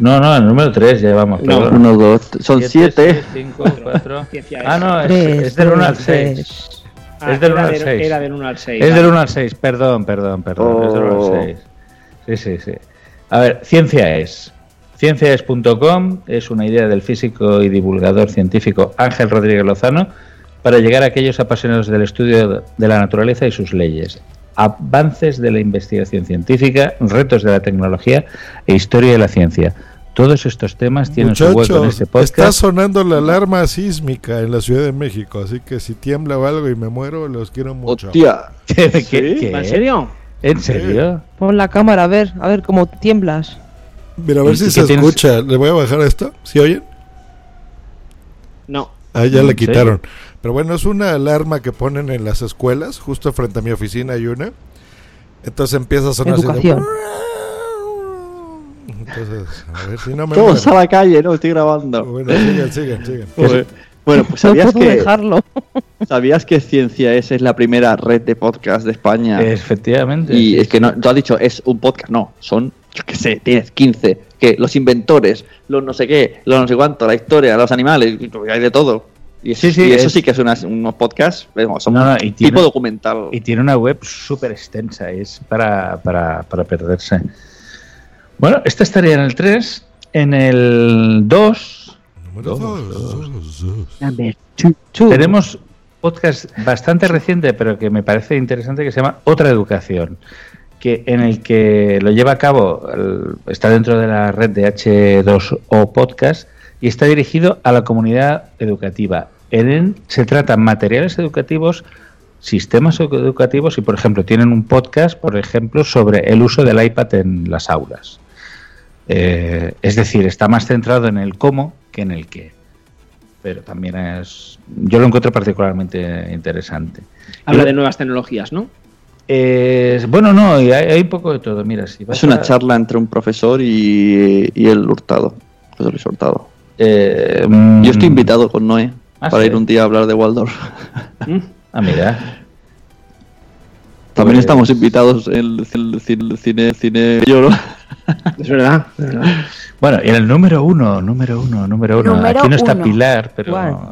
no, no, el número 3 llevamos. No, perdón. uno, dos, son siete. 5, 4. Ciencia Ah, no, es, Tres, es del 1 al dos, 6. Ah, es del 1 era al del- 6. era del 1 al 6, Es del vale. 1 al 6, perdón, perdón, perdón. Es del 1 Oh. al 6. Sí, sí, sí. A ver, ciencia es. Cienciaes.com es una idea del físico y divulgador científico Ángel Rodríguez Lozano para llegar a aquellos apasionados del estudio de la naturaleza y sus leyes, avances de la investigación científica, retos de la tecnología e historia de la ciencia. Todos estos temas tienen su hueco en este está podcast. sonando la alarma sísmica en la Ciudad de México, así que si tiembla o algo y me muero, los quiero mucho. Hostia. ¿Qué- ¿Sí? qué- ¿En serio? ¿En serio? Pon la cámara a ver, a ver cómo tiemblas. Mira, a ver ¿Y si se tienes? escucha. Le voy a bajar esto. ¿Sí oyen? No. Ah, ya ¿En le serio? quitaron. Pero bueno, es una alarma que ponen en las escuelas. Justo frente a mi oficina hay una. Entonces empieza a sonar así de- Educación. Entonces, a ver si no me Todos a la calle, no estoy grabando. Bueno, sigan, sigan, sigan. Joder. Bueno, pues No sabías puedo que dejarlo. sabías que Ciencia es, es la primera red de podcast de España. Efectivamente. Y es que no, tú has dicho es un podcast, no, son, yo qué sé, tienes 15, que los inventores, los no sé qué, los no sé cuánto, la historia, los animales, hay de todo. Y, Sí, sí, y eso es- sí que es unas- unos podcasts, vamos, son No, no, un y tiene- tipo documental. Y tiene una web súper extensa, es para, para, para perderse. Bueno, esta estaría en el 3. En el 2 Número dos, dos, dos. Number two, two. tenemos podcast bastante reciente, pero que me parece interesante, que se llama Otra Educación, que en el que lo lleva a cabo, el- está dentro de la red de H2O Podcast y está dirigido a la comunidad educativa. En él se tratan materiales educativos, sistemas educativos y, por ejemplo, tienen un podcast, por ejemplo, sobre el uso del iPad en las aulas. Eh, es decir, está más centrado en el cómo que en el qué. Pero también es. Yo lo encuentro particularmente interesante. Habla Y- de nuevas tecnologías, ¿no? Eh, bueno, no, hay, hay un poco de todo. Mira, si vas Es una a- charla entre un profesor y, y el hurtado. Luis Hurtado. Eh, mm, Yo estoy invitado con Noé Ah, para sí. ir un día a hablar de Waldorf. Ah, mira. También Pues- estamos invitados en el, cine, cine, cine yo, ¿no? Es verdad. es verdad. Bueno, y en el número uno, número uno, número uno. Número Aquí no está uno. Pilar, pero.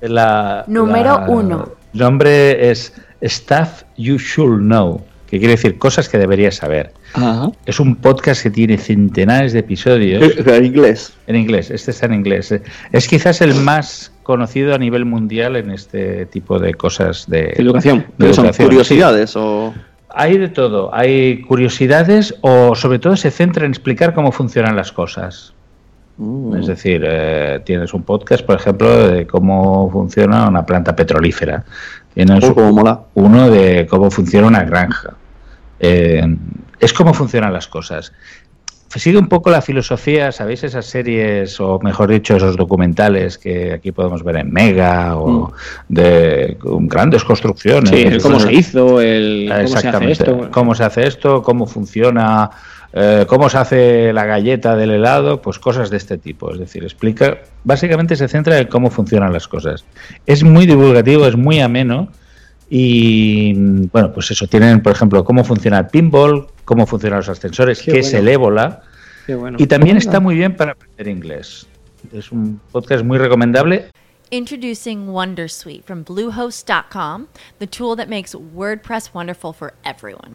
La, Número la- uno. El nombre es Stuff You Should Know, que quiere decir cosas que deberías saber. Ajá. Es un podcast que tiene centenares de episodios. Eh, En inglés. En inglés, este está en inglés. Es quizás el más conocido a nivel mundial en este tipo de cosas de Educación. de ¿Pero son educación. curiosidades o...? Hay de todo. Hay curiosidades o sobre todo se centra en explicar cómo funcionan las cosas. Mm. Es decir, eh, tienes un podcast, por ejemplo, de cómo funciona una planta petrolífera. Tienes Oh, mola. uno de cómo funciona una granja. Eh, es cómo funcionan las cosas. Sigue un poco la filosofía, ¿sabéis? Esas series, o mejor dicho, esos documentales que aquí podemos ver en Mega o de con grandes construcciones. Sí, el cómo se hizo, el cómo se hace Exactamente. esto. Cómo se hace esto, cómo funciona, eh, cómo se hace la galleta del helado, pues cosas de este tipo. Es decir, explica, básicamente se centra en cómo funcionan las cosas. Es muy divulgativo, es muy ameno y bueno, pues eso, tienen, por ejemplo, cómo funciona el pinball, cómo funcionan los ascensores, Qué qué es bueno. el ébola. Qué bueno. Y también está muy bien para aprender inglés. Es un podcast muy recomendable. Introducing Wondersuite from Bluehost.com, the tool that makes WordPress wonderful for everyone.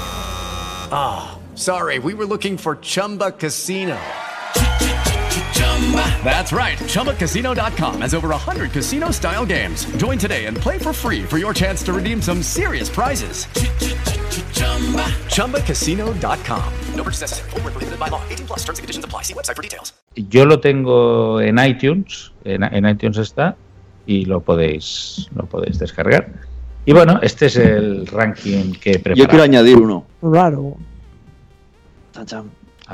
Ah, sorry, we were looking for Chumba Casino. That's right. ChumbaCasino.com has over 100 casino style games. Join today and play for free for your chance to redeem some serious prizes. ChumbaCasino.com. No purchase necessary. Where prohibited by law. 18 plus terms and conditions apply. See website for details. Yo lo tengo en iTunes, en, en iTunes está, y lo podéis, lo podéis descargar. Y bueno, este es el ranking que he preparado. Yo quiero añadir uno. Raro.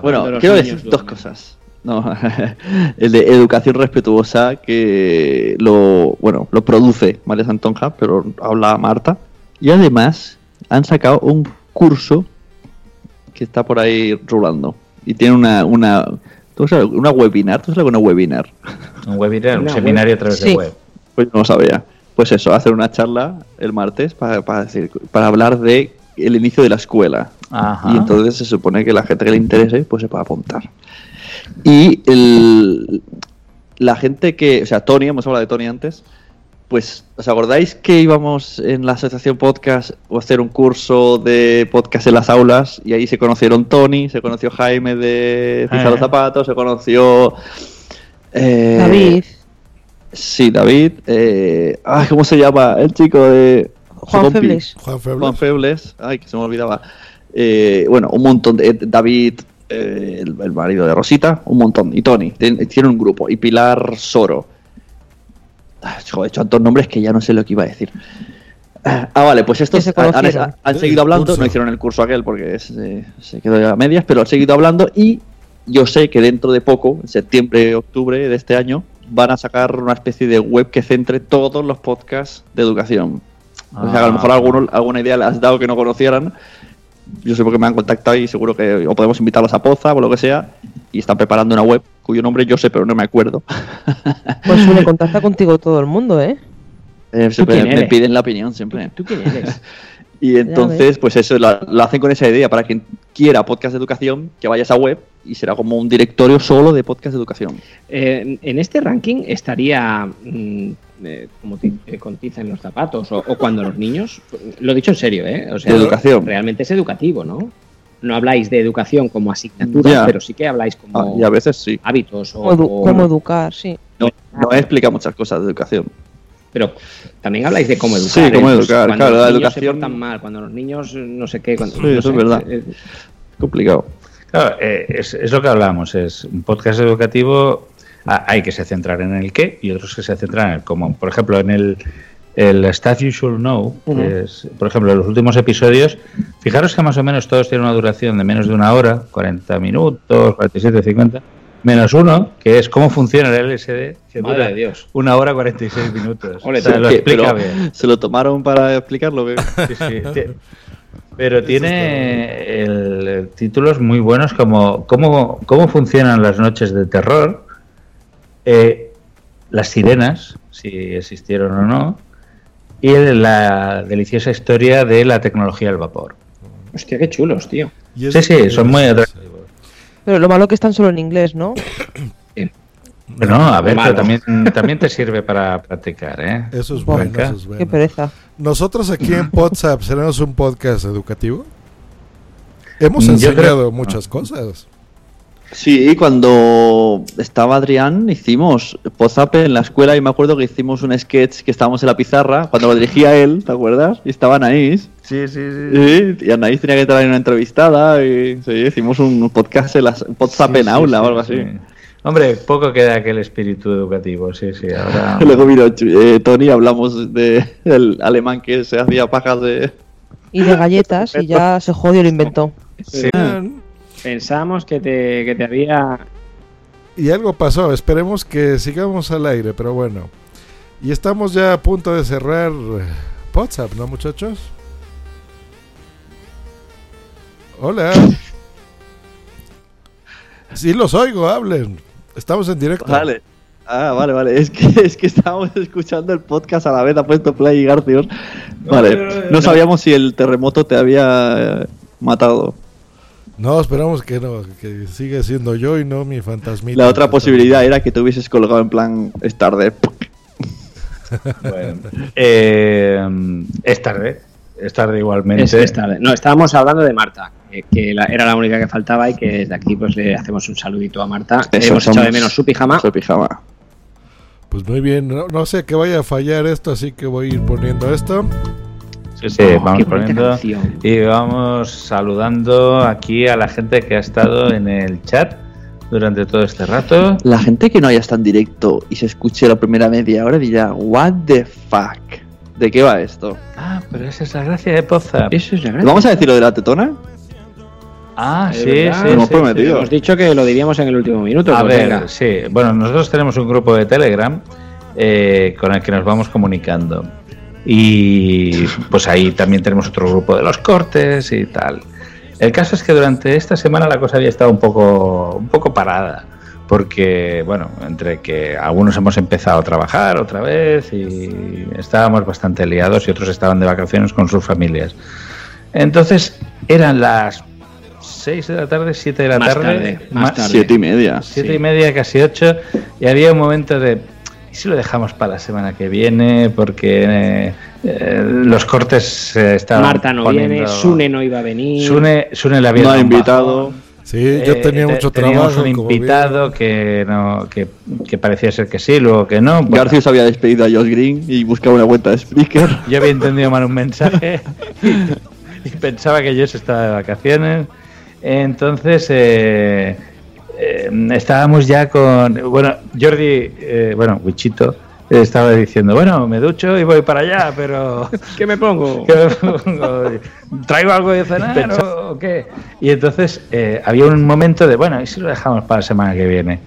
Bueno, quiero niños decir dos cosas. No, el de educación respetuosa que lo bueno lo produce María Santonja, pero habla Marta. Y además han sacado un curso que está por ahí rulando y tiene una una ¿tú sabes? una webinar, ¿tú sabes lo que es una webinar? Un webinar, un Una seminario web. a través Sí. de web. Pues no lo sabía. Pues eso, hacer una charla el martes para, para decir, para hablar de el inicio de la escuela. Ajá. Y entonces se supone que la gente que le interese, pues se puede apuntar. Y el, la gente que, o sea, Tony, hemos hablado de Tony antes, pues, ¿os acordáis que íbamos en la asociación podcast a hacer un curso de podcast en las aulas? Y ahí se conocieron Tony, se conoció Jaime de Fija los Eh. Zapatos, se conoció... eh, David. Sí, David. Eh, ay, ¿Cómo se llama? El chico de... Juan. Febles. Juan Febles. Juan Febles. Ay, que se me olvidaba. Eh, bueno, un montón de... David, eh, el, el marido de Rosita, un montón. Y Tony, tiene un grupo. Y Pilar Soro. Joder, he hecho tantos nombres que ya no sé lo que iba a decir. Ah, vale, pues estos se han, seguido hablando, curso. no hicieron el curso aquel porque se, se quedó a medias, pero han seguido hablando y yo sé que dentro de poco, en septiembre, octubre de este año, van a sacar una especie de web que centre todos los podcasts de educación. O sea, que a lo mejor Ah. alguno, alguna idea le has dado que no conocieran. Yo sé porque me han contactado y seguro que o podemos invitarlos a Poza o lo que sea. Y están preparando una web cuyo nombre yo sé, pero no me acuerdo. Pues suele contacta contigo todo el mundo, ¿eh? Eh, siempre me piden la opinión, siempre. ¿Tú quién eres? Y entonces, pues eso, lo, lo hacen con esa idea para quien quiera podcast de educación, que vaya a esa web y será como un directorio solo de podcast de educación. Eh, en este ranking estaría mm, eh, como eh, con tiza en los zapatos o, o cuando los niños, lo he dicho en serio, ¿eh? O sea, De educación. Realmente es educativo, ¿no? No habláis de educación como asignatura, pero sí que habláis como Ah, y a veces sí. hábitos o, edu- o- cómo educar, sí. No, no explica muchas cosas de educación. Pero también habláis de cómo educar. Sí, cómo ¿eh? Educar, cuando claro, los la niños se educación- portan mal, cuando los niños eh, no sé qué. Cuando, Sí, no eso sé, es verdad. eh, Complicado. Claro, eh, es, es lo que hablamos, es un podcast educativo, hay que se centrar en el qué y otros que se centran en el cómo. Por ejemplo, en el, el Stuff You Should Know, que Ujú. es, por ejemplo, en los últimos episodios, fijaros que más o menos todos tienen una duración de menos de una hora, 40 minutos, 47, 50, menos uno, que es cómo funciona el LSD, que Madre dura de Dios. una hora 46 minutos. Ole, O sea, lo explica bien. ¿Se lo tomaron para explicarlo? ¿qué? Sí, sí, ti- Pero tiene el- títulos muy buenos como cómo, cómo funcionan las noches de terror, eh, las sirenas, si existieron o no, y el- la deliciosa historia de la tecnología del vapor. Hostia, qué chulos, tío. Sí, sí, son muy atractivos. Pero lo malo que están solo en inglés, ¿no? Pero no, a ver, pero también, también te sirve para practicar, ¿eh? Eso es bueno, eso es bueno. Qué pereza. Nosotros aquí en WhatsApp seremos un podcast educativo. Hemos Yo enseñado creo- muchas cosas. Sí, cuando estaba Adrián hicimos WhatsApp en la escuela y me acuerdo que hicimos un sketch que estábamos en la pizarra cuando lo dirigía él, ¿te acuerdas? Y estaba Anaís. Sí, sí, Sí, y Anaís tenía que entrar en una entrevistada y sí, hicimos un podcast en las WhatsApp en aula o algo así. Hombre, poco queda aquel espíritu educativo, sí, sí, ahora... Luego vino eh, Tony, hablamos de, del alemán que se hacía pajas de... Y de galletas y ya se jodió y lo inventó. Sí. Pensamos que te, que te había. Y algo pasó, esperemos que sigamos al aire, pero bueno. Y estamos ya a punto de cerrar WhatsApp, ¿no, muchachos? Hola. Sí, los oigo, hablen. Estamos en directo. Vale. Ah, vale, vale. Es que, es que estábamos escuchando el podcast a la vez, ha puesto Play y Garcios. Vale. No sabíamos si el terremoto te había eh, matado. No, esperamos que no, que siga siendo yo y no mi fantasmita. La otra posibilidad era que te hubieses colgado en plan es tarde. Bueno, eh, es tarde. Es tarde igualmente. Es, es tarde. No, estábamos hablando de Marta, eh, que la- era la única que faltaba y que desde aquí pues le hacemos un saludito a Marta. Eso, Hemos echado de menos su pijama. Su pijama. Pues muy bien, no, no sé que vaya a fallar esto, así que voy a ir poniendo esto. Sí, sí, Oh, vamos poniendo canción. y vamos saludando aquí a la gente que ha estado en el chat durante todo este rato. La gente que no haya estado en directo y se escuche la primera media hora dirá, what the fuck. ¿De qué va esto? Ah, pero esa es la gracia de Poza. Eso es la gracia. ¿Vamos a decir lo de la tetona? Ah, sí, verdad. sí, Lo hemos sí, prometido. Hemos dicho que lo diríamos en el último minuto. A ver, venga. sí. Bueno, nosotros tenemos un grupo de Telegram eh, con el que nos vamos comunicando. Y pues ahí también tenemos otro grupo de los cortes y tal. El caso es que durante esta semana la cosa había estado un poco, un poco parada. Porque, bueno, entre que algunos hemos empezado a trabajar otra vez y estábamos bastante liados y otros estaban de vacaciones con sus familias. Entonces eran las 6 de la tarde, 7 de la Más tarde, tarde, más tarde. Siete y media. Siete y media, casi ocho, y había un momento de, ¿y si lo dejamos para la semana que viene? Porque eh, eh, los cortes se estaban Marta no poniendo- viene, Sune no iba a venir. Sune, Sune le había No invitado. Sí, yo Eh, tenía eh, mucho teníamos trabajo. un como invitado que, no, que, que parecía ser que sí, luego que no. Bueno, Garcius había despedido a Josh Green y buscaba una cuenta de Spreaker. yo había entendido mal un mensaje y, pensaba que yo estaba de vacaciones. Entonces, eh, eh, estábamos ya con. Bueno, Jordi, eh, bueno, Wichito, eh, estaba diciendo: Bueno, me ducho y voy para allá, pero. ¿Qué me pongo? ¿qué me pongo? ¿Traigo algo de cenar o, o qué? Y entonces eh, había un momento de: Bueno, ¿y si lo dejamos para la semana que viene?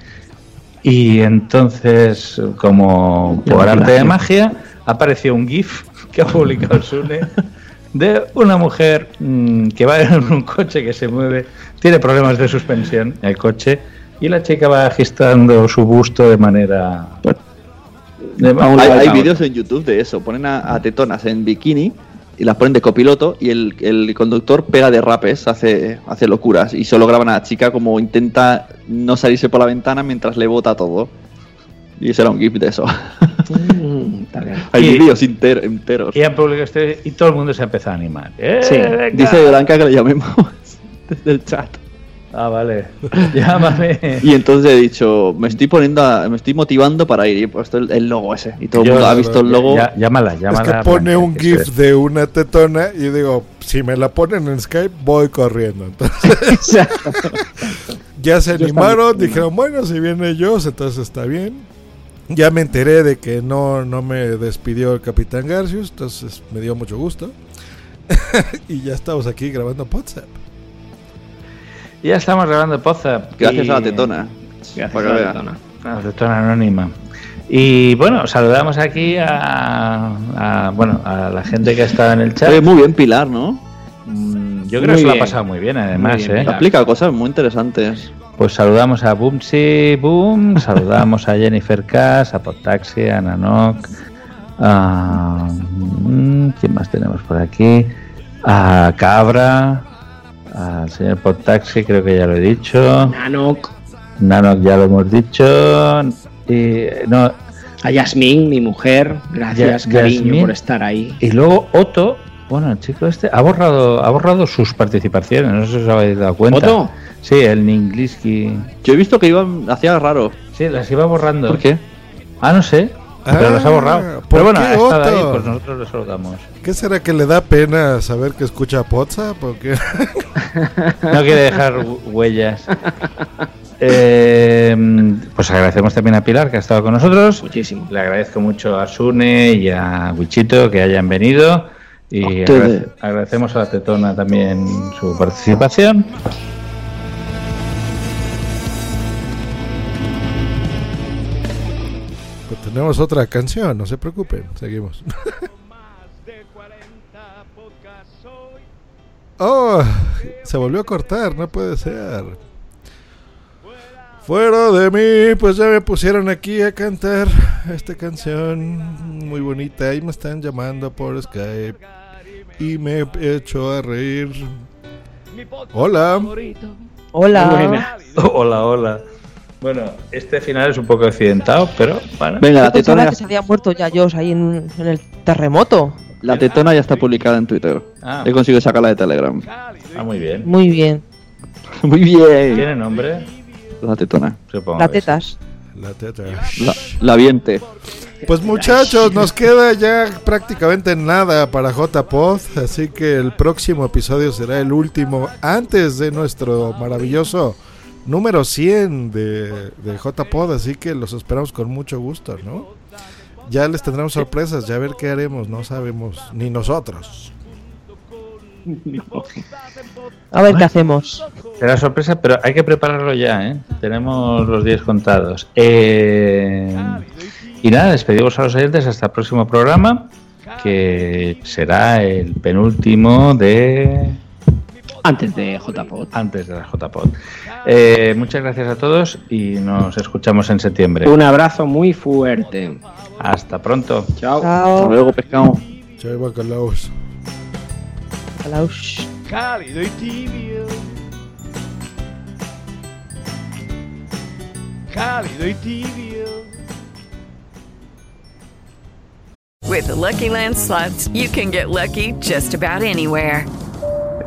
Y entonces, como por arte de magia, apareció un GIF que ha publicado Sune de una mujer mm, que va en un coche que se mueve, tiene problemas de suspensión el coche, y la chica va agitando su busto de manera. de- Hay, hay vídeos en YouTube de eso. Ponen a, a tetonas en bikini y las ponen de copiloto y el, el conductor pega derrapes, hace, hace locuras. Y solo graban a la chica como intenta no salirse por la ventana mientras le bota todo. Y ese era un GIF de eso. Mm. Hay Y- vídeos enter- enteros. Y han publicado este y todo el mundo se empezó a animar. ¡Eh, Sí! Dice Blanca que le llamemos desde el chat. Ah, vale. Llámame. Y entonces he dicho, me estoy poniendo, a- me estoy motivando para ir y he puesto el, el logo ese. Y todo el mundo ha visto el logo. Ya- llámala, llámala. Es que pone Blanca, un que GIF de una tetona y digo, si me la ponen en Skype, voy corriendo. Entonces, ya se animaron, dijeron, bueno, si viene ellos, entonces está bien. Ya me enteré de que no, no me despidió el Capitán Garcius, entonces me dio mucho gusto. y ya estamos aquí grabando WhatsApp. Ya estamos grabando Poza. Gracias y- a la tetona. Gracias Para a la tetona. a la tetona anónima. Y bueno, saludamos aquí a, a, bueno, a la gente que ha estado en el chat. Oye, muy bien Pilar, ¿no? Mm, Yo creo Muy que se lo ha pasado muy bien, además. Muy bien, ¿eh? Aplica cosas muy interesantes. Pues saludamos a Boomsy Boom, saludamos a Jennifer Cass, a Potaxi, a Nanok, a. mm, ¿Quién más tenemos por aquí? A Cabra, al señor Potaxi, creo que ya lo he dicho. Nanok, Nanok ya lo hemos dicho. Y, no, a Yasmín, mi mujer. Gracias, Ya- cariño, Yasmín. por estar ahí. y luego Otto, bueno, el chico este ha borrado, ha borrado sus participaciones, no sé si os habéis dado cuenta. ¿Otto? Sí, el Ningliski. Yo he visto que iban, hacía raro. Sí, las iba borrando. ¿Por qué? Ah, no sé. pero Ah, las ha borrado. ¿por Pero bueno, ha estado ahí, pues nosotros le saludamos. ¿Qué será que le da pena saber que escucha o qué? No quiere dejar hu- huellas. Eh, pues agradecemos también a Pilar que ha estado con nosotros. Muchísimo. Le agradezco mucho a Sune y a Wichito que hayan venido. Y agradecemos a la Tetona también su participación. Tenemos otra canción, no se preocupen, seguimos. oh, se volvió a cortar, no puede ser. Fuera de mí, pues ya me pusieron aquí a cantar esta canción muy bonita y me están llamando por Skype y me he hecho a reír. Hola. Hola. Hola, hola. Bueno, este final es un poco accidentado, pero bueno. Venga, la tetona, que se había muerto ya Josh ahí en, en el terremoto. la tetona ya está publicada en Twitter. Ah. He conseguido sacarla de Telegram. Ah, muy bien. Muy bien. Muy bien. ¿Tiene nombre? La tetona. Supongo. La tetas. La teta. La, la viente. Pues muchachos, nos queda ya prácticamente nada para JPod, así que el próximo episodio será el último antes de nuestro maravilloso número 100 de, de JPod, así que los esperamos con mucho gusto, ¿no? Ya les tendremos sorpresas, ya a ver qué haremos, no sabemos ni nosotros. A ver qué hacemos. Será sorpresa, pero hay que prepararlo ya, ¿eh? Tenemos los días contados. Eh, y nada, despedimos a los oyentes hasta el próximo programa, que será el penúltimo de... Antes de JPod. Antes de la JPod. Eh, muchas gracias a todos y nos escuchamos en septiembre. Un abrazo muy fuerte. Hasta pronto. Chao. Hasta luego, pescado. Chao, bacalaos. Bacalaos. Cálido y tibio. Cálido y tibio. With the Lucky Land slots, you can get lucky just about anywhere.